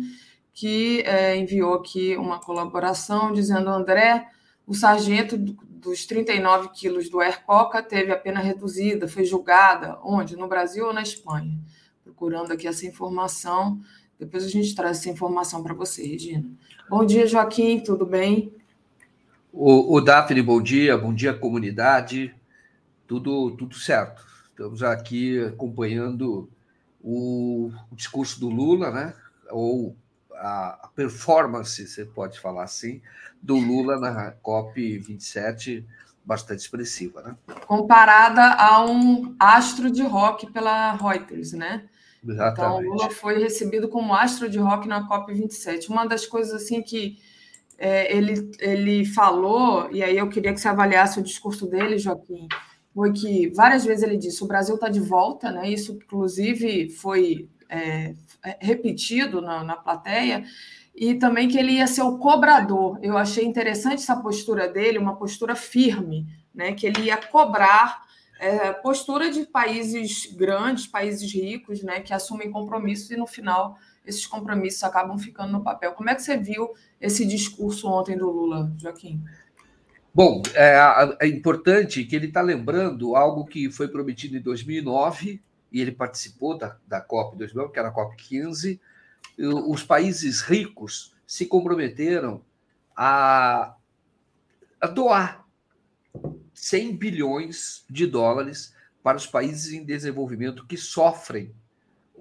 que é, enviou aqui uma colaboração dizendo: André, o sargento dos 39 quilos do Aircoca teve a pena reduzida, foi julgada, onde? No Brasil ou na Espanha? Procurando aqui essa informação. Depois a gente traz essa informação para você, Regina. Bom dia, Joaquim, tudo bem? O, o Daphne, bom dia, bom dia, comunidade. Tudo, tudo certo. Estamos aqui acompanhando o, o discurso do Lula, né? Ou a, a, performance, você pode falar assim, do Lula na COP27, bastante expressiva, né? Comparada a um astro de rock pela Reuters, né? Exatamente. Então, o Lula foi recebido como astro de rock na COP27. Uma das coisas assim que é, ele, ele falou, e aí eu queria que você avaliasse o discurso dele, Joaquim, foi que várias vezes ele disse: o Brasil está de volta, né? Isso, inclusive, foi é, repetido na, na plateia, e também que ele ia ser o cobrador. Eu achei interessante essa postura dele, uma postura firme, né? Que ele ia cobrar é, postura de países grandes, países ricos, né? Que assumem compromissos e no final esses compromissos acabam ficando no papel. Como é que você viu esse discurso ontem do Lula, Joaquim? Bom, é, é importante que ele está lembrando algo que foi prometido em 2009 e ele participou da, da COP 2009, que era a COP 15. Os países ricos se comprometeram a, a doar 100 bilhões de dólares para os países em desenvolvimento que sofrem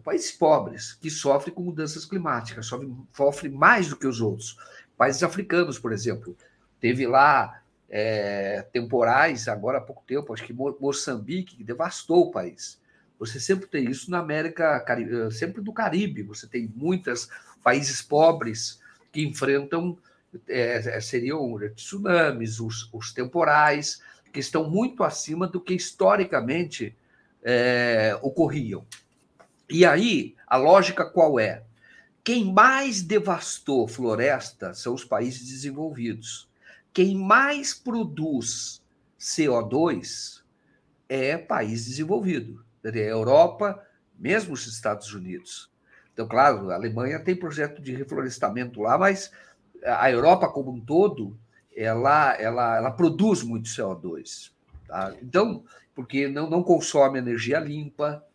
países pobres, que sofrem com mudanças climáticas, sofrem, sofrem mais do que os outros. Países africanos, por exemplo, teve lá é, temporais, agora há pouco tempo, acho que Moçambique, que devastou o país. Você sempre tem isso na América, eh, sempre do Caribe, você tem muitos países pobres que enfrentam, é, seriam tsunamis, os, os temporais, que estão muito acima do que historicamente é, ocorriam. E aí, a lógica qual é? Quem mais devastou floresta são os países desenvolvidos. Quem mais produz CO2 é país desenvolvido. É a Europa, mesmo os Estados Unidos. Então, claro, a Alemanha tem projeto de reflorestamento lá, mas a Europa como um todo, ela, ela, ela produz muito CO2. Tá? Então, porque não, não consome energia limpa,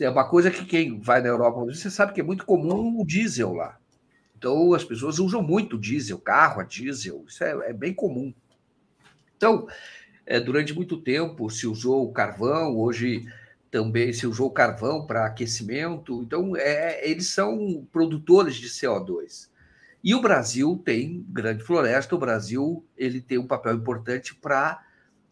é uma coisa que quem vai na Europa, você sabe que é muito comum o diesel lá. Então, as pessoas usam muito diesel, carro a diesel, isso é, é bem comum. Então, é, durante muito tempo se usou o carvão, hoje também se usou o carvão para aquecimento. Então, é, eles são produtores de CO2. E o Brasil tem grande floresta, o Brasil ele tem um papel importante para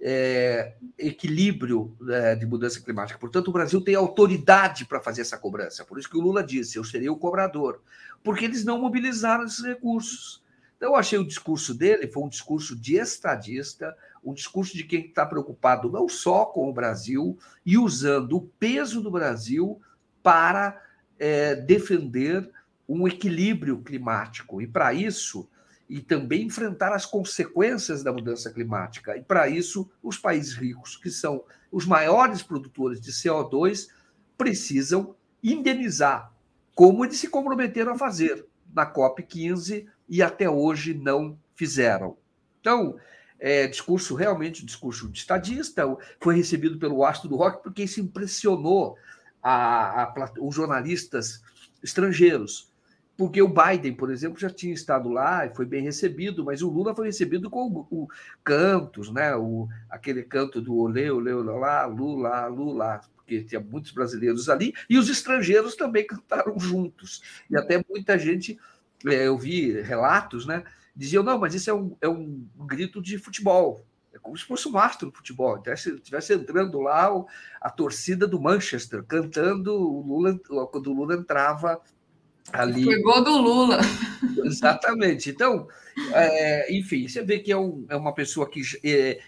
é, equilíbrio é, de mudança climática. Portanto, o Brasil tem autoridade para fazer essa cobrança. Por isso que o Lula disse: eu serei o cobrador, porque eles não mobilizaram esses recursos. Então, eu achei o discurso dele foi um discurso de estadista, um discurso de quem está preocupado não só com o Brasil e usando o peso do Brasil para é, defender um equilíbrio climático. E para isso, e também enfrentar as consequências da mudança climática. E para isso, os países ricos, que são os maiores produtores de CO2, precisam indenizar, como eles se comprometeram a fazer. na COP 15 e até hoje não fizeram. Então, é, discurso realmente, discurso de estadista, foi recebido pelo astro do rock porque isso impressionou a, a, os jornalistas estrangeiros. Porque o Biden, por exemplo, já tinha estado lá e foi bem recebido, mas o Lula foi recebido com o, o cantos, né? O, aquele canto do olê, olê, olá, Lula, Lula, porque tinha muitos brasileiros ali, e os estrangeiros também cantaram juntos. E até muita gente, é, eu vi relatos, né? diziam, não, mas isso é um, é um grito de futebol. É como se fosse um astro do futebol. Estivesse, estivesse entrando lá a torcida do Manchester, cantando o Lula, quando o Lula entrava ali. Foi gol do Lula. Exatamente. Então, é, enfim, você vê que é, um, é uma pessoa que é,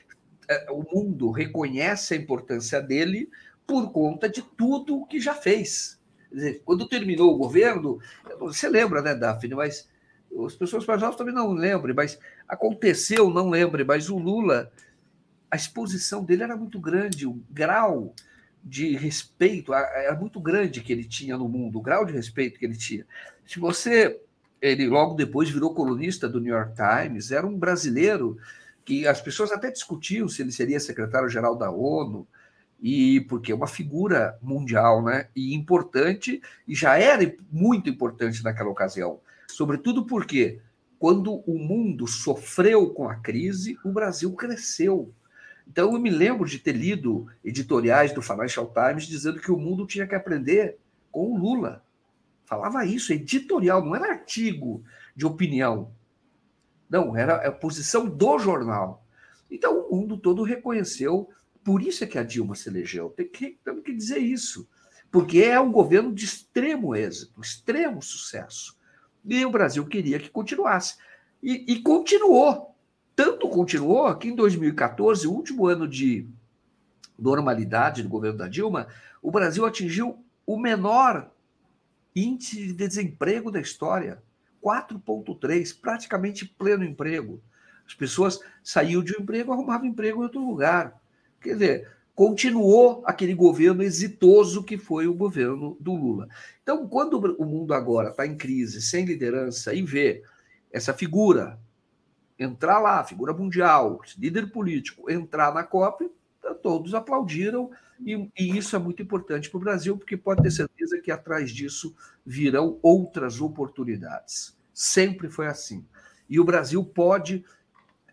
é, o mundo reconhece a importância dele por conta de tudo o que já fez. Dizer, quando terminou o governo, você lembra, né, Daphne? Mas as pessoas mais novas também não lembram, mas aconteceu, não lembre, mas o Lula, a exposição dele era muito grande, o grau de respeito era muito grande que ele tinha no mundo, o grau de respeito que ele tinha. Se você, ele logo depois virou colunista do New York Times, era um brasileiro que as pessoas até discutiam se ele seria secretário-geral da ONU, e porque é uma figura mundial, né? E importante, e já era muito importante naquela ocasião. Sobretudo porque, quando o mundo sofreu com a crise, o Brasil cresceu. Então, eu me lembro de ter lido editoriais do Financial Times dizendo que o mundo tinha que aprender com o Lula. Falava isso, editorial, não era artigo de opinião. Não, era a posição do jornal. Então, o mundo todo reconheceu. Por isso é que a Dilma se elegeu. Tem que, temos que dizer isso. Porque é um governo de extremo êxito, extremo sucesso. E o Brasil queria que continuasse. E, e continuou. Tanto continuou que em 2014, o último ano de normalidade do governo da Dilma, o Brasil atingiu o menor índice de desemprego da história. 4,3, praticamente pleno emprego. As pessoas saíam de um emprego, arrumavam emprego em outro lugar. Quer dizer, continuou aquele governo exitoso que foi o governo do Lula. Então, quando o mundo agora está em crise, sem liderança, e vê essa figura entrar lá, figura mundial, líder político, entrar na COP, todos aplaudiram, e, e isso é muito importante para o Brasil, porque pode ter certeza que atrás disso virão outras oportunidades. Sempre foi assim. E o Brasil pode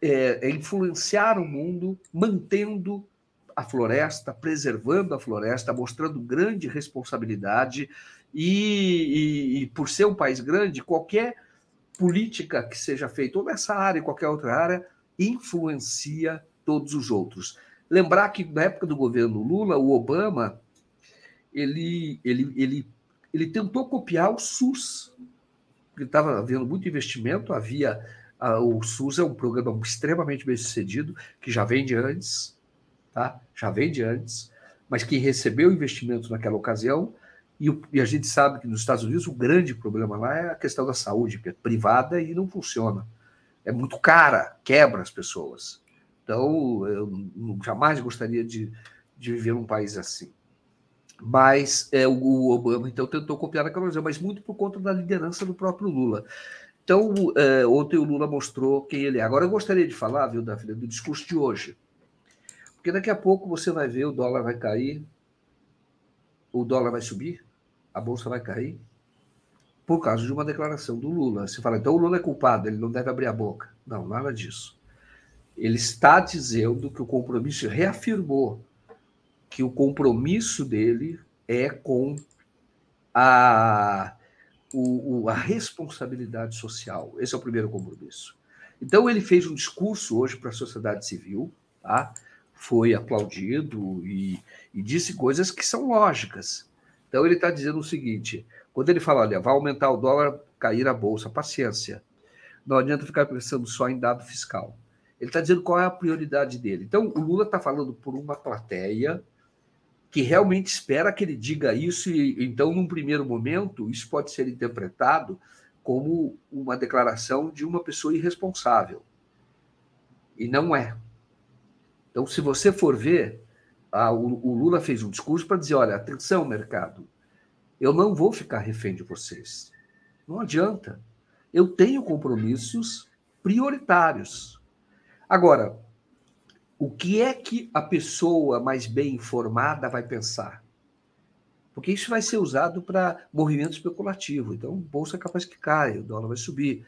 é, influenciar o mundo mantendo a floresta, preservando a floresta, mostrando grande responsabilidade e, e, e, por ser um país grande, qualquer política que seja feita, ou nessa área, qualquer outra área, influencia todos os outros. Lembrar que na época do governo Lula, o Obama ele, ele, ele, ele tentou copiar o SUS, porque estava havendo muito investimento, havia o SUS é um programa extremamente bem sucedido, que já vem de antes, tá? já vem de antes, mas que recebeu investimentos naquela ocasião, e, e, a gente sabe que nos Estados Unidos o grande problema lá é a questão da saúde, que é privada e não funciona. É muito cara, quebra as pessoas. Então, eu jamais gostaria de, de viver num país assim. Mas é, o Obama, então, tentou copiar aquela ocasião, mas muito por conta da liderança do próprio Lula. Então, é, ontem o Lula mostrou quem ele é. Agora, eu gostaria de falar, viu, Daphne, do discurso de hoje. Porque daqui a pouco você vai ver o dólar vai cair, o dólar vai subir, a bolsa vai cair, por causa de uma declaração do Lula. Você fala, então o Lula é culpado, ele não deve abrir a boca. Não, nada disso. Ele está dizendo que o compromisso, reafirmou que o compromisso dele é com a, o, a responsabilidade social. Esse é o primeiro compromisso. Então, ele fez um discurso hoje para a sociedade civil, tá? foi aplaudido e, e disse coisas que são lógicas. Então ele está dizendo o seguinte: quando ele fala, olha, vai aumentar o dólar, cair a bolsa, paciência. Não adianta ficar pensando só em dado fiscal. Ele está dizendo qual é a prioridade dele. Então, o Lula está falando por uma plateia que realmente espera que ele diga isso, e então, num primeiro momento, isso pode ser interpretado como uma declaração de uma pessoa irresponsável. E não é. Então, se você for ver, a, o, o Lula fez um discurso para dizer: olha, atenção, mercado, eu não vou ficar refém de vocês. Não adianta. Eu tenho compromissos prioritários. Agora, o que é que a pessoa mais bem informada vai pensar? Porque isso vai ser usado para movimento especulativo. Então, bolsa é capaz que caia, o dólar vai subir.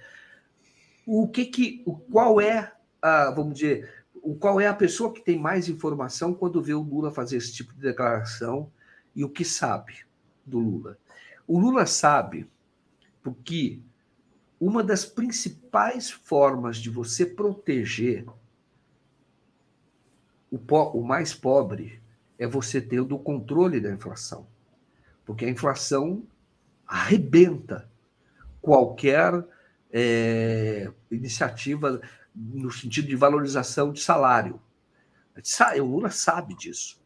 O que que, o, qual é a, vamos dizer, o qual é a pessoa que tem mais informação quando vê o Lula fazer esse tipo de declaração e o que sabe do Lula? O Lula sabe porque uma das principais formas de você proteger o, po o mais pobre é você ter o controle da inflação. Porque a inflação arrebenta qualquer é, iniciativa no sentido de valorização de salário. O Lula sabe disso.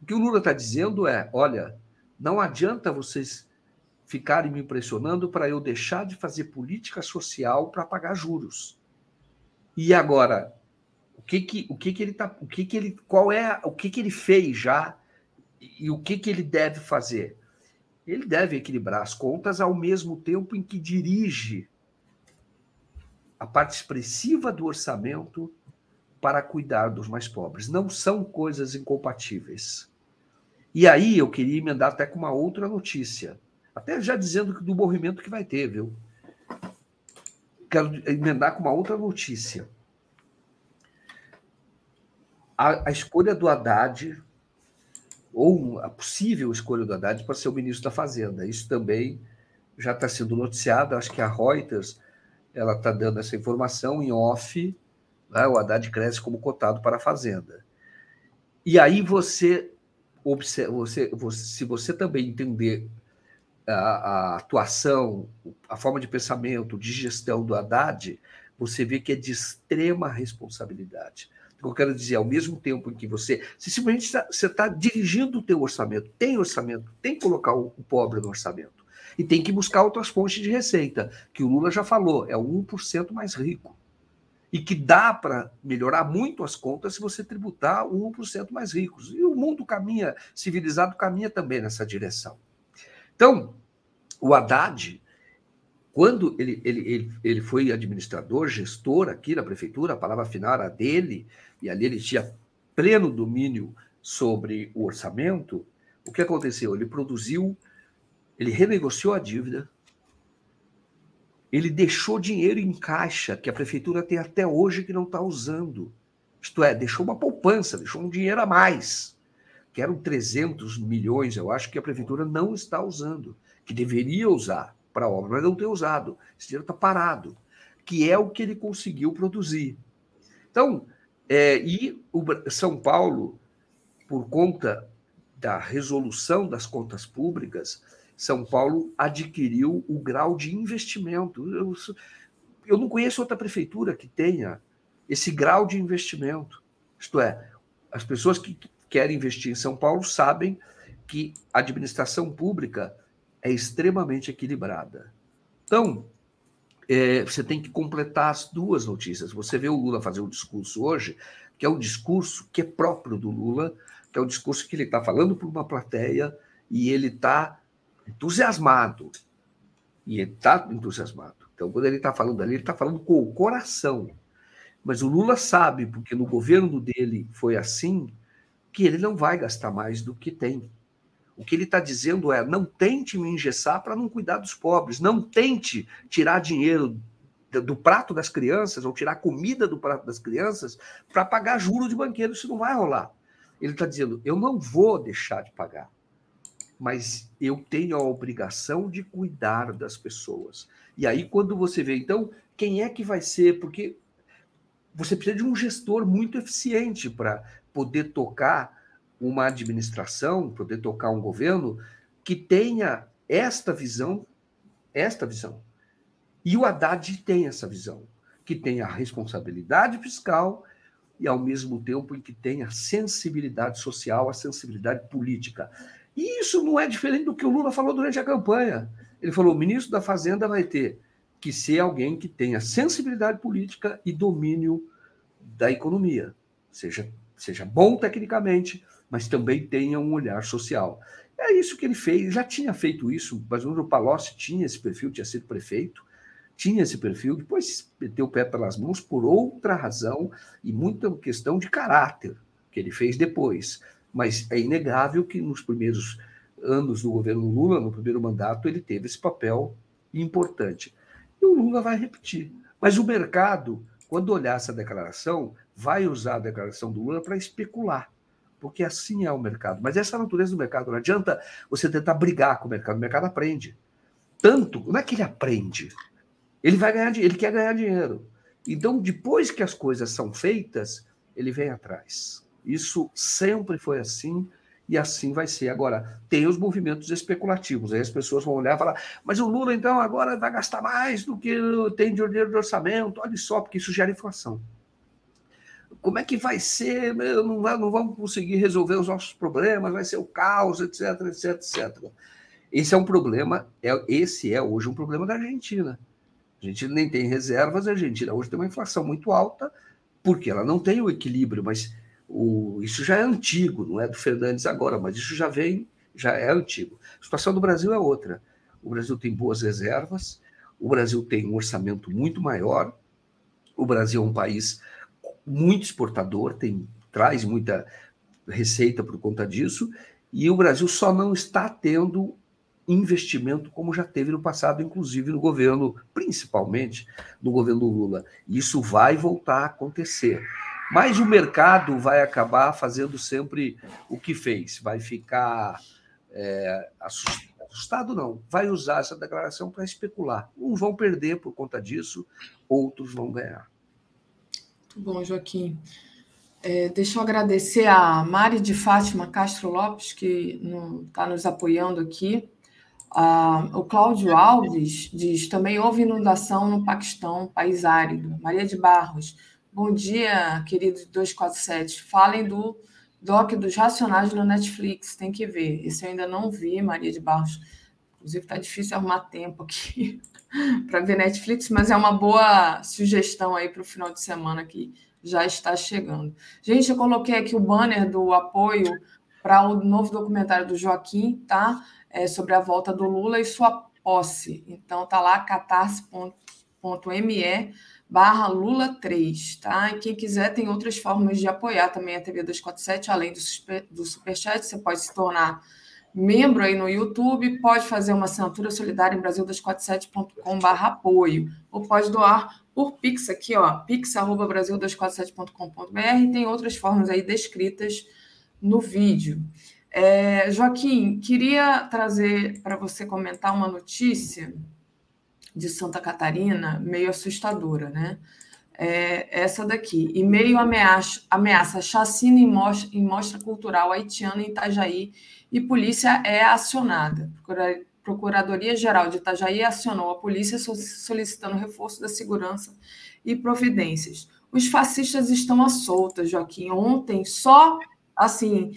O que o Lula está dizendo é: olha, não adianta vocês ficarem me impressionando para eu deixar de fazer política social para pagar juros. E agora, o que que o que que ele tá, o que que ele, qual é, o que que ele fez já e o que que ele deve fazer? Ele deve equilibrar as contas ao mesmo tempo em que dirige a parte expressiva do orçamento para cuidar dos mais pobres. Não são coisas incompatíveis. E aí eu queria emendar até com uma outra notícia. Até já dizendo do movimento que vai ter, viu? Quero emendar com uma outra notícia. A, a escolha do Haddad, ou a possível escolha do Haddad para ser o ministro da Fazenda. Isso também já está sendo noticiado. Acho que a Reuters ela está dando essa informação em off. Né? O Haddad cresce como cotado para a Fazenda. E aí você, observa, você, você se você também entender a, a, atuação, a forma de pensamento, de gestão do Haddad, você vê que é de extrema responsabilidade. O que eu quero dizer, ao mesmo tempo em que você, se simplesmente você está dirigindo o teu orçamento, tem orçamento, tem que colocar o, o pobre no orçamento. E tem que buscar outras fontes de receita, que o Lula já falou, é o 1% mais rico. E que dá para melhorar muito as contas se você tributar o 1% mais ricos. E o mundo caminha, civilizado caminha também nessa direção. Então, o Haddad, quando ele, ele, ele, ele foi administrador, gestor aqui na prefeitura, a palavra final era dele, e ali ele tinha pleno domínio sobre o orçamento, o que aconteceu? Ele produziu, ele renegociou a dívida, ele deixou dinheiro em caixa, que a prefeitura tem até hoje que não está usando. Isto é, deixou uma poupança, deixou um dinheiro a mais que eram 300 milhões, eu acho que a prefeitura não está usando, que deveria usar para a obra, mas não tem usado. Esse dinheiro está parado, que é o que ele conseguiu produzir. Então, é, e o São Paulo, por conta da resolução das contas públicas, São Paulo adquiriu o grau de investimento. Eu, eu não conheço outra prefeitura que tenha esse grau de investimento. Isto é, as pessoas que querem investir em São Paulo sabem que a administração pública é extremamente equilibrada. Então, é, você tem que completar as duas notícias. Você vê o Lula fazer um discurso hoje, que é um discurso que é próprio do Lula, que é um discurso que ele está falando para uma plateia e ele está entusiasmado. E ele está entusiasmado. Então, quando ele está falando ali, ele está falando com o coração. Mas o Lula sabe, porque no governo dele foi assim, que ele não vai gastar mais do que tem. O que ele está dizendo é: não tente me engessar para não cuidar dos pobres, não tente tirar dinheiro do prato das crianças ou tirar comida do prato das crianças para pagar juro de banqueiro, isso não vai rolar. Ele está dizendo: eu não vou deixar de pagar, mas eu tenho a obrigação de cuidar das pessoas. E aí, quando você vê, então, quem é que vai ser? Porque você precisa de um gestor muito eficiente para poder tocar uma administração, poder tocar um governo que tenha esta visão, esta visão. E o Haddad tem essa visão, que tem a responsabilidade fiscal e ao mesmo tempo em que tem a sensibilidade social, a sensibilidade política. E isso não é diferente do que o Lula falou durante a campanha. Ele falou: o ministro da Fazenda vai ter que ser alguém que tenha sensibilidade política e domínio da economia, seja seja bom tecnicamente, mas também tenha um olhar social. É isso que ele fez, já tinha feito isso, mas o Palocci tinha esse perfil, tinha sido prefeito, tinha esse perfil, depois meteu o pé pelas mãos por outra razão e muita questão de caráter que ele fez depois. Mas é inegável que nos primeiros anos do governo Lula, no primeiro mandato, ele teve esse papel importante. E o Lula vai repetir. Mas o mercado, quando olhar essa declaração, vai usar a declaração do Lula para especular, porque assim é o mercado. Mas essa é a natureza do mercado. Não adianta você tentar brigar com o mercado. O mercado aprende. Tanto, não é que ele aprende. Ele vai ganhar ele quer ganhar dinheiro. Então, depois que as coisas são feitas, ele vem atrás. Isso sempre foi assim e assim vai ser. Agora, tem os movimentos especulativos. Aí as pessoas vão olhar e falar, mas o Lula, então, agora vai gastar mais do que tem de dinheiro de orçamento. Olha só, porque isso gera inflação. Como é que vai ser? Não, não vamos conseguir resolver os nossos problemas, vai ser o caos, etc, etc, etc. Esse é um problema, é, esse é hoje um problema da Argentina. A Argentina nem tem reservas, a Argentina hoje tem uma inflação muito alta, porque ela não tem o equilíbrio, mas o, isso já é antigo, não é do Fernandes agora, mas isso já vem, já é antigo. A situação do Brasil é outra. O Brasil tem boas reservas, o Brasil tem um orçamento muito maior, o Brasil é um país muito exportador, tem, traz muita receita por conta disso, e o Brasil só não está tendo investimento como já teve no passado, inclusive no governo, principalmente no governo Lula. Isso vai voltar a acontecer. Mas o mercado vai acabar fazendo sempre o que fez, vai ficar é, assustado, não, vai usar essa declaração para especular. Uns vão perder por conta disso, outros vão ganhar. Muito bom, Joaquim. É, deixa eu agradecer a Mari de Fátima Castro Lopes, que está nos apoiando aqui. Ah, o Cláudio Alves diz: também houve inundação no Paquistão, país árido. Maria de Barros, Bom dia, querido 247. Falem do doc dos Racionais no Netflix, tem que ver. Esse eu ainda não vi, Maria de Barros. Inclusive, está difícil arrumar tempo aqui para ver Netflix, mas é uma boa sugestão aí para o final de semana que já está chegando. Gente, eu coloquei aqui o banner do apoio para o novo documentário do Joaquim, tá? É sobre a volta do Lula e sua posse. Então, tá lá, catarse.me barra Lula 3, tá? E quem quiser tem outras formas de apoiar também a TV 247, além do, super, do Superchat, você pode se tornar membro aí no YouTube, pode fazer uma assinatura solidária em brasil247.com barra apoio, ou pode doar por Pix aqui, ó, pix.brasil247.com.br, tem outras formas aí descritas no vídeo. É, Joaquim, queria trazer para você comentar uma notícia de Santa Catarina meio assustadora, né? É essa daqui. E meio ameaça, ameaça chacina em mostra, em mostra cultural haitiana em Itajaí e polícia é acionada. Procuradoria-Geral de Itajaí acionou a polícia solicitando reforço da segurança e providências. Os fascistas estão à solta, Joaquim. Ontem, só assim,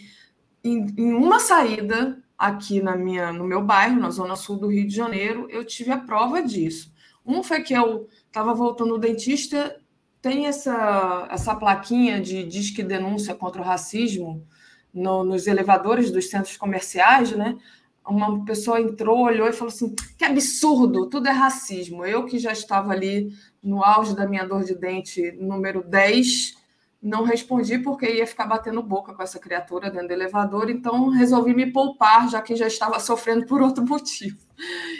em, em uma saída aqui na minha, no meu bairro, na zona sul do Rio de Janeiro, eu tive a prova disso. Um foi que eu estava voltando ao dentista, tem essa, essa plaquinha de disque denúncia contra o racismo no, nos elevadores dos centros comerciais, né? Uma pessoa entrou, olhou e falou assim: que absurdo, tudo é racismo. Eu que já estava ali no auge da minha dor de dente, número 10, não respondi porque ia ficar batendo boca com essa criatura dentro do elevador, então resolvi me poupar, já que já estava sofrendo por outro motivo.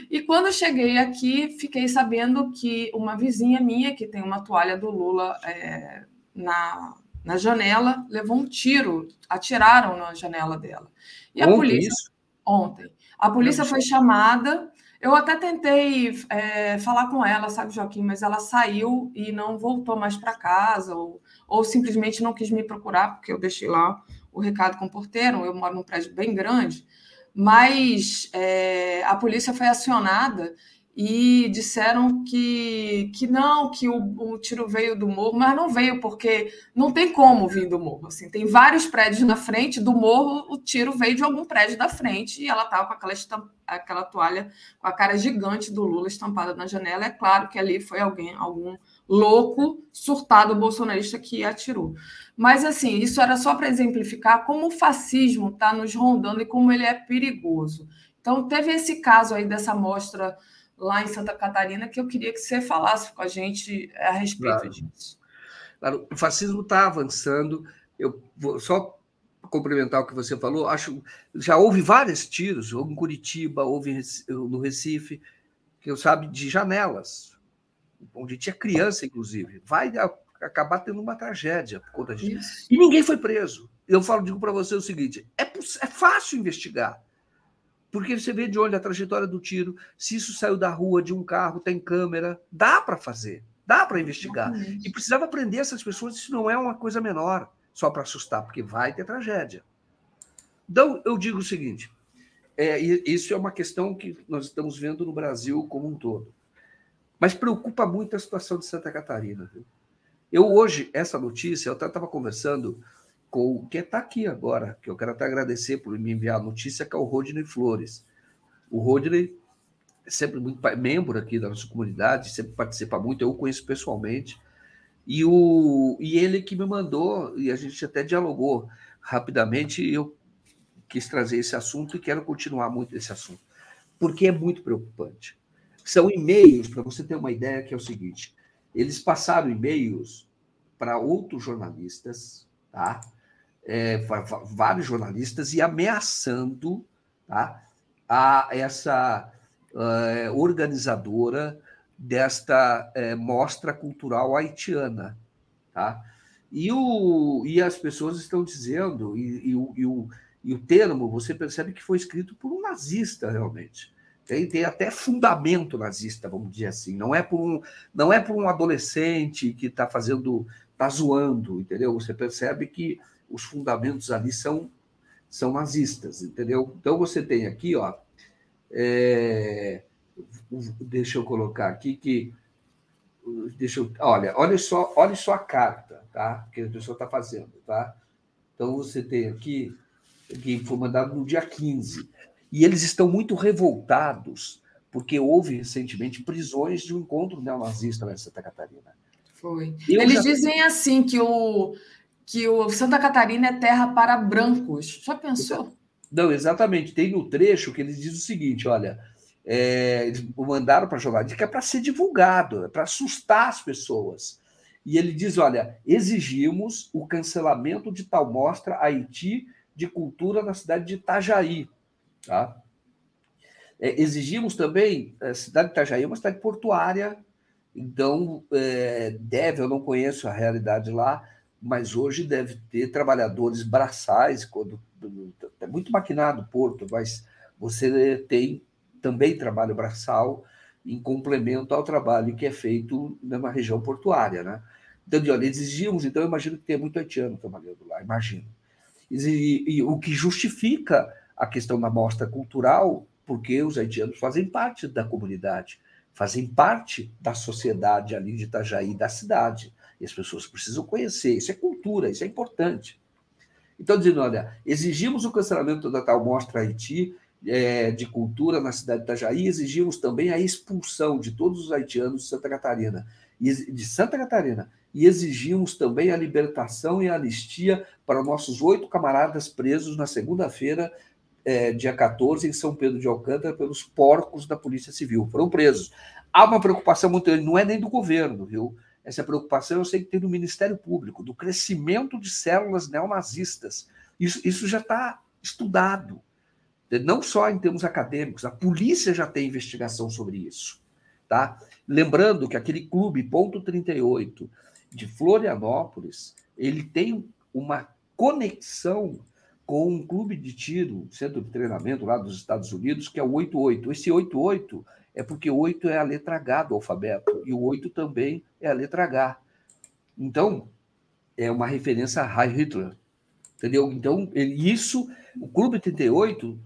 E quando cheguei aqui, fiquei sabendo que uma vizinha minha, que tem uma toalha do Lula é, na, na janela, levou um tiro, atiraram na janela dela. E a ontem polícia. Isso? Ontem. A polícia foi chamada. Eu até tentei é, falar com ela, sabe, Joaquim, mas ela saiu e não voltou mais para casa. Ou ou simplesmente não quis me procurar, porque eu deixei lá o recado com o porteiro, eu moro num prédio bem grande, mas é, a polícia foi acionada e disseram que, que não, que o, o, tiro veio do morro, mas não veio, porque não tem como vir do morro. Assim, tem vários prédios na frente, do morro o tiro veio de algum prédio da frente e ela estava com aquela, aquela toalha com a cara gigante do Lula estampada na janela. É claro que ali foi alguém, algum louco, surtado bolsonarista que atirou. Mas, assim, isso era só para exemplificar como o fascismo está nos rondando e como ele é perigoso. Então, teve esse caso aí dessa mostra lá em Santa Catarina, que eu queria que você falasse com a gente a respeito Claro. disso. Claro, o fascismo está avançando. Eu vou só complementar o que você falou. Acho já houve vários tiros, houve em Curitiba, houve no Recife, que eu sabe de janelas, onde tinha criança, inclusive. Vai acabar tendo uma tragédia por conta disso. Isso. E ninguém foi preso. Eu falo, digo para você o seguinte: é, é fácil investigar. Porque você vê de onde a trajetória do tiro, se isso saiu da rua, de um carro, tem câmera, dá para fazer, dá para investigar. E precisava prender essas pessoas, isso não é uma coisa menor, só para assustar, porque vai ter tragédia. Então, eu digo o seguinte: é, isso é uma questão que nós estamos vendo no Brasil como um todo. Mas preocupa muito a situação de Santa Catarina. Eu hoje, essa notícia, eu estava conversando com o que está aqui agora, que eu quero até agradecer por me enviar a notícia, que é o Rodney Flores. O Rodney é sempre muito membro aqui da nossa comunidade, sempre participa muito, eu o conheço pessoalmente. E, o, e ele que me mandou, e a gente até dialogou rapidamente, e eu quis trazer esse assunto e quero continuar muito esse assunto, porque é muito preocupante. São e-mails, para você ter uma ideia, que é o seguinte: eles passaram e-mails para outros jornalistas, tá? É, vários jornalistas, e ameaçando tá? a essa eh, organizadora desta eh, mostra cultural haitiana. Tá? E, o, e as pessoas estão dizendo, e, e e, o, e o termo, você percebe que foi escrito por um nazista, realmente. Tem, tem até fundamento nazista, vamos dizer assim. Não é por um, não é por um adolescente que está fazendo, está zoando, entendeu? Você percebe que os fundamentos ali são, são nazistas, entendeu? Então você tem aqui, ó, é, deixa eu colocar aqui que deixa eu, olha, olha só, olha só a carta, tá? Que a pessoa está fazendo, tá? Então você tem aqui que foi mandado no dia 15 e eles estão muito revoltados porque houve recentemente prisões de um encontro neonazista lá em Santa Catarina. Foi. Eu Eles já- dizem assim que o, que o Santa Catarina é terra para brancos. Já pensou? Não, exatamente. Tem no trecho que eles dizem o seguinte: olha, é, eles mandaram para jogar, que é para ser divulgado, é para assustar as pessoas. E ele diz: olha, exigimos o cancelamento de tal mostra Haiti de cultura na cidade de Itajaí. Tá? É, exigimos também, a cidade de Itajaí é uma cidade portuária, então é, deve, eu não conheço a realidade lá, mas hoje deve ter trabalhadores braçais, quando é muito maquinado o porto, mas você tem também trabalho braçal em complemento ao trabalho que é feito numa região portuária, né? Então, de, olha, exigimos, então eu imagino que tem muito haitiano trabalhando lá, imagino. E, e o que justifica a questão da mostra cultural, porque os haitianos fazem parte da comunidade, fazem parte da sociedade ali de Itajaí, da cidade. E as pessoas precisam conhecer. Isso é cultura, isso é importante. Então, dizendo, olha, exigimos o cancelamento da tal mostra Haiti é, de cultura na cidade de Itajaí, exigimos também a expulsão de todos os haitianos de Santa Catarina, de Santa Catarina, e exigimos também a libertação e a anistia para nossos oito camaradas presos na segunda-feira, é, dia 14, em São Pedro de Alcântara, pelos porcos da Polícia Civil. Foram presos. Há uma preocupação muito grande, não é nem do governo, viu? Essa preocupação eu sei que tem no Ministério Público, do crescimento de células neonazistas. Isso, isso já está estudado, não só em termos acadêmicos, a polícia já tem investigação sobre isso. Tá? Lembrando que aquele clube Ponto 38 de Florianópolis, ele tem uma conexão com um clube de tiro, centro de treinamento lá dos Estados Unidos, que é o 88. Esse 88 é porque 8 é a letra H do alfabeto e o 8 também é a letra H. Então, é uma referência a Heil Hitler. Entendeu? Então, isso, o Clube 38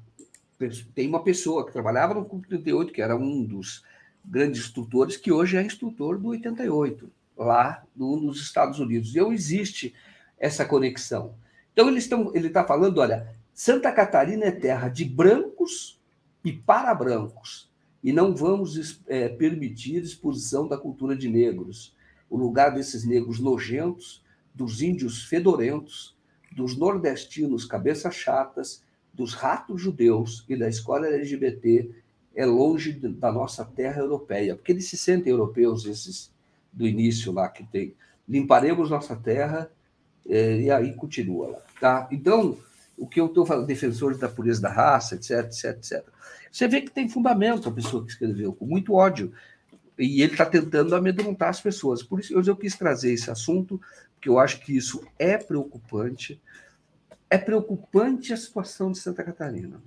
tem uma pessoa que trabalhava no Clube 38, que era um dos grandes instrutores, que hoje é instrutor do 88, lá no, nos Estados Unidos. E existe essa conexão. Então, eles estão, ele está falando: olha, Santa Catarina é terra de brancos e para brancos, e não vamos é, permitir exposição da cultura de negros, o lugar desses negros nojentos, dos índios fedorentos, dos nordestinos cabeças chatas, dos ratos judeus e da escola LGBT é longe da nossa terra europeia, porque eles se sentem europeus, esses do início lá que tem. Limparemos nossa terra é, e aí continua lá. Tá? Então, o que eu estou falando, defensores da pureza da raça, etc, etc, etc. Você vê que tem fundamento a pessoa que escreveu, com muito ódio. E ele está tentando amedrontar as pessoas. Por isso eu quis trazer esse assunto, porque eu acho que isso é preocupante. É preocupante a situação de Santa Catarina.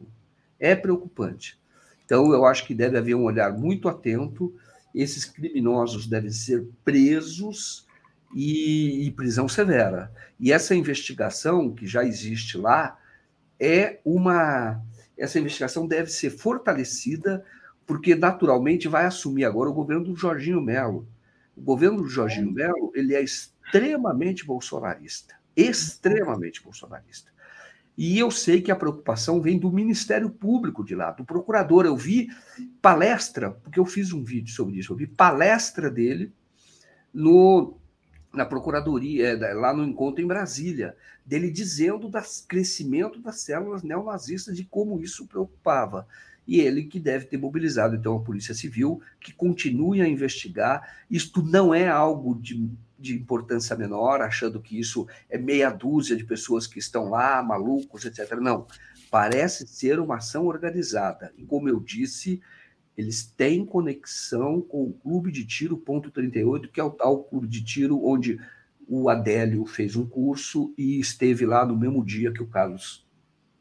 É preocupante. Então, eu acho que deve haver um olhar muito atento. Esses criminosos devem ser presos e, e prisão severa. E essa investigação que já existe lá é uma. Essa investigação deve ser fortalecida, porque naturalmente vai assumir agora o governo do Jorginho Melo. O governo do Jorginho Melo ele é extremamente bolsonarista, extremamente bolsonarista. E eu sei que a preocupação vem do Ministério Público de lá, do procurador. Eu vi palestra, porque eu fiz um vídeo sobre isso, eu vi palestra dele no, na Procuradoria, é, lá no encontro em Brasília, dele dizendo do crescimento das células neonazistas, de como isso preocupava. E ele que deve ter mobilizado, então, a Polícia Civil, que continue a investigar. Isto não é algo de de importância menor, achando que isso é meia dúzia de pessoas que estão lá, malucos, etc. Não. Parece ser uma ação organizada. E, como eu disse, eles têm conexão com o Clube de Tiro Ponto 38, que é o tal clube de tiro onde o Adélio fez um curso e esteve lá no mesmo dia que o Carlos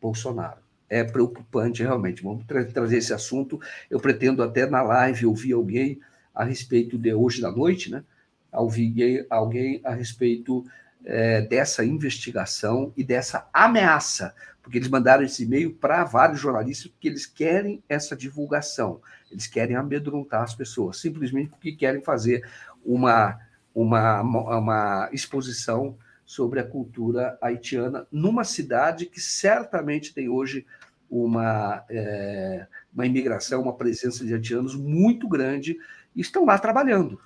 Bolsonaro. É preocupante, realmente. Vamos tra trazer esse assunto. Eu pretendo até na live ouvir alguém a respeito de hoje da noite, né? ouvir alguém a respeito é, dessa investigação e dessa ameaça, porque eles mandaram esse e-mail para vários jornalistas porque eles querem essa divulgação, eles querem amedrontar as pessoas, simplesmente porque querem fazer uma, uma, uma exposição sobre a cultura haitiana numa cidade que certamente tem hoje uma, é, uma imigração, uma presença de haitianos muito grande e estão lá trabalhando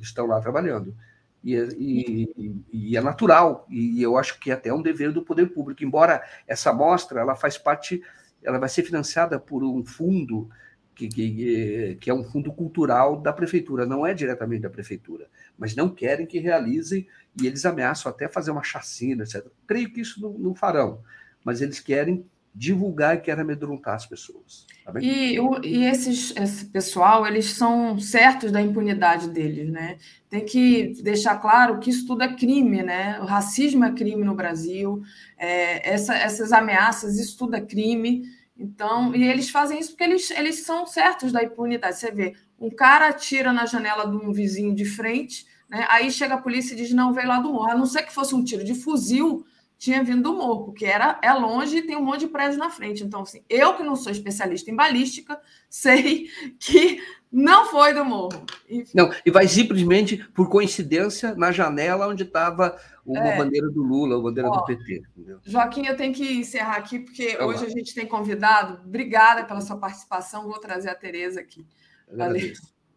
estão lá trabalhando. E, é, e, e, é natural, e eu acho que é até um dever do poder público, embora essa mostra ela faz parte, ela vai ser financiada por um fundo que, que, que é um fundo cultural da prefeitura, não é diretamente da prefeitura, mas não querem que realizem, e eles ameaçam até fazer uma chacina, etc. Creio que isso não, não farão, mas eles querem divulgar e quer amedrontar as pessoas. Tá e, e esses, esse pessoal, eles são certos da impunidade deles, né? Tem que deixar claro que isso tudo é crime, né? O racismo é crime no Brasil, é, essa, essas ameaças, isso tudo é crime. Então, e eles fazem isso porque eles, eles são certos da impunidade. Você vê, um cara atira na janela de um vizinho de frente, né? aí chega a polícia e diz: não, veio lá do morro. A não ser que fosse um tiro de fuzil, tinha vindo do morro, porque era, é longe e tem um monte de prédio na frente. Então, assim, eu que não sou especialista em balística, sei que não foi do morro. Enfim. Não, e vai simplesmente, por coincidência, na janela onde estava uma é. bandeira do Lula, a bandeira Ó, do PT. Entendeu? Joaquim, eu tenho que encerrar aqui, porque hoje a gente tem convidado. Obrigada pela sua participação. Vou trazer a Tereza aqui. Valeu.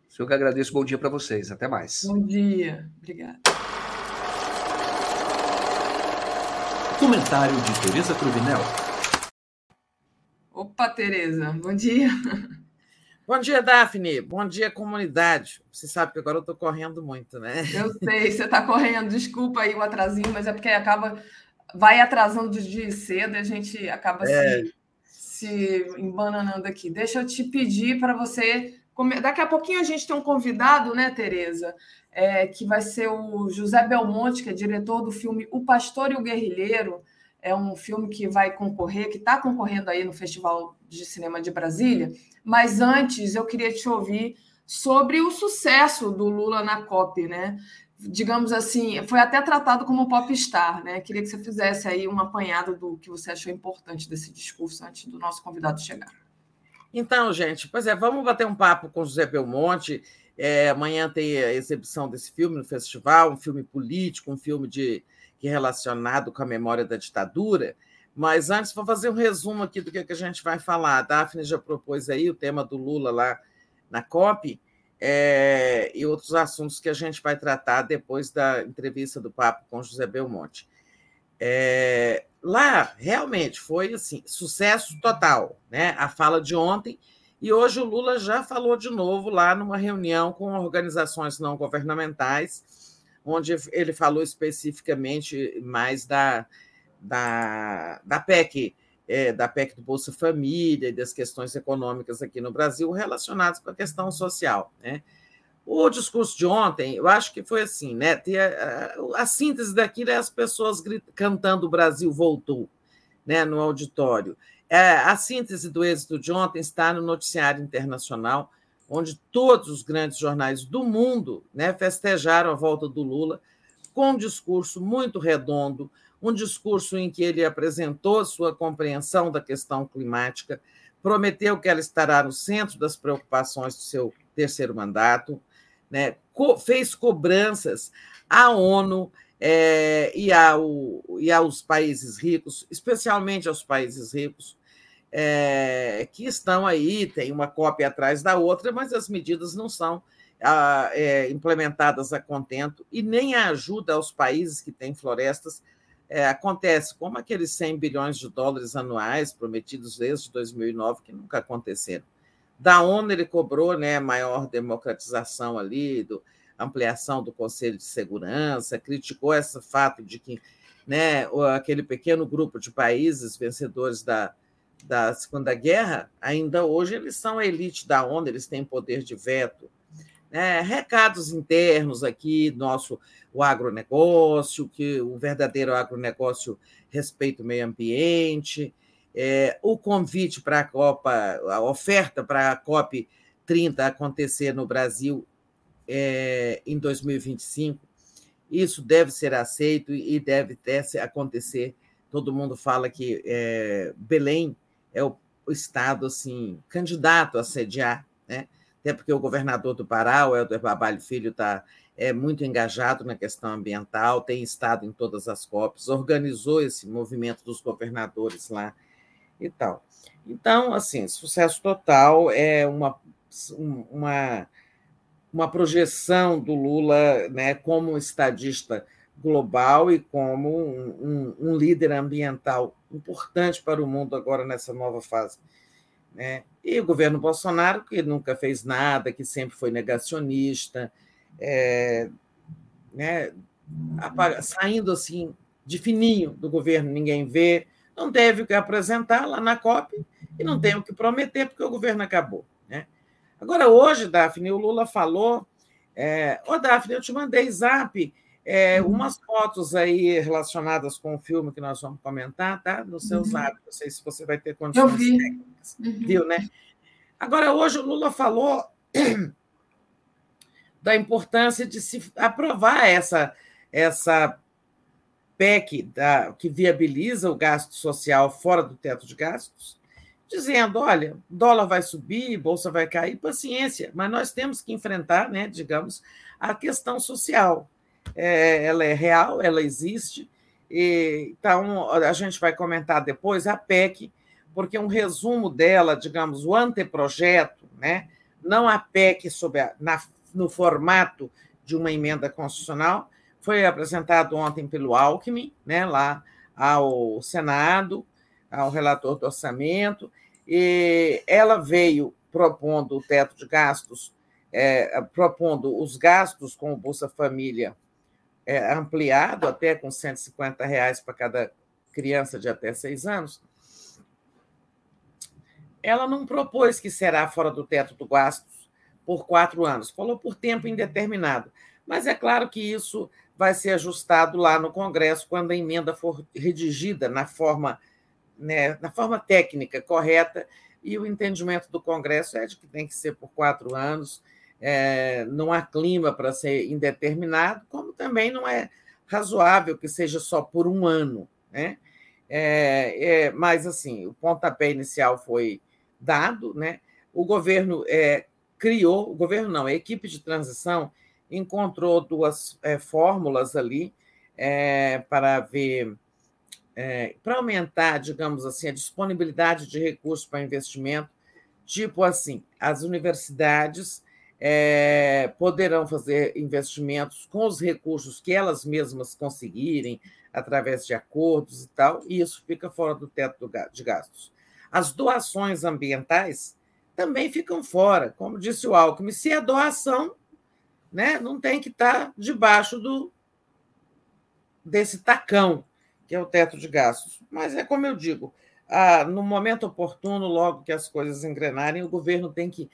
O senhor que agradeço. Bom dia para vocês. Até mais. Bom dia. Obrigada. Comentário de Tereza Cruvinel. Opa, Tereza, bom dia. Bom dia, Daphne. Bom dia, comunidade. Você sabe que agora eu estou correndo muito, né? Eu sei, você está correndo. Desculpa aí o atrasinho, mas é porque acaba vai atrasando dos dias cedo e a gente acaba é. se, se embananando aqui. Deixa eu te pedir para você. Daqui a pouquinho a gente tem um convidado, né, Tereza? é, que vai ser o José Belmonte, que é diretor do filme O Pastor e o Guerrilheiro. É um filme que vai concorrer, que está concorrendo aí no Festival de Cinema de Brasília. Mas antes, eu queria te ouvir sobre o sucesso do Lula na COP, né? Digamos assim, foi até tratado como popstar, né? Queria que você fizesse aí um apanhado do que você achou importante desse discurso antes do nosso convidado chegar. Então, gente, pois é, vamos bater um papo com José Belmonte. É, amanhã tem a exibição desse filme no festival, um filme político, um filme de, que é relacionado com a memória da ditadura. Mas antes, vou fazer um resumo aqui do que, que a gente vai falar. A Daphne já propôs aí o tema do Lula lá na COP é, e outros assuntos que a gente vai tratar depois da entrevista do papo com José Belmonte. É, lá, realmente, foi assim, sucesso total. Né? A fala de ontem E hoje o Lula já falou de novo lá numa reunião com organizações não governamentais, onde ele falou especificamente mais da, da, da PEC, é, da PEC do Bolsa Família e das questões econômicas aqui no Brasil relacionadas com a questão social. Né? O discurso de ontem, eu acho que foi assim, né? A, síntese daquilo é as pessoas cantando o Brasil voltou né, no auditório. É, a síntese do êxito de ontem está no noticiário internacional, onde todos os grandes jornais do mundo né, festejaram a volta do Lula com um discurso muito redondo, um discurso em que ele apresentou sua compreensão da questão climática, prometeu que ela estará no centro das preocupações do seu terceiro mandato, né, fez cobranças à ONU é, e, ao, e aos países ricos, especialmente aos países ricos, é, que estão aí, tem uma cópia atrás da outra, mas as medidas não são a, é, implementadas a contento e nem a ajuda aos países que têm florestas é, acontece, como aqueles 100 bilhões de dólares anuais prometidos desde 2009, que nunca aconteceram. Da ONU ele cobrou né, maior democratização ali, do, ampliação do Conselho de Segurança, criticou esse fato de que né, aquele pequeno grupo de países vencedores da, da Segunda Guerra, ainda hoje eles são a elite da ONU, eles têm poder de veto. Né? Recados internos aqui, nosso o agronegócio, que o verdadeiro agronegócio respeita o meio ambiente, é, o convite para a Copa, a oferta para a COP 30 acontecer no Brasil é, em 2025. Isso deve ser aceito e deve ter, acontecer. Todo mundo fala que é, Belém é o, estado assim candidato a sediar, né? até porque o governador do Pará, o Helder Babalho Filho, está é muito engajado na questão ambiental, tem estado em todas as COPs, organizou esse movimento dos governadores lá e tal. Então, assim, sucesso total é uma, uma, uma projeção do Lula né, como estadista global e como um, um, um, líder ambiental importante para o mundo agora nessa nova fase. Né? E o governo Bolsonaro, que nunca fez nada, que sempre foi negacionista, é, né, saindo assim de fininho do governo, ninguém vê, não teve o que apresentar lá na COP e não tem o que prometer, porque o governo acabou. Né? Agora, hoje, Daphne, o Lula falou. É, Ô, Daphne, eu te mandei zap é, umas fotos aí relacionadas com o filme que nós vamos comentar, tá? No seu uhum. zap. Não sei se você vai ter condições eu vi. técnicas. Uhum. Viu, né? Agora, hoje, o Lula falou da importância de se aprovar essa, essa PEC da, que viabiliza o gasto social fora do teto de gastos, dizendo: olha, dólar vai subir, bolsa vai cair, paciência, mas nós temos que enfrentar, né, digamos, a questão social. É, ela é real, ela existe. E, então, a gente vai comentar depois a PEC, porque um resumo dela, digamos, o anteprojeto, né, não a PEC sobre a, na, no formato de uma emenda constitucional, foi apresentado ontem pelo Alckmin, né, lá ao Senado, ao relator do orçamento, e ela veio propondo o teto de gastos, é, propondo os gastos com o Bolsa Família é, ampliado até com 150 reais para cada criança de até seis anos. Ela não propôs que será fora do teto do gastos por quatro anos, falou por tempo indeterminado. Mas é claro que isso vai ser ajustado lá no Congresso quando a emenda for redigida na forma, né, na forma técnica correta, e o entendimento do Congresso é de que tem que ser por quatro anos, é, não há clima para ser indeterminado, como também não é razoável que seja só por um ano. Né? É, é, mas, assim, o pontapé inicial foi dado, né? o governo é, criou, o governo não, a equipe de transição encontrou duas é, fórmulas ali é, para ver, é, para aumentar, digamos assim, a disponibilidade de recursos para investimento, tipo assim, as universidades é, poderão fazer investimentos com os recursos que elas mesmas conseguirem, através de acordos e tal, e isso fica fora do teto de gastos. As doações ambientais também ficam fora. Como disse o Alckmin, se é doação, né, não tem que estar debaixo do, desse tacão, que é o teto de gastos. Mas é como eu digo, ah, no momento oportuno, logo que as coisas engrenarem, o governo tem que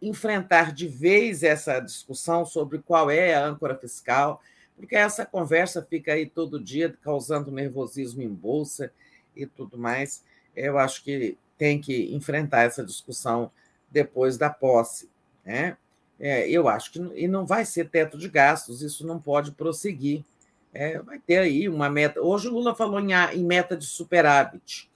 enfrentar de vez essa discussão sobre qual é a âncora fiscal, porque essa conversa fica aí todo dia causando nervosismo em bolsa e tudo mais. Eu acho que tem que enfrentar essa discussão depois da posse. Né? É, eu acho que e não vai ser teto de gastos, isso não pode prosseguir. É, vai ter aí uma meta. Hoje o Lula falou em, em meta de superávit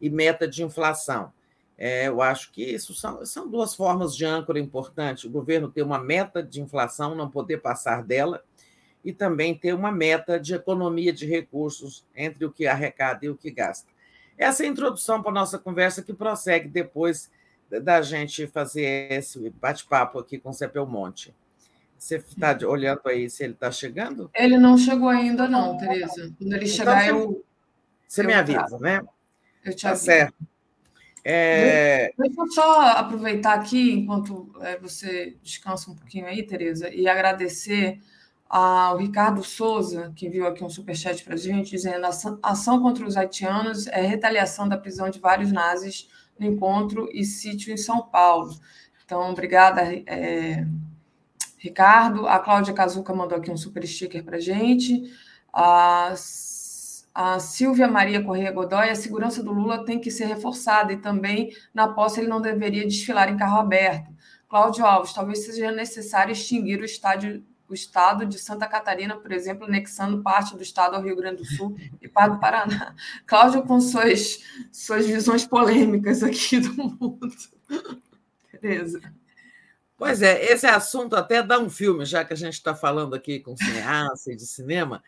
e meta de inflação. É, eu acho que isso são, são duas formas de âncora importantes. O governo ter uma meta de inflação, não poder passar dela, e também ter uma meta de economia de recursos entre o que arrecada e o que gasta. Essa é a introdução para a nossa conversa que prossegue depois da gente fazer esse bate-papo aqui com o Cepel Monte. Você está olhando aí se ele está chegando? Ele não chegou ainda, não, Tereza. Quando ele então, chegar, então, eu. Você eu me avisa, trago. né? Eu te tá aviso. certo. É... Deixa eu só aproveitar aqui, enquanto é, você descansa um pouquinho aí, Tereza, e agradecer ao Ricardo Souza, que enviou aqui um superchat para a gente, dizendo a ação contra os haitianos é retaliação da prisão de vários nazis no encontro e sítio em São Paulo. Então, obrigada, é, Ricardo. A Cláudia Cazuca mandou aqui um super sticker para gente. A a Silvia Maria Correia Godoy, a segurança do Lula tem que ser reforçada e também, na posse, ele não deveria desfilar em carro aberto. Cláudio Alves, talvez seja necessário extinguir o, estádio, o estado de Santa Catarina, por exemplo, anexando parte do estado ao Rio Grande do Sul e para o Paraná. Cláudio, com suas, suas visões polêmicas aqui do mundo. Beleza. Pois é, esse assunto até dá um filme, já que a gente está falando aqui com cineasta e de cinema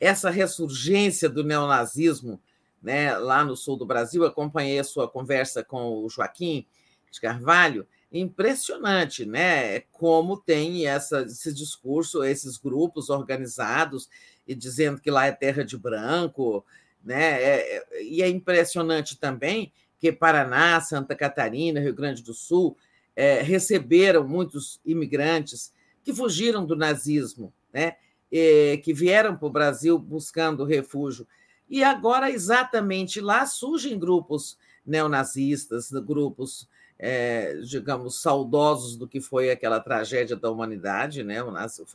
essa ressurgência do neonazismo né, lá no sul do Brasil. Acompanhei a sua conversa com o Joaquim de Carvalho. Impressionante, né? Como tem essa, esse discurso, esses grupos organizados e dizendo que lá é terra de branco, né? É, é e é impressionante também que Paraná, Santa Catarina, Rio Grande do Sul é, receberam muitos imigrantes que fugiram do nazismo, né? Eh, que vieram para o Brasil buscando refúgio. E agora, exatamente lá, surgem grupos neonazistas, grupos, é, digamos, saudosos do que foi aquela tragédia da humanidade, né, o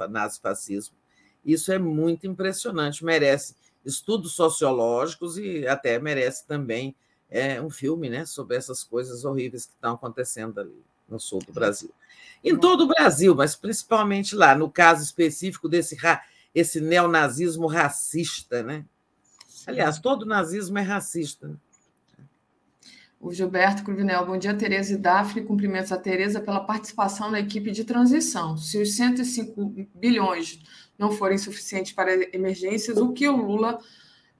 nazifascismo. Isso é muito impressionante, merece estudos sociológicos e até merece também é, um filme né, sobre essas coisas horríveis que estão acontecendo ali no sul do Brasil. Em todo o Brasil, mas principalmente lá, no caso específico desse esse neonazismo racista, né? Aliás, todo nazismo é racista. Né? O Gilberto Cruvinel, bom dia, Tereza e Daphne. Cumprimentos a Tereza pela participação na equipe de transição. Se os 105 bilhões não forem suficientes para emergências, o que o Lula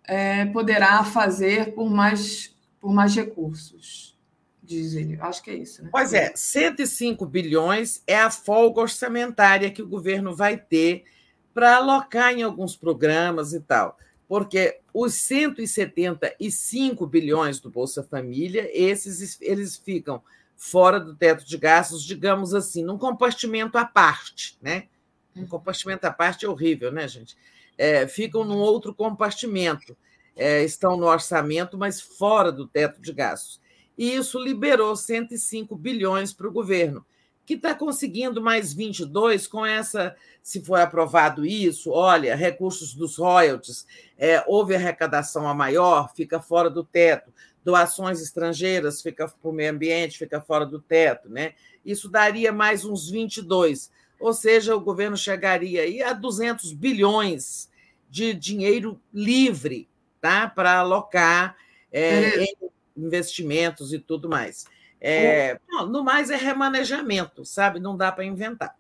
é, poderá fazer por mais, por mais recursos? diz ele. Acho que é isso, né? Pois é, 105 bilhões é a folga orçamentária que o governo vai ter para alocar em alguns programas e tal. Porque os 175 bilhões do Bolsa Família, esses eles ficam fora do teto de gastos, digamos assim, num compartimento à parte, né? Um compartimento à parte é horrível, né, gente? É, ficam num outro compartimento. É, estão no orçamento, mas fora do teto de gastos e isso liberou 105 bilhões para o governo, que está conseguindo mais 22 com essa, se for aprovado isso, olha, recursos dos royalties, é, houve arrecadação a maior, fica fora do teto, doações estrangeiras fica para o meio ambiente, fica fora do teto, né? Isso daria mais uns 22, ou seja, o governo chegaria aí a 200 bilhões de dinheiro livre, tá, para alocar é, em investimentos e tudo mais. É, no mais, é remanejamento, sabe? Não dá para inventar.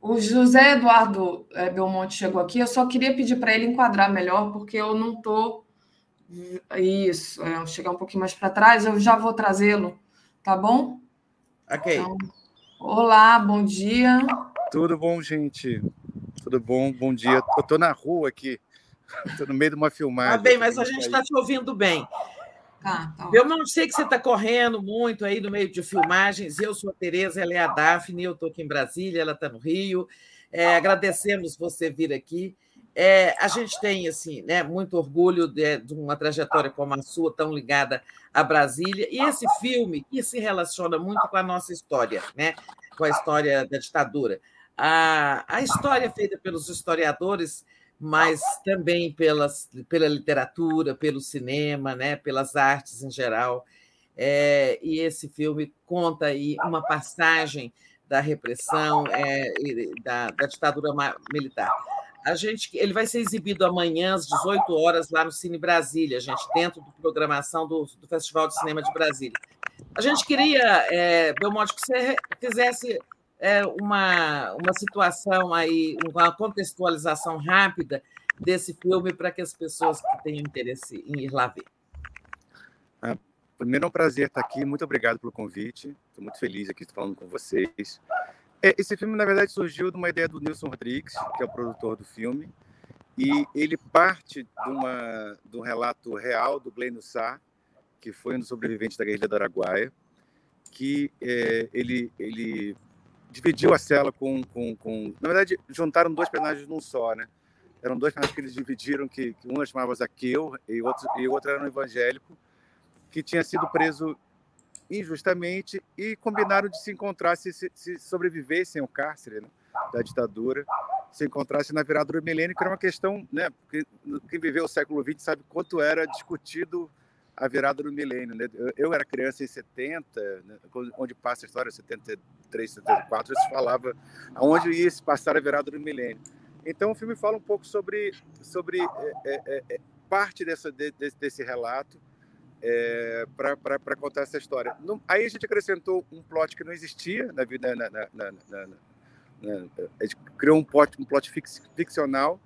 O José Eduardo é, Belmonte chegou aqui, eu só queria pedir para ele enquadrar melhor, porque eu não estou. Isso, é, chegar um pouquinho mais para trás, eu já vou trazê-lo, tá bom? Ok. Então, olá, bom dia. Tudo bom, gente? Tudo bom? Bom dia. Eu estou na rua aqui, estou no meio de uma filmagem. Tá bem, mas a gente está te ouvindo bem. Tá, tá eu não sei que você está correndo muito aí no meio de filmagens. Eu sou a Tereza, ela é a Daphne, eu estou aqui em Brasília, ela está no Rio. É, agradecemos você vir aqui. É, a gente tem assim, né, muito orgulho de, de, uma trajetória como a sua, tão ligada a Brasília, e esse filme que se relaciona muito com a nossa história, né, com a história da ditadura. A, a história feita pelos historiadores, mas também pelas, pela literatura, pelo cinema, né, pelas artes em geral. É, e esse filme conta aí uma passagem da repressão, é, da, da ditadura militar. A gente, ele vai ser exibido amanhã às 18 horas lá no Cine Brasília, gente, dentro da programação do, do, Festival de Cinema de Brasília. A gente queria, é, Belmonte, que você fizesse é, uma, uma situação aí, uma contextualização rápida desse filme para que as pessoas que tenham interesse em ir lá ver. Ah, primeiro é um prazer estar aqui, muito obrigado pelo convite. Estou muito feliz aqui falando com vocês. É, esse filme, na verdade, surgiu de uma ideia do Nilson Rodrigues, que é o produtor do filme, e ele parte de, uma, de um relato real do Glenn Sá, que foi um dos sobreviventes da guerrilha do Araguaia, que é, ele, ele dividiu a cela com, com, com... Na verdade, juntaram dois personagens num só, né? Eram dois personagens que eles dividiram, que, que um chamava Zaqueu e outro, e o outro era um evangélico, que tinha sido preso injustamente e combinaram de se encontrar, se, se sobrevivessem ao cárcere né, da ditadura, se encontrassem na virada do milênio, que era uma questão, né, quem viveu o século XX sabe quanto era discutido a virada do milênio. Né? Eu, eu, era criança em 70, né, onde passa a história, 73, 74, se falava aonde ia se passar a virada do milênio. Então o filme fala um pouco sobre, sobre é, é, é, parte dessa, de, desse relato, é, para contar essa história. aí a gente acrescentou um plot que não existia na vida. Na, na, na, a gente criou um plot, um plot ficcional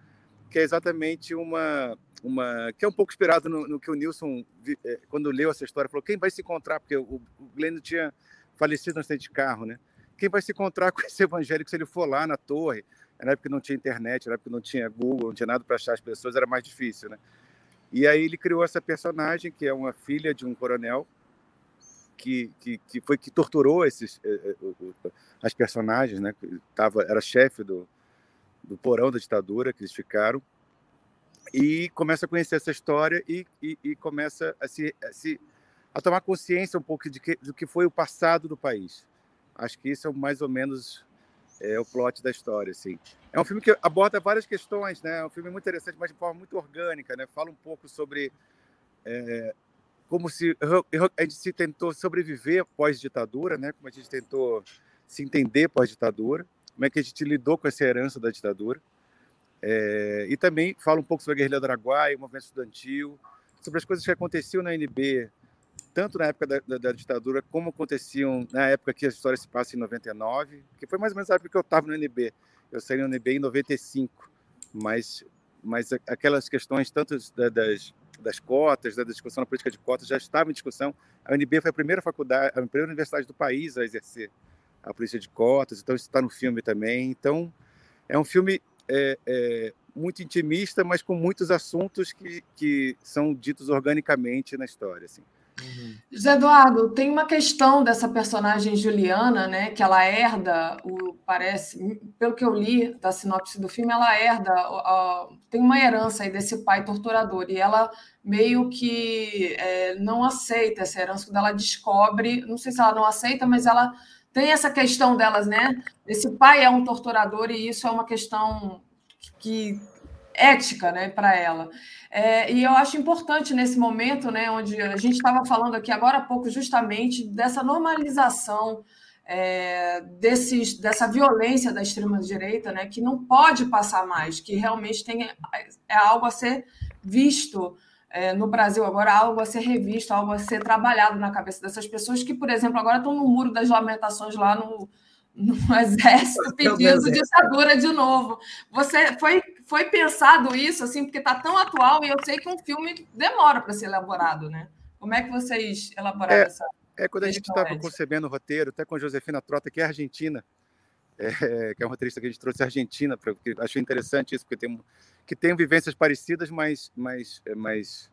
que é exatamente uma, uma que é um pouco inspirado no, no que o Nilson é, quando leu essa história falou quem vai se encontrar porque o, o Glenn tinha falecido no acidente de carro, né? Quem vai se encontrar com esse evangélico se ele for lá na torre? Na época não tinha internet, na época não tinha Google, não tinha nada para achar as pessoas, era mais difícil, né? E aí ele criou essa personagem, que é uma filha de um coronel, que, que, que foi que torturou esses, eh, eh, as personagens, né? Tava, era chefe do, do porão da ditadura que eles ficaram. E começa a conhecer essa história e, e, e começa a se, a se a tomar consciência um pouco de que, do que foi o passado do país. Acho que isso é mais ou menos é o plot da história, assim. É um filme que aborda várias questões, né? É um filme muito interessante, mas de forma muito orgânica, né? Fala um pouco sobre é, como se a gente se tentou sobreviver pós-ditadura, né? Como a gente tentou se entender pós-ditadura, como é que a gente lidou com essa herança da ditadura. É, e também fala um pouco sobre a guerrilha do Araguaia, o movimento estudantil, sobre as coisas que aconteciam na NB tanto na época da, da, da, ditadura, como aconteciam na época que a história se passa em 99, que foi mais ou menos a época que eu estava no NB. Eu saí no NB em 95, mas, mas aquelas questões, tanto das, das cotas, da discussão na política de cotas, já estavam em discussão. A UNB foi a primeira faculdade, a primeira universidade do país a exercer a política de cotas, então isso está no filme também. Então, é um filme é, é, muito intimista, mas com muitos assuntos que, que são ditos organicamente na história. Assim. Uhum. José Eduardo, tem uma questão dessa personagem Juliana, né? Que ela herda, o, parece, pelo que eu li da sinopse do filme, ela herda, tem uma herança aí desse pai torturador, e ela meio que é, não aceita essa herança quando ela descobre, não sei se ela não aceita, mas ela tem essa questão delas, né? Esse pai é um torturador e isso é uma questão que ética, né, para ela. É, e eu acho importante nesse momento, né, onde a gente estava falando aqui agora há pouco justamente dessa normalização é, desses, dessa violência da extrema direita, né, que não pode passar mais, que realmente tem é algo a ser visto é, no Brasil agora, algo a ser revisto, algo a ser trabalhado na cabeça dessas pessoas que, por exemplo, agora estão no muro das lamentações lá no, no exército pedindo ditadura de novo. Você foi foi pensado isso, assim, porque está tão atual e eu sei que um filme demora para ser elaborado, né? Como é que vocês elaboraram é, essa? É, quando a gente estava concebendo o roteiro, até com a Josefina Trota, que é argentina, é, que é um roteirista que a gente trouxe da Argentina, porque achei interessante isso, porque tem, que tem vivências parecidas, mas, mas, mas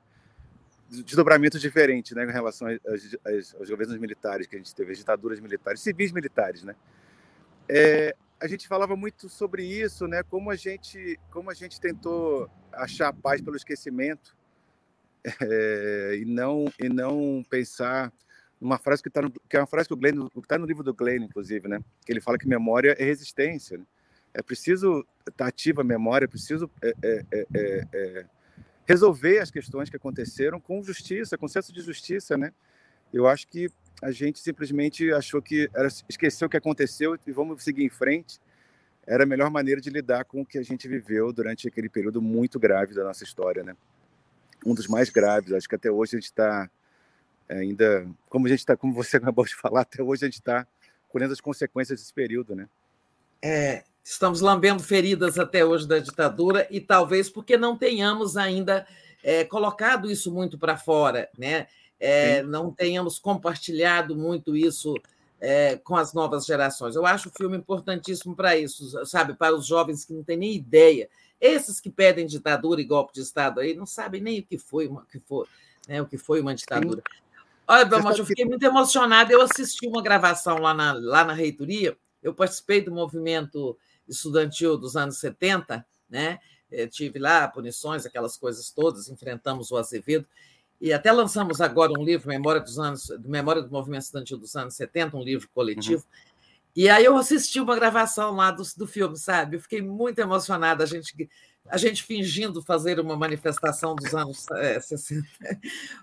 desdobramentos diferentes né, em relação aos, aos, governos militares que a gente teve, as ditaduras militares, civis militares. Né? É, a gente falava muito sobre isso, né, como, a gente, como a gente tentou achar a paz pelo esquecimento é, e, não, e não pensar numa frase que, tá no, que é uma frase que o Glenn, está no livro do Glenn, inclusive, né, que ele fala que memória é resistência. Né? É preciso estar tá ativa a memória, é preciso é, é, é, é resolver as questões que aconteceram com justiça, com senso de justiça, né? Eu acho que a gente simplesmente achou que era esqueceu o que aconteceu e vamos seguir em frente. Era a melhor maneira de lidar com o que a gente viveu durante aquele período muito grave da nossa história, né? Um dos mais graves. Acho que até hoje a gente está ainda, como a gente está, como você acabou de falar, até hoje a gente está colhendo as consequências desse período, né? É, Estamos lambendo feridas até hoje da ditadura e talvez porque não tenhamos ainda é, colocado isso muito para fora, né? É, não tenhamos compartilhado muito isso é, com as novas gerações. Eu acho o filme importantíssimo para isso, sabe? Para os jovens que não têm nem ideia. Esses que pedem ditadura e golpe de Estado aí não sabem nem o que foi uma, que foi, né, o que foi uma ditadura. Sim. Olha, Belmonte, eu fiquei muito emocionada. Eu assisti uma gravação lá na, lá na reitoria, eu participei do movimento estudantil dos anos 70, né? Eu tive lá punições, aquelas coisas todas, enfrentamos o Azevedo, e até lançamos agora um livro, Memória dos anos, Memória do Movimento Estudantil dos anos 70, um livro coletivo. Uhum. E aí eu assisti uma gravação lá do, do filme, sabe? Eu fiquei muito emocionada, a gente, a gente fingindo fazer uma manifestação dos anos é, 60.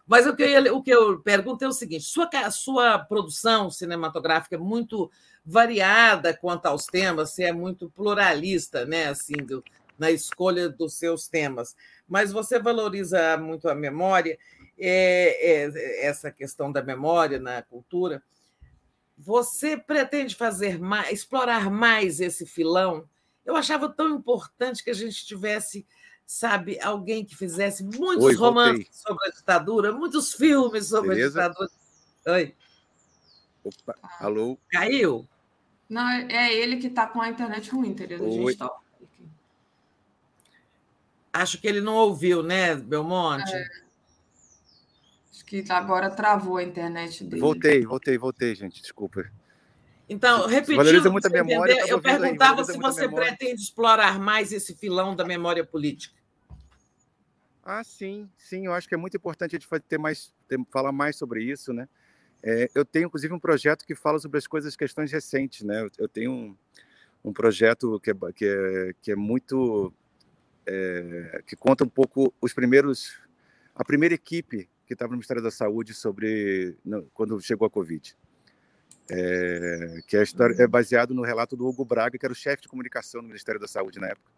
Mas o que, eu, o que eu pergunto é o seguinte: sua, sua produção cinematográfica é muito variada quanto aos temas, você é muito pluralista, né, assim, do, na escolha dos seus temas, mas você valoriza muito a memória, é, é, essa questão da memória na cultura. Você pretende fazer mais, explorar mais esse filão? Eu achava tão importante que a gente tivesse, sabe, alguém que fizesse muitos Oi, romances sobre a ditadura, muitos filmes sobre Beleza? a ditadura. Oi. Opa, alô? Caiu? Não, é ele que está com a internet ruim, Tereza. A gente tá... Acho que ele não ouviu, né, Belmonte? É. Acho que agora travou a internet dele. Voltei, voltei, voltei, gente. Desculpa. Então, repetindo, muita memória, eu perguntava se você pretende explorar mais esse filão da memória política. Ah, sim, sim. Eu acho que é muito importante a gente ter mais, ter, falar mais sobre isso, né? É, eu tenho, inclusive, um projeto que fala sobre as coisas, questões recentes, né? Eu, eu tenho um, um projeto que é, que é, que é muito... É, que conta um pouco os primeiros... A primeira equipe que estava no Ministério da Saúde sobre... Quando chegou a Covid. É, que é história é baseado no relato do Hugo Braga, que era o chefe de comunicação do Ministério da Saúde na época.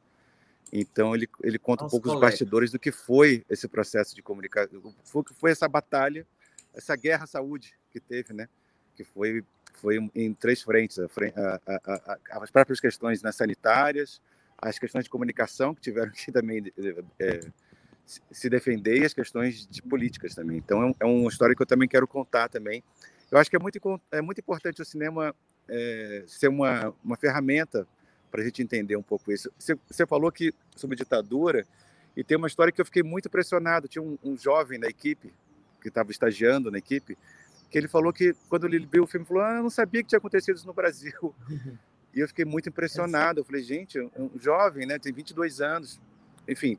Então ele, ele conta Nossa, um pouco os bastidores do que foi esse processo de comunicação, o que foi essa batalha, essa guerra à saúde que teve, né? Que foi foi em três frentes, a, a, a, as próprias questões né, sanitárias, as questões de comunicação que tiveram que também é, se defender e as questões de políticas também. Então é, é uma história que eu também quero contar também. Eu acho que é muito é muito importante o cinema é, ser uma uma ferramenta para a gente entender um pouco isso. Você, você, falou que sobre ditadura e tem uma história que eu fiquei muito impressionado. Tinha um, um jovem da equipe que estava estagiando na equipe que ele falou que quando ele viu o filme, falou: Ah, eu não sabia que tinha acontecido isso no Brasil. E eu fiquei muito impressionado. Eu falei: Gente, um jovem, né? Tem 22 anos. Enfim,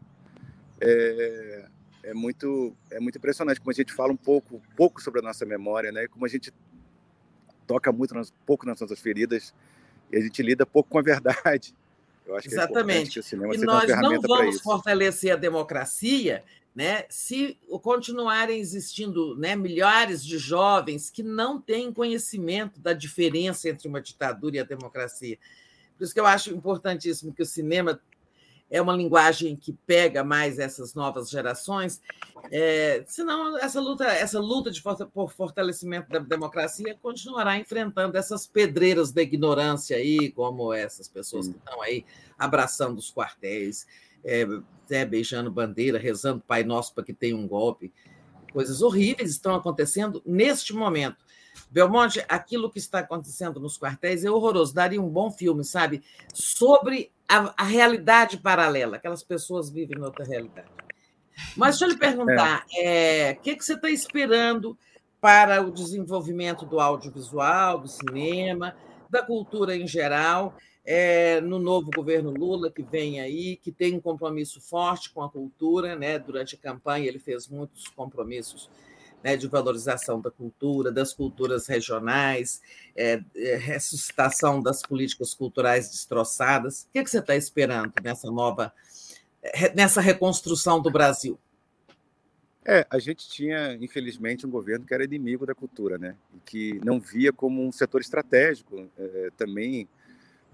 é, é muito é muito impressionante como a gente fala um pouco pouco sobre a nossa memória, né? Como a gente toca muito pouco nas nossas feridas e a gente lida pouco com a verdade. Eu acho Exatamente. que, é que o cinema e nós não vamos fortalecer a democracia né, se continuarem existindo né, milhares de jovens que não têm conhecimento da diferença entre uma ditadura e a democracia. Por isso que eu acho importantíssimo que o cinema é uma linguagem que pega mais essas novas gerações, é, senão essa luta, essa luta de por fortalecimento da democracia continuará enfrentando essas pedreiras da ignorância aí, como essas pessoas que estão aí abraçando os quartéis, é, né, beijando bandeira, rezando Pai Nosso para que tenha um golpe. Coisas horríveis estão acontecendo neste momento. Belmonte, aquilo que está acontecendo nos quartéis é horroroso. Daria um bom filme, sabe? Sobre a, a realidade paralela. Aquelas pessoas vivem em outra realidade. Mas deixa eu lhe perguntar, é. É, o que, que você está esperando para o desenvolvimento do audiovisual, do cinema, da cultura em geral, é, no novo governo Lula que vem aí, que tem um compromisso forte com a cultura, né? Durante a campanha ele fez muitos compromissos né, de valorização da cultura, das culturas regionais, é, é, ressuscitação das políticas culturais destroçadas. O que, é que você está esperando nessa nova, nessa reconstrução do Brasil? É, a gente tinha, infelizmente, um governo que era inimigo da cultura, né? Que não via como um setor estratégico é, também,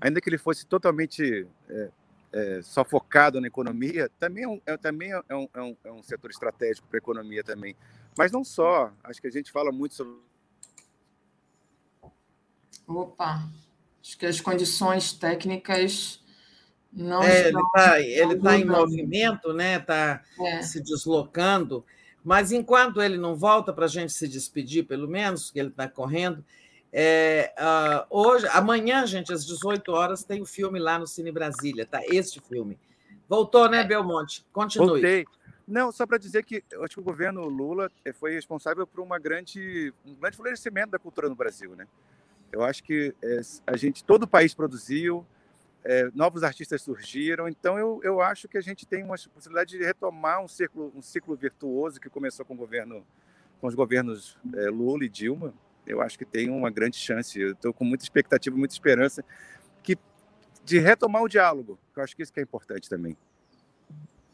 ainda que ele fosse totalmente é, é, só focado na economia, também é é, também é é um, é um setor estratégico para a economia também. Mas não só, acho que a gente fala muito sobre. Opa, acho que as condições técnicas não é, estão. Ele está tá em movimento, né? Está é. se deslocando. Mas enquanto ele não volta para a gente se despedir, pelo menos, que ele está correndo, é, uh, hoje, amanhã, gente, às 18 horas, tem o um filme lá no Cine Brasília, tá? Este filme. Voltou, né, Belmonte? Continue. Voltei. Não, só para dizer que eu acho que o governo Lula eh, foi responsável por uma grande, um grande florescimento da cultura no Brasil, né? Eu acho que é, a gente, todo o país produziu, é, novos artistas surgiram, então eu, eu acho que a gente tem uma possibilidade de retomar um ciclo, um ciclo virtuoso que começou com o governo, com os governos é, Lula e Dilma. Eu acho que tem uma grande chance. Eu estou com muita expectativa, muita esperança que de retomar o diálogo. Eu acho que isso que é importante também.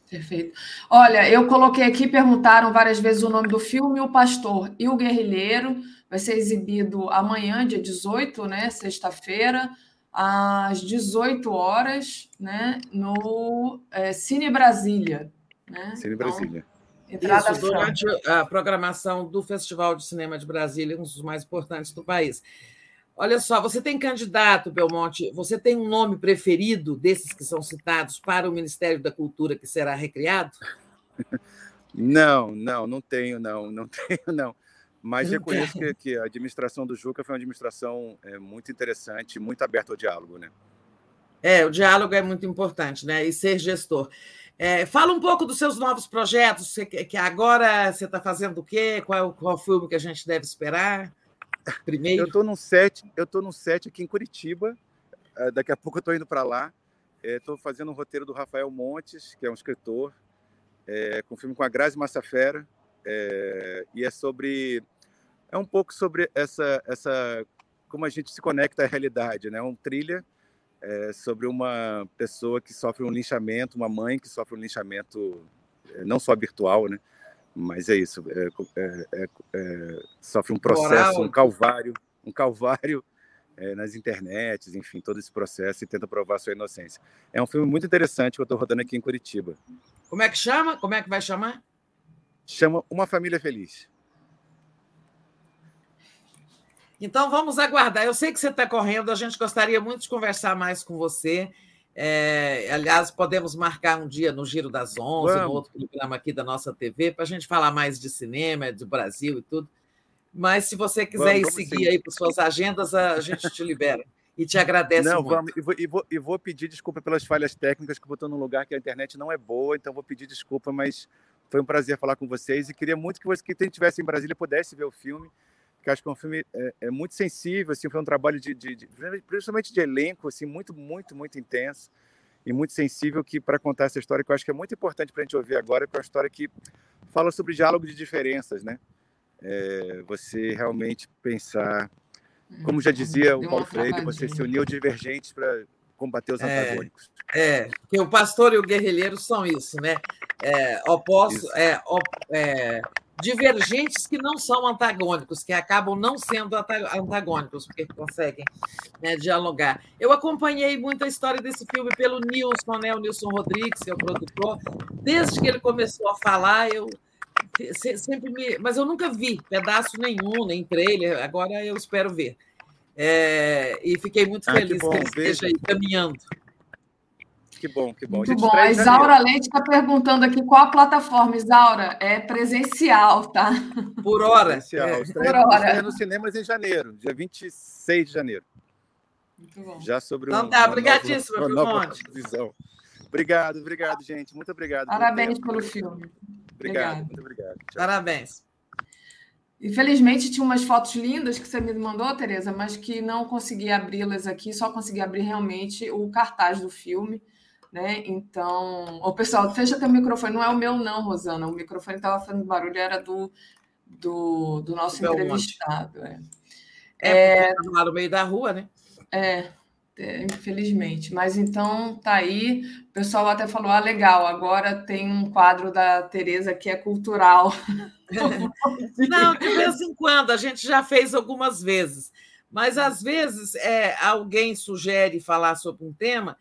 Perfeito. Olha, eu coloquei aqui, perguntaram várias vezes o nome do filme, O Pastor e o Guerrilheiro. Vai ser exibido amanhã, dia 18, né? Sexta-feira, às 18 horas, né? No é, Cine Brasília. Né? Cine Brasília. Então, Isso, durante a programação do Festival de Cinema de Brasília, um dos mais importantes do país. Olha só, você tem candidato, Belmonte, você tem um nome preferido desses que são citados para o Ministério da Cultura que será recriado? Não, não, não tenho, não, não tenho, não. Mas reconheço que, que, a administração do Juca foi uma administração é, muito interessante, muito aberta ao diálogo, né? É, o diálogo é muito importante, né? E ser gestor. É, fala um pouco dos seus novos projetos, que agora você está fazendo o quê? Qual, qual filme que a gente deve esperar? Primeiro. Eu estou num set, eu estou num set aqui em Curitiba. Eh, daqui a pouco eu estou indo para lá. Estou eh, fazendo um roteiro do Rafael Montes, que é um escritor, é, com um filme com a Grazi Massafera, é, e é sobre é um pouco sobre essa essa como a gente se conecta à realidade, né? Um trilha é, sobre uma pessoa que sofre um linchamento, uma mãe que sofre um linchamento não só virtual, né? Mas é isso, é, é, é, é, sofre um processo, Moral. um calvário, um calvário é, nas internets, enfim, todo esse processo e tenta provar sua inocência. É um filme muito interessante que eu estou rodando aqui em Curitiba. Como é que chama? Como é que vai chamar? Chama Uma Família Feliz. Então vamos aguardar. Eu sei que você está correndo, a gente gostaria muito de conversar mais com você. É, aliás, podemos marcar um dia no Giro das Onze, Vamos. no outro programa aqui da nossa TV, para a gente falar mais de cinema, do Brasil e tudo. Mas se você quiser vamos, ir seguir sim. aí para suas agendas, a gente te libera. E te agradece não, muito. Vamos, e, vou, e, vou, e vou pedir desculpa pelas falhas técnicas, que eu estou num lugar que a internet não é boa, então vou pedir desculpa, mas foi um prazer falar com vocês e queria muito que você, que quem estivesse em Brasília pudesse ver o filme, que acho que é um filme é, é muito sensível, assim, foi um trabalho de, de, de, principalmente de elenco, assim, muito, muito, muito intenso e muito sensível que para contar essa história que eu acho que é muito importante para a gente ouvir agora, que é uma história que fala sobre diálogo de diferenças, né? É, você realmente pensar, como já dizia o Paulo Freire, você se uniu divergentes para combater os é, antagônicos. É, porque o pastor e o guerrilheiro são isso, né? É, opostos, é, op, é, divergentes que não são antagônicos, que acabam não sendo antagônicos, porque conseguem né, dialogar. Eu acompanhei muito a história desse filme pelo Nilson, né, o Nilson Rodrigues, que é o produtor. Desde que ele começou a falar, eu sempre me. Mas eu nunca vi pedaço nenhum, nem trailer, agora eu espero ver. É, e fiquei muito feliz ah, que, bom, que ele esteja aí caminhando. Que bom, que bom. Muito bom. A Isaura Leite está perguntando aqui qual a plataforma. Isaura, é presencial, tá? Por hora. Presencial. É. Por hora. Nos cinemas em janeiro, dia 26 de janeiro. Muito bom. Já sobre então, tá, obrigadíssimo, Monte. Visão. Obrigado, obrigado, gente. Muito obrigado. Parabéns pelo filme. Obrigado, obrigado. muito obrigado. Tchau. Parabéns. Infelizmente, tinha umas fotos lindas que você me mandou, Tereza, mas que não consegui abri-las aqui, só consegui abrir realmente o cartaz do filme. Né? Então, o pessoal, fecha teu microfone. Não é o meu, não, Rosana. O microfone estava fazendo barulho, era do, do, do nosso entrevistado. É, é, é lá no meio da rua, né? É, é, infelizmente. Mas então tá aí. O pessoal até falou: ah, legal, agora tem um quadro da Tereza que é cultural. Não, de vez em quando, a gente já fez algumas vezes. Mas às vezes é, alguém sugere falar sobre um tema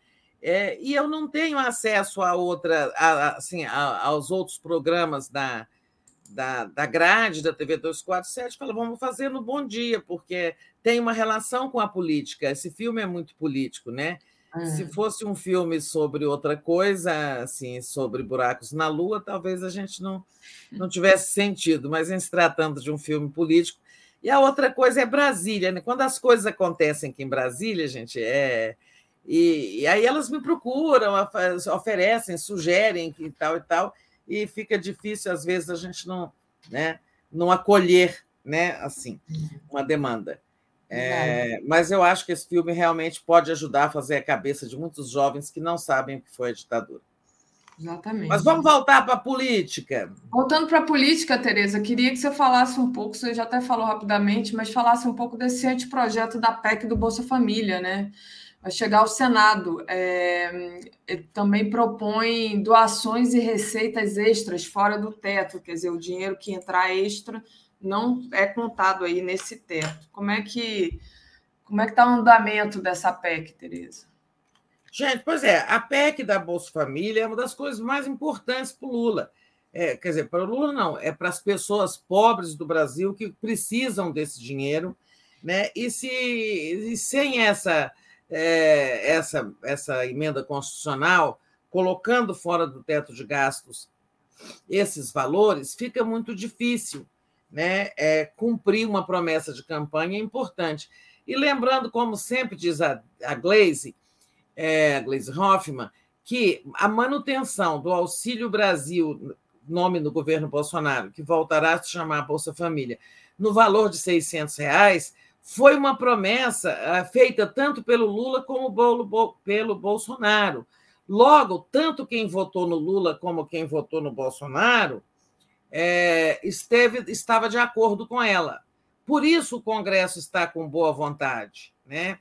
é, e eu não tenho acesso a outra, a, assim, a, aos outros programas da, da, da grade da TV 247, fala, vamos fazer no Bom Dia, porque tem uma relação com a política. Esse filme é muito político, né? É. Se fosse um filme sobre outra coisa, assim, sobre buracos na Lua, talvez a gente não, não tivesse sentido, mas em se tratando de um filme político. E a outra coisa é Brasília, né? Quando as coisas acontecem aqui em Brasília, gente, é. E, e aí elas me procuram, oferecem, sugerem e tal e tal e fica difícil às vezes a gente não, né, não acolher, né, assim, uma demanda. É, mas eu acho que esse filme realmente pode ajudar a fazer a cabeça de muitos jovens que não sabem o que foi a ditadura. Exatamente. Mas vamos voltar para a política. Voltando para a política, Tereza, queria que você falasse um pouco, você já até falou rapidamente, mas falasse um pouco desse anteprojeto da PEC do Bolsa Família, né? Vai chegar ao Senado. É, também propõe doações e receitas extras fora do teto, quer dizer, o dinheiro que entrar extra não é contado aí nesse teto. Como é que como é que está o andamento dessa PEC, Tereza? Gente, pois é, a PEC da Bolsa Família é uma das coisas mais importantes para o Lula. É, quer dizer, para o Lula não, é para as pessoas pobres do Brasil que precisam desse dinheiro, né? E se e sem essa é, essa, essa emenda constitucional, colocando fora do teto de gastos esses valores, fica muito difícil né, é, cumprir uma promessa de campanha importante. E lembrando, como sempre diz a, a Glaze, é, a Glaze Hoffman, que a manutenção do Auxílio Brasil, nome do governo Bolsonaro, que voltará a se chamar Bolsa Família, no valor de 600 reais, foi uma promessa eh, feita tanto pelo Lula como pelo Bolsonaro. Logo, tanto quem votou no Lula como quem votou no Bolsonaro é, esteve, estava de acordo com ela. Por isso o Congresso está com boa vontade. Né?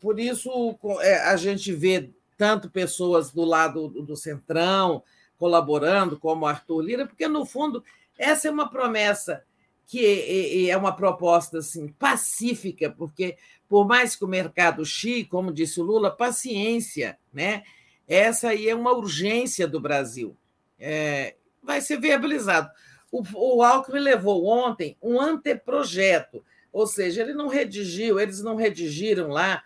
Por isso eh, a gente vê tanto pessoas do lado do Centrão colaborando, como Arthur Lira, porque, no fundo, essa é uma promessa que é uma proposta assim, pacífica, porque, por mais que o mercado chique, como disse o Lula, paciência, né? essa aí é uma urgência do Brasil. É, vai ser viabilizado. O, o Alckmin levou ontem um anteprojeto, ou seja, ele não redigiu, eles não redigiram lá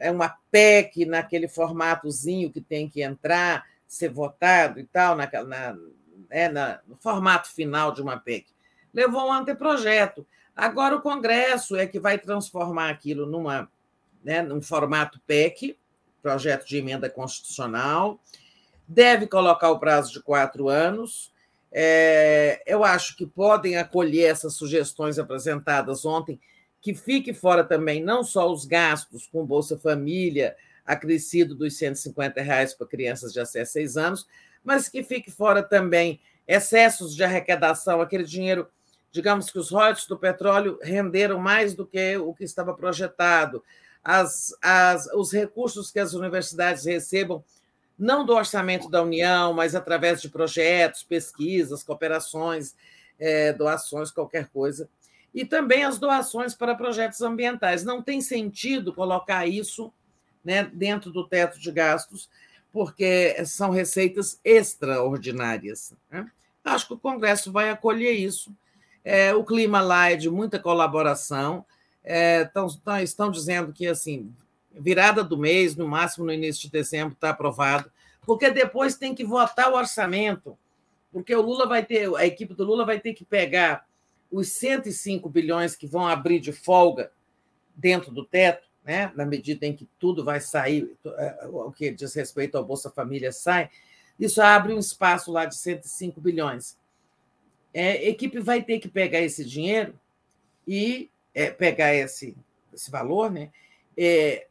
é uma PEC naquele formatozinho que tem que entrar, ser votado e tal, na, na, é, na, no formato final de uma PEC levou um anteprojeto. Agora o Congresso é que vai transformar aquilo numa, né, num formato PEC, projeto de emenda constitucional, deve colocar o prazo de quatro anos. É, eu acho que podem acolher essas sugestões apresentadas ontem, que fique fora também não só os gastos com Bolsa Família, acrescido dos 150 reais para crianças de até seis anos, mas que fique fora também excessos de arrecadação, aquele dinheiro digamos que os royalties do petróleo renderam mais do que o que estava projetado, as, as, os recursos que as universidades recebam, não do orçamento da União, mas através de projetos, pesquisas, cooperações, é, doações, qualquer coisa. E também as doações para projetos ambientais. Não tem sentido colocar isso né, dentro do teto de gastos, porque são receitas extraordinárias. Né? Acho que o Congresso vai acolher isso é, o clima lá é de muita colaboração. É, tão, tão, estão dizendo que assim virada do mês, no máximo no início de dezembro, está aprovado, porque depois tem que votar o orçamento, porque o Lula vai ter, a equipe do Lula vai ter que pegar os 105 bilhões que vão abrir de folga dentro do teto né? na medida em que tudo vai sair, é, o que diz respeito ao Bolsa Família sai, isso abre um espaço lá de 105 bilhões. É, a equipe vai ter que pegar esse dinheiro e é, pegar esse, esse valor, né? É,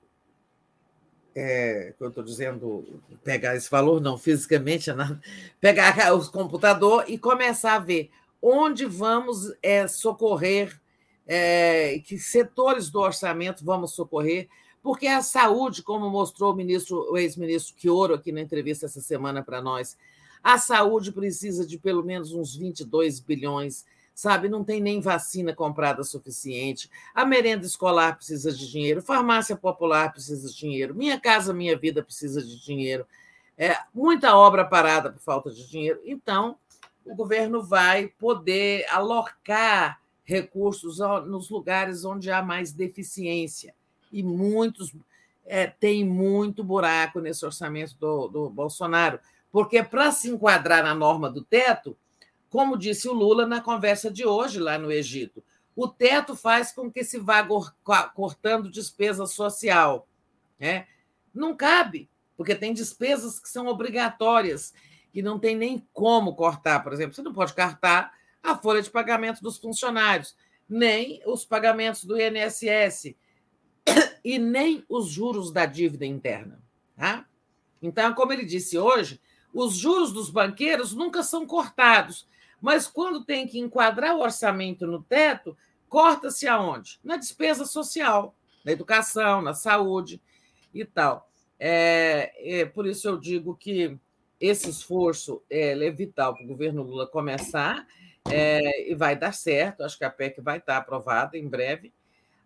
é, eu estou dizendo, pegar esse valor, não fisicamente, não, pegar o computador e começar a ver onde vamos é, socorrer, é, que setores do orçamento vamos socorrer, porque a saúde, como mostrou o ministro, o ex-ministro Quioro aqui na entrevista essa semana para nós, a saúde precisa de pelo menos uns 22 bilhões sabe? Não tem nem vacina comprada suficiente. A merenda escolar precisa de dinheiro, farmácia popular precisa de dinheiro, Minha Casa Minha Vida precisa de dinheiro. É, muita obra parada por falta de dinheiro. Então, o governo vai poder alocar recursos nos lugares onde há mais deficiência. E muitos é, tem muito buraco nesse orçamento do, do Bolsonaro, porque para se enquadrar na norma do teto, como disse o Lula na conversa de hoje lá no Egito. O teto faz com que se vá cortando despesa social. Né? Não cabe, porque tem despesas que são obrigatórias e não tem nem como cortar. Por exemplo, você não pode cortar a folha de pagamento dos funcionários, nem os pagamentos do INSS e nem os juros da dívida interna. Tá? Então, como ele disse hoje, os juros dos banqueiros nunca são cortados, mas quando tem que enquadrar o orçamento no teto, corta-se aonde? Na despesa social, na educação, na saúde e tal. É, é por isso eu digo que esse esforço é, é vital para o governo Lula começar é, e vai dar certo. Acho que a PEC vai estar aprovada em breve.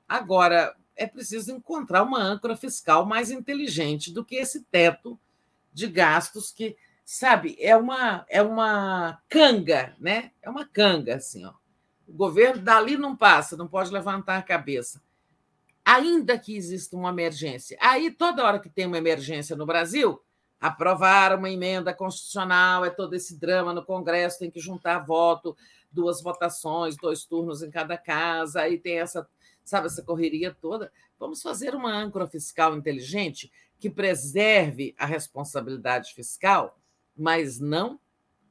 Agora, é preciso encontrar uma âncora fiscal mais inteligente do que esse teto de gastos que sabe, é uma é uma canga, né? É uma canga assim, ó. O governo dali não passa, não pode levantar a cabeça. Ainda que exista uma emergência. Aí toda hora que tem uma emergência no Brasil, aprovar uma emenda constitucional, é todo esse drama no Congresso, tem que juntar voto, duas votações, dois turnos em cada casa, aí tem essa, sabe, essa correria toda. Vamos fazer uma âncora fiscal inteligente que preserve a responsabilidade fiscal mas não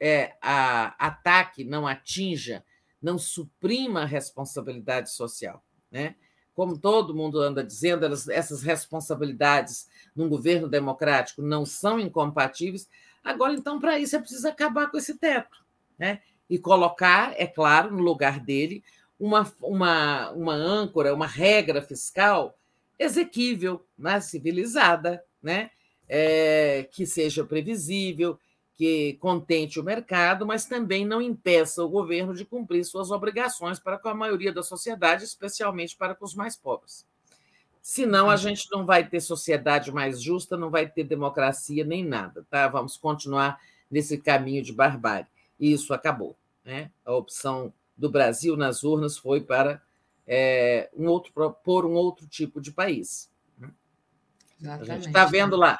é, a, ataque, não atinja, não suprima a responsabilidade social. Né? Como todo mundo anda dizendo, elas, essas responsabilidades num governo democrático não são incompatíveis. Agora, então, para isso é preciso acabar com esse teto né? e colocar, é claro, no lugar dele, uma, uma, uma âncora, uma regra fiscal exequível, né? civilizada, né? É, que seja previsível, que contente o mercado, mas também não impeça o governo de cumprir suas obrigações para com a maioria da sociedade, especialmente para com os mais pobres. Senão, a gente não vai ter sociedade mais justa, não vai ter democracia nem nada. Tá? Vamos continuar nesse caminho de barbárie. E isso acabou. Né? A opção do Brasil nas urnas foi para é, um outro, por um outro tipo de país. Exatamente. A gente está vendo lá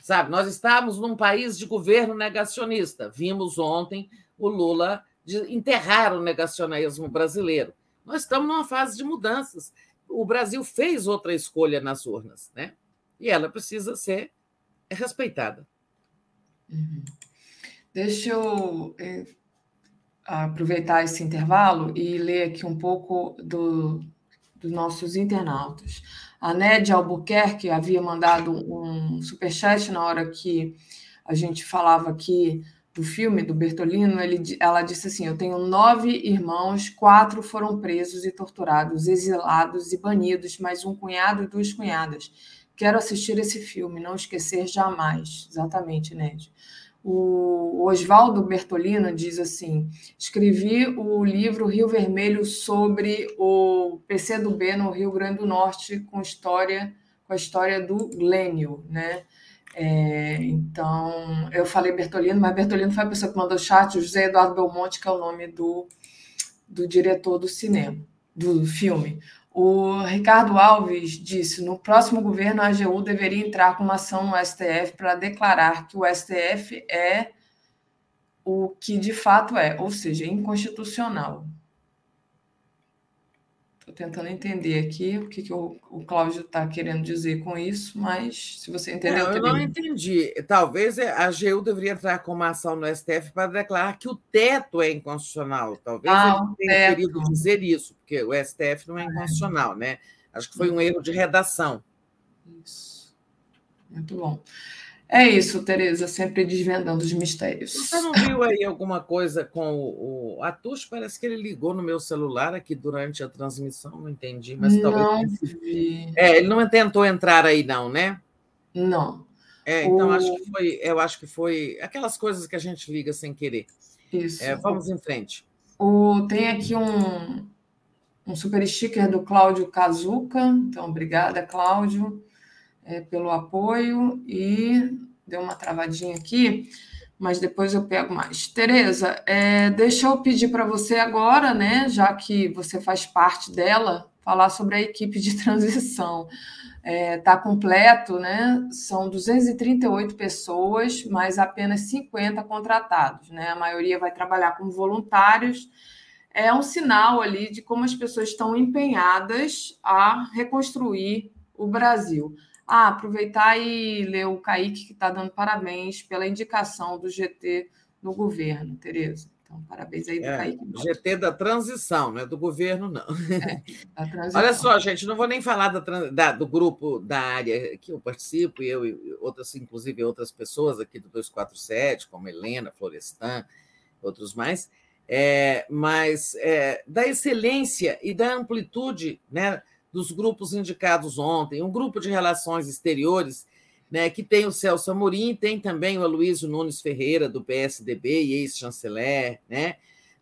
Sabe, nós estamos num país de governo negacionista. Vimos ontem o Lula enterrar o negacionismo brasileiro. Nós estamos numa fase de mudanças. O Brasil fez outra escolha nas urnas, né? E ela precisa ser respeitada. Uhum. Deixa eu é, aproveitar esse intervalo e ler aqui um pouco do, dos nossos internautas. A Nédia Albuquerque havia mandado um superchat na hora que a gente falava aqui do filme do Bertolino. Ele, ela disse assim: Eu tenho nove irmãos, quatro foram presos e torturados, exilados e banidos, mais um cunhado e duas cunhadas. Quero assistir esse filme, não esquecer jamais. Exatamente, Nédia. O Oswaldo Bertolino diz assim: escrevi o livro Rio Vermelho sobre o PCdoB no Rio Grande do Norte com história com a história do Glênio, né? É, então, eu falei Bertolino, mas Bertolino foi a pessoa que mandou o chat, o José Eduardo Belmonte, que é o nome do, do diretor do cinema, do filme. O Ricardo Alves disse: no próximo governo, a AGU deveria entrar com uma ação no STF para declarar que o STF é o que de fato é, ou seja, inconstitucional. Estou tentando entender aqui o que, que o, o Cláudio está querendo dizer com isso, mas se você entendeu. Não, eu não entendi. Talvez a AGU deveria entrar com uma ação no STF para declarar que o teto é inconstitucional. Talvez ah, ele tenha teto. querido dizer isso, porque o STF não é inconstitucional, né? Acho que foi um erro de redação. Isso. Muito bom. É isso, Tereza, sempre desvendando os mistérios. Você não viu aí alguma coisa com o, o Atush? Parece que ele ligou no meu celular aqui durante a transmissão, não entendi, mas não talvez. Vi. É, ele não tentou entrar aí, não, né? Não. É, então o... acho que foi, eu acho que foi aquelas coisas que a gente liga sem querer. Isso. É, vamos em frente. O, tem aqui um, um super sticker do Cláudio Kazuca. Então, obrigada, Cláudio é, pelo apoio e deu uma travadinha aqui, mas depois eu pego mais. Tereza, é, deixa eu pedir para você agora, né, já que você faz parte dela, falar sobre a equipe de transição. Está é, tá completo, né? São 238 pessoas, mas apenas 50 contratados, né? A maioria vai trabalhar como voluntários. É um sinal ali de como as pessoas estão empenhadas a reconstruir o Brasil. Ah, aproveitar e ler o Kaique, que está dando parabéns pela indicação do GT no governo, Tereza. Então, parabéns aí do é, Kaique. GT da transição, não é do governo, não. É, Olha só, gente, não vou nem falar da, da, do grupo da área que eu participo, eu e outras, inclusive outras pessoas aqui do 247, como Helena, Florestan, outros mais, é, mas é, da excelência e da amplitude, né? Dos grupos indicados ontem, um grupo de relações exteriores, né, que tem o Celso Amorim, tem também o Aloysio Nunes Ferreira, do PSDB e ex-chanceler, né?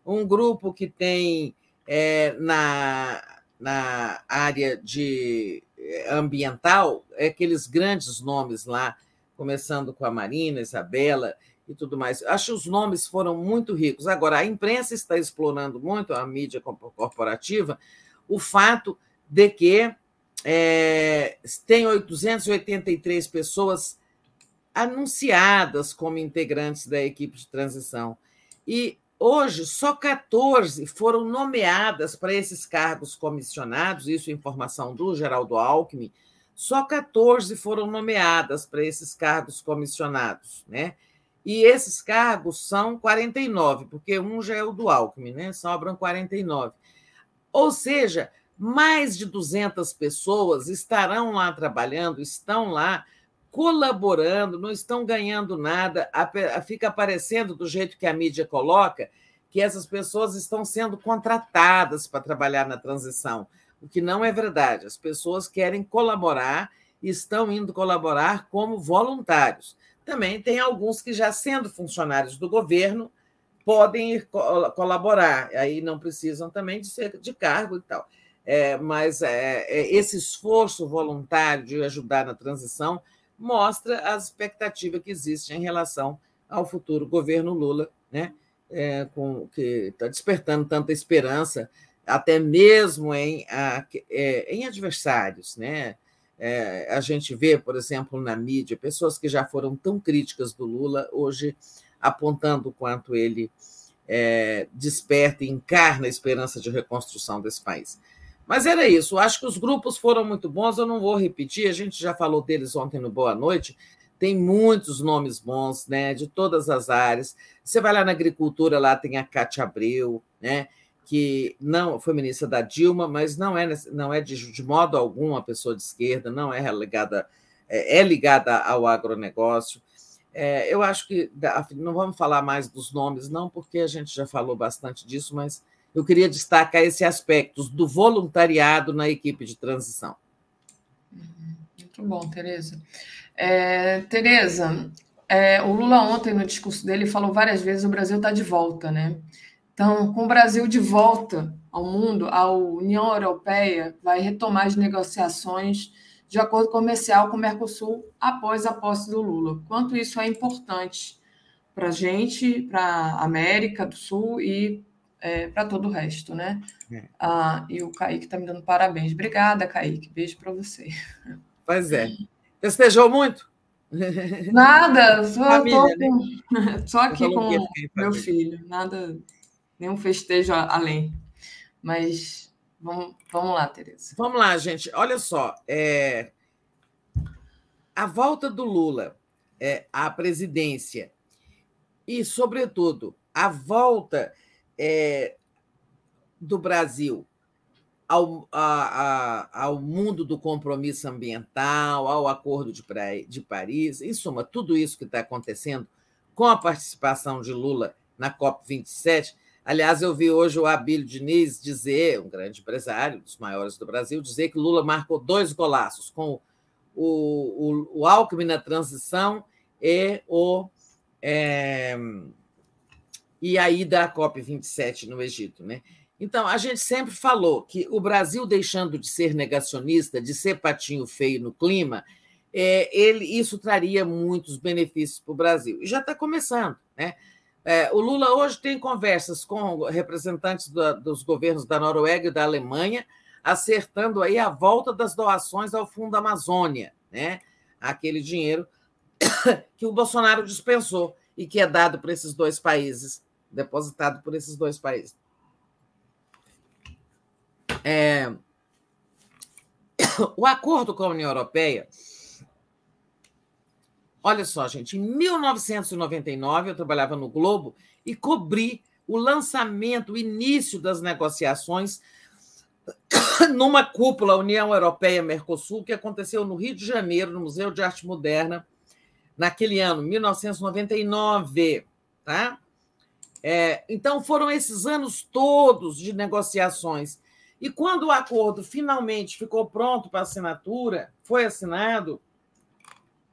um grupo que tem é, na, na área de é, ambiental é aqueles grandes nomes lá, começando com a Marina, Isabela e tudo mais. Acho que os nomes foram muito ricos. Agora, a imprensa está explorando muito, a mídia corporativa, o fato de que é, tem 883 pessoas anunciadas como integrantes da equipe de transição. E hoje só 14 foram nomeadas para esses cargos comissionados, isso é informação do Geraldo Alckmin, só 14 foram nomeadas para esses cargos comissionados, né? E esses cargos são 49, porque um já é o do Alckmin, né? Sobram 49. Ou seja, mais de 200 pessoas estarão lá trabalhando, estão lá colaborando, não estão ganhando nada, fica aparecendo do jeito que a mídia coloca que essas pessoas estão sendo contratadas para trabalhar na transição, o que não é verdade. As pessoas querem colaborar e estão indo colaborar como voluntários. Também tem alguns que, já sendo funcionários do governo, podem ir colaborar, aí não precisam também de ser de cargo e tal. É, mas é, é, esse esforço voluntário de ajudar na transição mostra as expectativas que existem em relação ao futuro governo Lula, né? É, com, que está despertando tanta esperança, até mesmo em, a, é, em adversários. Né? É, a gente vê, por exemplo, na mídia, pessoas que já foram tão críticas do Lula, hoje apontando o quanto ele é, desperta e encarna a esperança de reconstrução desse país. Mas era isso. Acho que os grupos foram muito bons. Eu não vou repetir, a gente já falou deles ontem no Boa Noite. Tem muitos nomes bons, né, de todas as áreas. Você vai lá na agricultura, lá tem a Cátia Abreu, né, que não foi ministra da Dilma, mas não é, não é de, de modo algum uma pessoa de esquerda, não é ligada, é, é ligada ao agronegócio. É, eu acho que não vamos falar mais dos nomes, não, porque a gente já falou bastante disso, mas eu queria destacar esse aspecto do voluntariado na equipe de transição. Muito bom, Tereza. É, Tereza, é, o Lula ontem no discurso dele falou várias vezes o Brasil está de volta, né? Então, com o Brasil de volta ao mundo, a União Europeia vai retomar as negociações de acordo comercial com o Mercosul após a posse do Lula. Quanto isso é importante para a gente, para a América do Sul e é, para todo o resto, né? É. Ah, e o Kaique está me dando parabéns. Obrigada, Kaique. Beijo para você. Pois é. Festejou muito? Nada, só, Família, né? com... só aqui com meu filho. Nada, nenhum festejo além. Mas Vamos, vamos lá, Tereza. Vamos lá, gente. Olha só. É... A volta do Lula é, à presidência e, sobretudo, a volta é, do Brasil ao, a, a, ao mundo do compromisso ambiental, ao Acordo de, de Paris, em suma, tudo isso que está acontecendo com a participação de Lula na COP27. Aliás, eu vi hoje o Abílio Diniz dizer, um grande empresário, dos maiores do Brasil, dizer que Lula marcou dois golaços com o, o, o Alckmin na transição e o. É, e a ida à COP27 no Egito. Né? Então, a gente sempre falou que o Brasil, deixando de ser negacionista, de ser patinho feio no clima, é, ele, isso traria muitos benefícios para o Brasil. E já está começando. Né? É, o Lula hoje tem conversas com representantes da, dos governos da Noruega e da Alemanha, acertando aí a volta das doações ao Fundo Amazônia, né? aquele dinheiro que o Bolsonaro dispensou e que é dado para esses dois países, depositado por esses dois países. É... O acordo com a União Europeia. Olha só, gente, em 1999 eu trabalhava no Globo e cobri o lançamento, o início das negociações numa cúpula União Europeia-Mercosul que aconteceu no Rio de Janeiro, no Museu de Arte Moderna, naquele ano, 1999. Tá? É, então, foram esses anos todos de negociações. E quando o acordo finalmente ficou pronto para assinatura, foi assinado,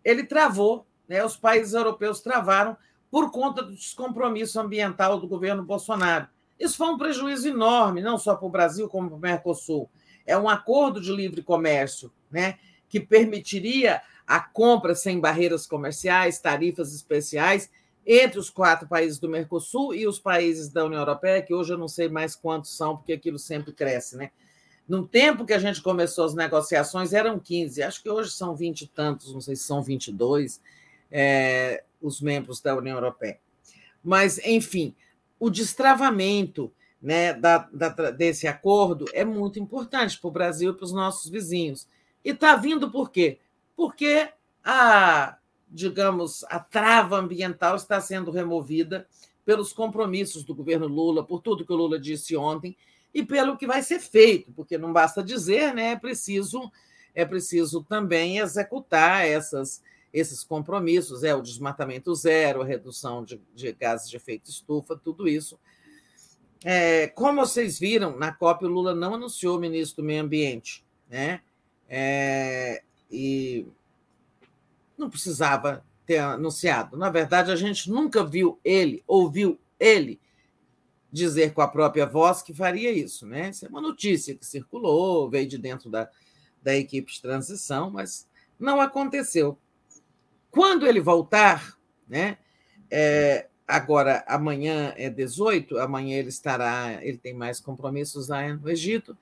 ele travou, né? os países europeus travaram por conta do descompromisso ambiental do governo Bolsonaro. Isso foi um prejuízo enorme, não só para o Brasil, como para o Mercosul. É um acordo de livre comércio né, que permitiria a compra sem barreiras comerciais, tarifas especiais entre os quatro países do Mercosul e os países da União Europeia, que hoje eu não sei mais quantos são, porque aquilo sempre cresce. Né? No tempo que a gente começou as negociações, eram 15, acho que hoje são 20 e tantos, não sei se são 22, é, os membros da União Europeia. Mas, enfim, o destravamento né, da, da, desse acordo é muito importante para o Brasil e para os nossos vizinhos. E está vindo por quê? Porque a, digamos, a trava ambiental está sendo removida pelos compromissos do governo Lula, por tudo que o Lula disse ontem, e pelo que vai ser feito, porque não basta dizer, né, é preciso é preciso também executar essas esses compromissos, é o desmatamento zero, a redução de, de gases de efeito estufa, tudo isso. É, como vocês viram, na COP o Lula não anunciou o ministro do Meio Ambiente, né? É, e não precisava ter anunciado. Na verdade, a gente nunca viu ele, ouviu ele dizer com a própria voz que faria isso, né? Isso é uma notícia que circulou, veio de dentro da, da equipe de transição, mas não aconteceu. Quando ele voltar, né? É, agora, amanhã é 18, amanhã ele estará, ele tem mais compromissos lá no Egito,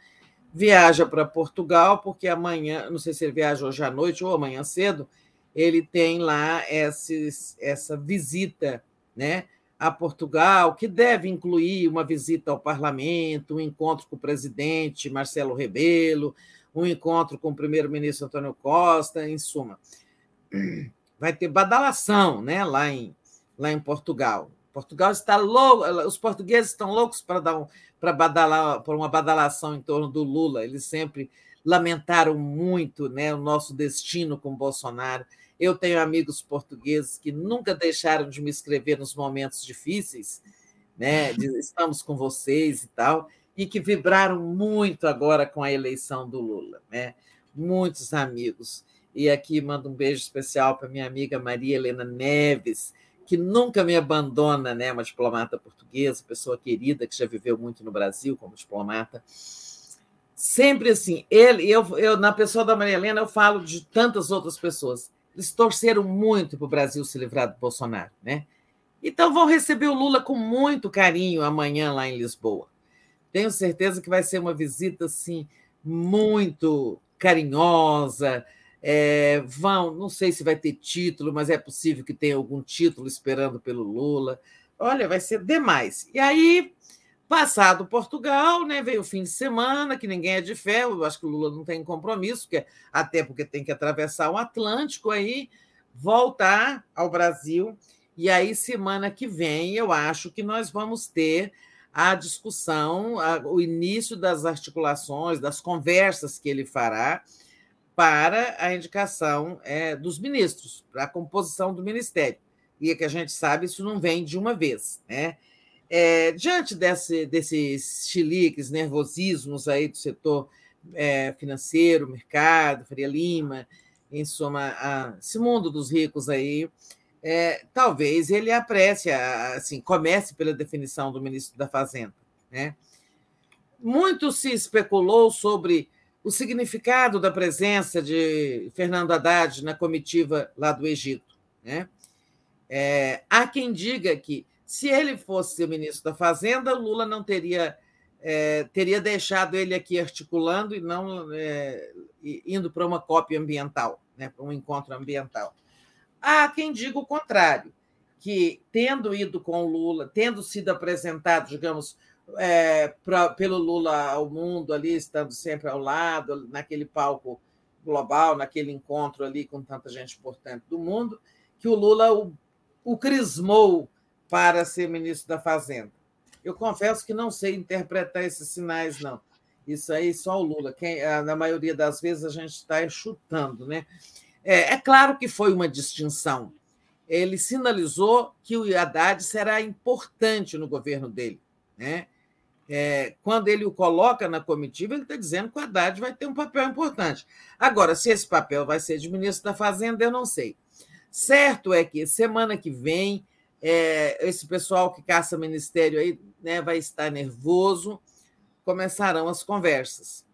viaja para Portugal, porque amanhã, não sei se ele viaja hoje à noite ou amanhã cedo, ele tem lá esses, essa visita né, a Portugal, que deve incluir uma visita ao parlamento, um encontro com o presidente Marcelo Rebelo, um encontro com o primeiro-ministro Antônio Costa, em suma vai ter badalação né, lá, em, lá em Portugal. Portugal está louco, os portugueses estão loucos para dar um, para badalar por uma badalação em torno do Lula. Eles sempre lamentaram muito né, o nosso destino com Bolsonaro. Eu tenho amigos portugueses que nunca deixaram de me escrever nos momentos difíceis, né? estamos com vocês e tal, e que vibraram muito agora com a eleição do Lula, né? Muitos amigos. E aqui mando um beijo especial para minha amiga Maria Helena Neves, que nunca me abandona, né? Uma diplomata portuguesa, pessoa querida que já viveu muito no Brasil como diplomata. Sempre assim, ele, eu, eu na pessoa da Maria Helena, eu falo de tantas outras pessoas. Eles torceram muito para o Brasil se livrar do Bolsonaro, né? Então vão receber o Lula com muito carinho amanhã lá em Lisboa. Tenho certeza que vai ser uma visita assim muito carinhosa, é, vão, não sei se vai ter título, mas é possível que tenha algum título esperando pelo Lula. Olha, vai ser demais. E aí, Passado Portugal, né, veio o fim de semana, que ninguém é de fé, eu acho que o Lula não tem compromisso, porque, até porque tem que atravessar o Atlântico aí, voltar ao Brasil. E aí, semana que vem, eu acho que nós vamos ter a discussão, a, o início das articulações, das conversas que ele fará para a indicação é, dos ministros, para a composição do ministério. E é que a gente sabe, isso não vem de uma vez. Né? É, diante desse, desses chiliques, nervosismos aí do setor é, financeiro, mercado, Faria Lima, em suma, a, esse mundo dos ricos aí, é, talvez ele aprecie, assim, comece pela definição do ministro da Fazenda. Né? Muito se especulou sobre o significado da presença de Fernando Haddad na comitiva lá do Egito. Né? É, há quem diga que se ele fosse o ministro da Fazenda, Lula não teria é, teria deixado ele aqui articulando e não é, indo para uma cópia ambiental, né, para um encontro ambiental. Há quem diga o contrário, que tendo ido com o Lula, tendo sido apresentado, digamos, é, pra, pelo Lula ao mundo ali, estando sempre ao lado, naquele palco global, naquele encontro ali com tanta gente importante do mundo, que o Lula o, o crismou para ser ministro da Fazenda. Eu confesso que não sei interpretar esses sinais, não. Isso aí só o Lula. Quem, na maioria das vezes a gente está chutando, né? É, é, claro que foi uma distinção. Ele sinalizou que o Haddad será importante no governo dele. Né? É, quando ele o coloca na comitiva, ele está dizendo que o Haddad vai ter um papel importante. Agora, se esse papel vai ser de ministro da Fazenda, eu não sei. Certo é que semana que vem é, esse pessoal que caça ministério aí né, vai estar nervoso, começarão as conversas.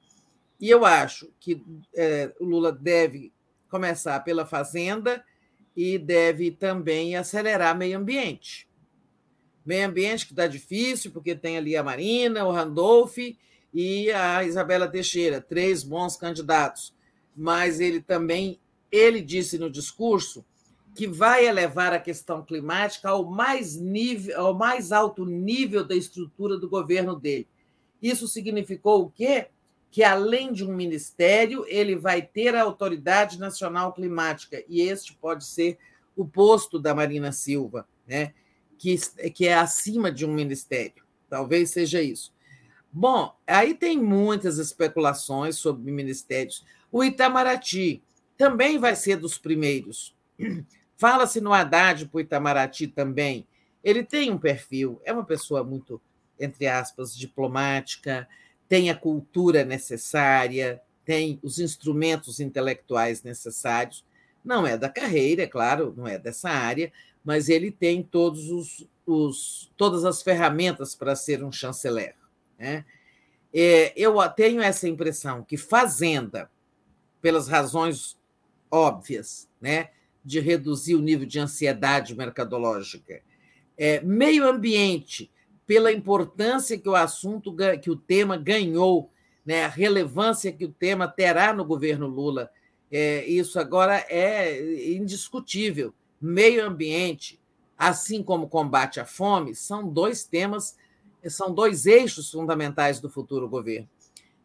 E eu acho que é, o Lula deve começar pela Fazenda e deve também acelerar meio ambiente. Meio ambiente que está difícil, porque tem ali a Marina, o Randolph e a Isabela Teixeira, três bons candidatos. Mas ele também, ele disse no discurso que vai elevar a questão climática ao mais, nível, ao mais alto nível da estrutura do governo dele. Isso significou o quê? Que, além de um ministério, ele vai ter a Autoridade Nacional Climática, e este pode ser o posto da Marina Silva, né? que, que é acima de um ministério. Talvez seja isso. Bom, aí tem muitas especulações sobre ministérios. O Itamaraty também vai ser dos primeiros. Fala-se no Haddad para o Itamaraty também. Ele tem um perfil, é uma pessoa muito, entre aspas, diplomática, tem a cultura necessária, tem os instrumentos intelectuais necessários. Não é da carreira, é claro, não é dessa área, mas ele tem todos os, os todas as ferramentas para ser um chanceler. Né? É, eu tenho essa impressão que Fazenda, pelas razões óbvias, né, de reduzir o nível de ansiedade mercadológica. É, meio ambiente, pela importância que o assunto, que o tema ganhou, né, a relevância que o tema terá no governo Lula. É, isso agora é indiscutível. Meio ambiente, assim como combate à fome, são dois temas, são dois eixos fundamentais do futuro governo.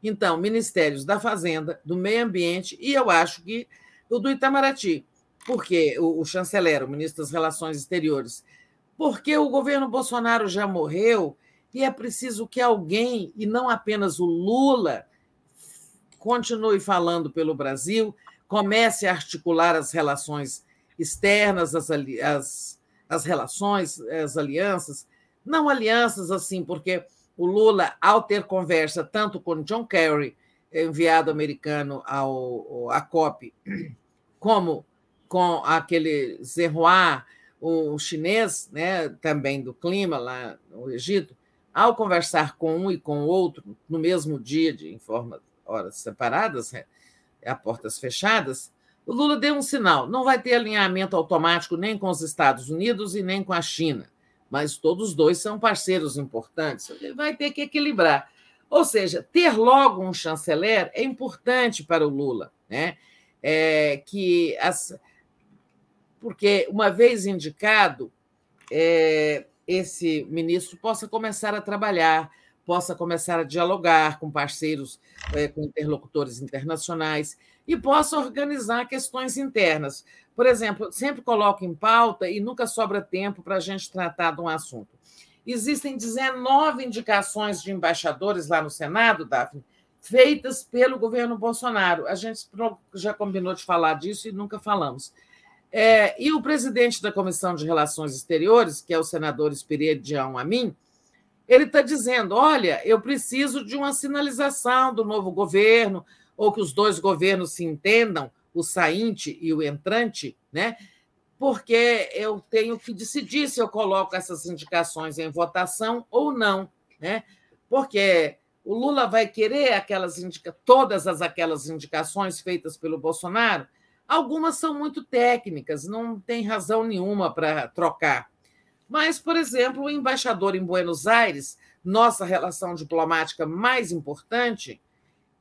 Então, ministérios da Fazenda, do Meio Ambiente e eu acho que o do Itamaraty. Porque o, o chanceler, o ministro das Relações Exteriores, porque o governo Bolsonaro já morreu e é preciso que alguém, e não apenas o Lula, continue falando pelo Brasil, comece a articular as relações externas, as, as, as relações, as alianças, não alianças assim, porque o Lula, ao ter conversa tanto com John Kerry, enviado americano ao, à COP, como com aquele Zerroa, o chinês, né, também do clima lá no Egito, ao conversar com um e com o outro no mesmo dia, de, em forma horas separadas, né, a portas fechadas, o Lula deu um sinal: não vai ter alinhamento automático nem com os Estados Unidos e nem com a China, mas todos dois são parceiros importantes. Ele vai ter que equilibrar. Ou seja, ter logo um chanceler é importante para o Lula, né? É, que as, porque, uma vez indicado, é, esse ministro possa começar a trabalhar, possa começar a dialogar com parceiros, é, com interlocutores internacionais e possa organizar questões internas. Por exemplo, sempre coloco em pauta e nunca sobra tempo para a gente tratar de um assunto. Existem 19 indicações de embaixadores lá no Senado, Daphne, feitas pelo governo Bolsonaro. A gente já combinou de falar disso e nunca falamos. É, e o presidente da Comissão de Relações Exteriores, que é o senador Espiridião Amin, ele está dizendo: olha, eu preciso de uma sinalização do novo governo, ou que os dois governos se entendam, o sainte e o entrante, né? porque eu tenho que decidir se eu coloco essas indicações em votação ou não. Né? Porque o Lula vai querer aquelas indica todas as aquelas indicações feitas pelo Bolsonaro. Algumas são muito técnicas, não tem razão nenhuma para trocar. Mas, por exemplo, o embaixador em Buenos Aires, nossa relação diplomática mais importante,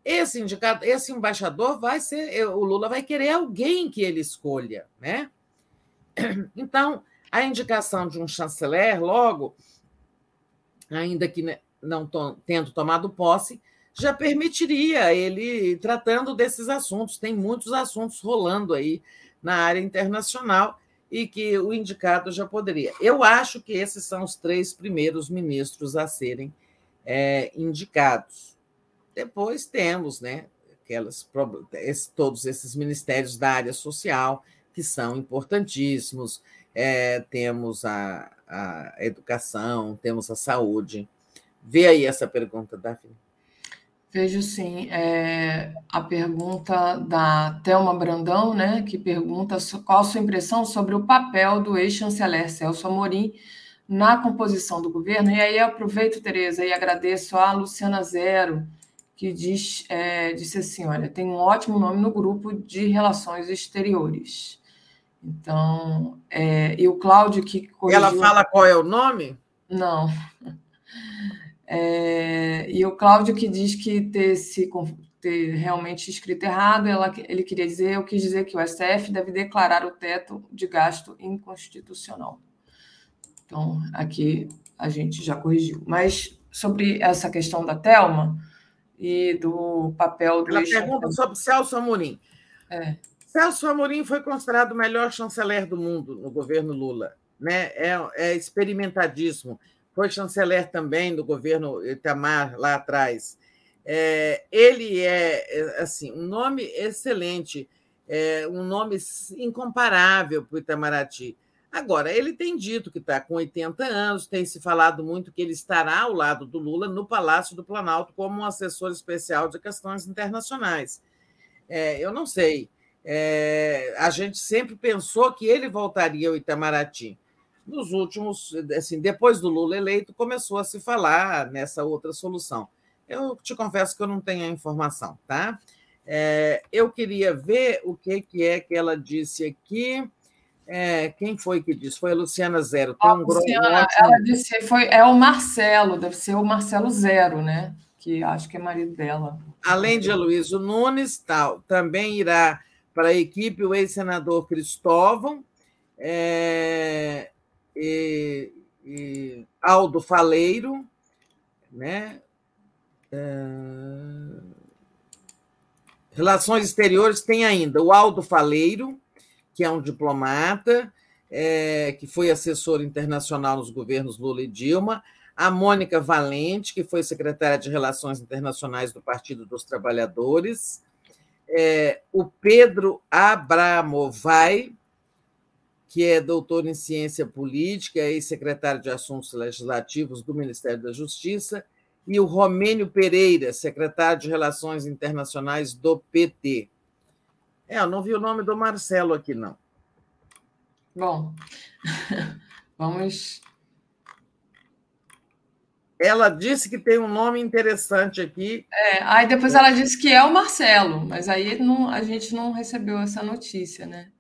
esse indicado, esse embaixador vai ser, o Lula vai querer alguém que ele escolha, né? Então, a indicação de um chanceler, logo, ainda que não tendo tomado posse, já permitiria ele tratando desses assuntos. Tem muitos assuntos rolando aí na área internacional e que o indicado já poderia. Eu acho que esses são os três primeiros ministros a serem é, indicados. Depois temos, né, aquelas, todos esses ministérios da área social que são importantíssimos. É, temos a, a educação, temos a saúde. Vê aí essa pergunta, Daphne. Vejo sim. É, a pergunta da Thelma Brandão, né, que pergunta qual a sua impressão sobre o papel do ex-chanceler Celso Amorim na composição do governo. E aí aproveito, Tereza, e agradeço a Luciana Zero, que diz, é, disse assim: olha, tem um ótimo nome no grupo de relações exteriores. Então, é, e o Cláudio que corrigiu... Ela fala qual é o nome? Não. É, e o Cláudio que diz que ter, se, ter realmente escrito errado, ela, ele queria dizer, eu quis dizer que o STF deve declarar o teto de gasto inconstitucional. Então, aqui a gente já corrigiu. Mas sobre essa questão da Telma e do papel do. Ela pergunta sobre Celso Amorim. É. Celso Amorim foi considerado o melhor chanceler do mundo no governo Lula. Né? É, é experimentadíssimo foi chanceler também do governo Itamar lá atrás. É, ele é, é assim um nome excelente, é, um nome incomparável para o Itamaraty. Agora, ele tem dito que está com 80 anos, tem se falado muito que ele estará ao lado do Lula no Palácio do Planalto como um assessor especial de questões internacionais. É, eu não sei. É, a gente sempre pensou que ele voltaria ao Itamaraty nos últimos, assim, depois do Lula eleito, começou a se falar nessa outra solução. Eu te confesso que eu não tenho a informação, tá? É, eu queria ver o que, que é que ela disse aqui. É, quem foi que disse? Foi a Luciana Zero. Tem um Luciana. Ela disse foi é o Marcelo, deve ser o Marcelo Zero, né? Que acho que é marido dela. Além de Aloysio Nunes, tal, também irá para a equipe o ex-senador Cristóvão, é, e, e Aldo Faleiro, né? É... Relações Exteriores tem ainda. O Aldo Faleiro, que é um diplomata, é, que foi assessor internacional nos governos Lula e Dilma, a Mônica Valente, que foi secretária de Relações Internacionais do Partido dos Trabalhadores, é, o Pedro Abramovai, que é doutor em ciência política e secretário de Assuntos Legislativos do Ministério da Justiça, e o Romênio Pereira, secretário de Relações Internacionais do PT. É, eu não vi o nome do Marcelo aqui, não. Bom, vamos. Ela disse que tem um nome interessante aqui. É, aí depois ela disse que é o Marcelo, mas aí não, a gente não recebeu essa notícia, né?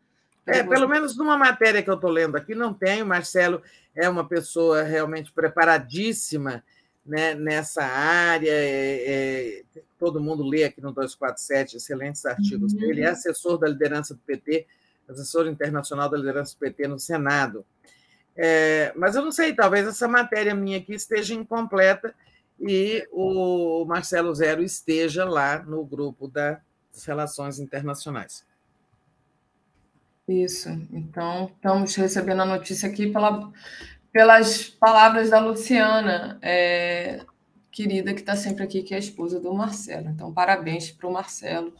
É, pelo menos numa matéria que eu estou lendo aqui, não tem. O Marcelo é uma pessoa realmente preparadíssima né, nessa área. É, é, todo mundo lê aqui no 247 excelentes artigos uhum. dele. É assessor da liderança do PT, assessor internacional da liderança do PT no Senado. É, mas eu não sei, talvez essa matéria minha aqui esteja incompleta e o Marcelo Zero esteja lá no grupo das Relações Internacionais. Isso. Então, estamos recebendo a notícia aqui pela, pelas palavras da Luciana, é, querida, que está sempre aqui, que é a esposa do Marcelo. Então, parabéns para o Marcelo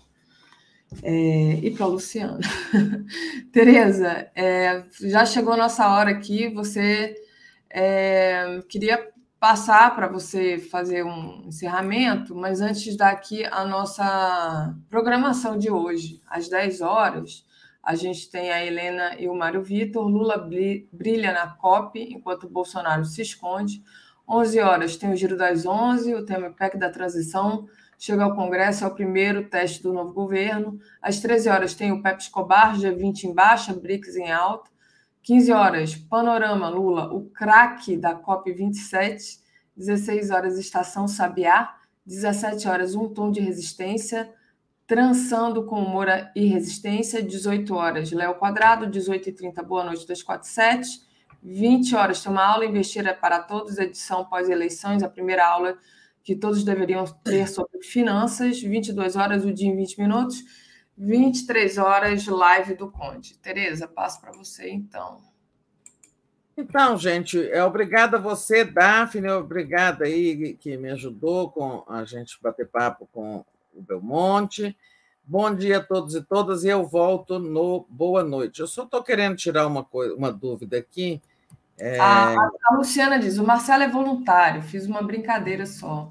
é, e para a Luciana. Tereza, é, já chegou a nossa hora aqui. Você é, queria passar para você fazer um encerramento, mas antes daqui a nossa programação de hoje, às 10 horas, a gente tem a Helena e o Mário Vitor, Lula brilha na COP, enquanto Bolsonaro se esconde. 11 horas tem o Giro das 11, o tema PEC da transição, chega ao Congresso, é o primeiro teste do novo governo. Às 13 horas tem o Pepe Escobar, G20 em baixa, BRICS em alta. 15 horas, Panorama Lula, o craque da COP27. 16 horas, Estação Sabiá. 17 horas, Um Tom de Resistência. Transando com Humor e Resistência. 18 horas, Léo Quadrado. 18h30, Boa Noite 247. 20 horas, tem uma aula Investir é para Todos, edição pós-eleições, a primeira aula que todos deveriam ter sobre finanças. 22 horas, o dia em 20 minutos. 23 horas, live do Conde. Tereza, passo para você, então. Então, gente, é obrigada a você, Daphne, obrigada aí que me ajudou com a gente bater papo com Belmonte. Bom dia a todos e todas, e eu volto no Boa Noite. Eu só estou querendo tirar uma, coisa, uma dúvida aqui. É... A, a, Luciana diz: o Marcelo é voluntário, fiz uma brincadeira só.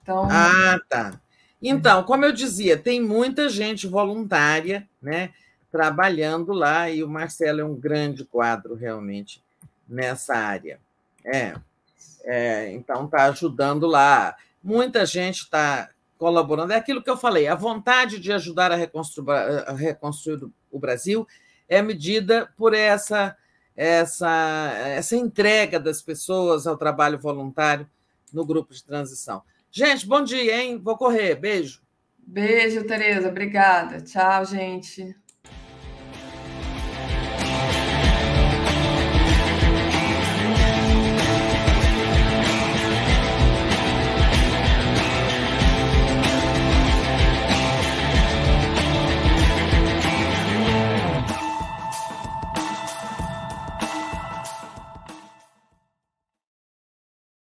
Então... Ah, tá. Então, como eu dizia, tem muita gente voluntária, né, trabalhando lá, e o Marcelo é um grande quadro realmente nessa área. É, é então está ajudando lá. Muita gente está colaborando. É aquilo que eu falei, a vontade de ajudar a reconstruir, a reconstruir o Brasil é medida por essa, essa, essa entrega das pessoas ao trabalho voluntário no grupo de transição. Gente, bom dia, hein? Vou correr. Beijo. Beijo, Tereza. Obrigada. Tchau, gente.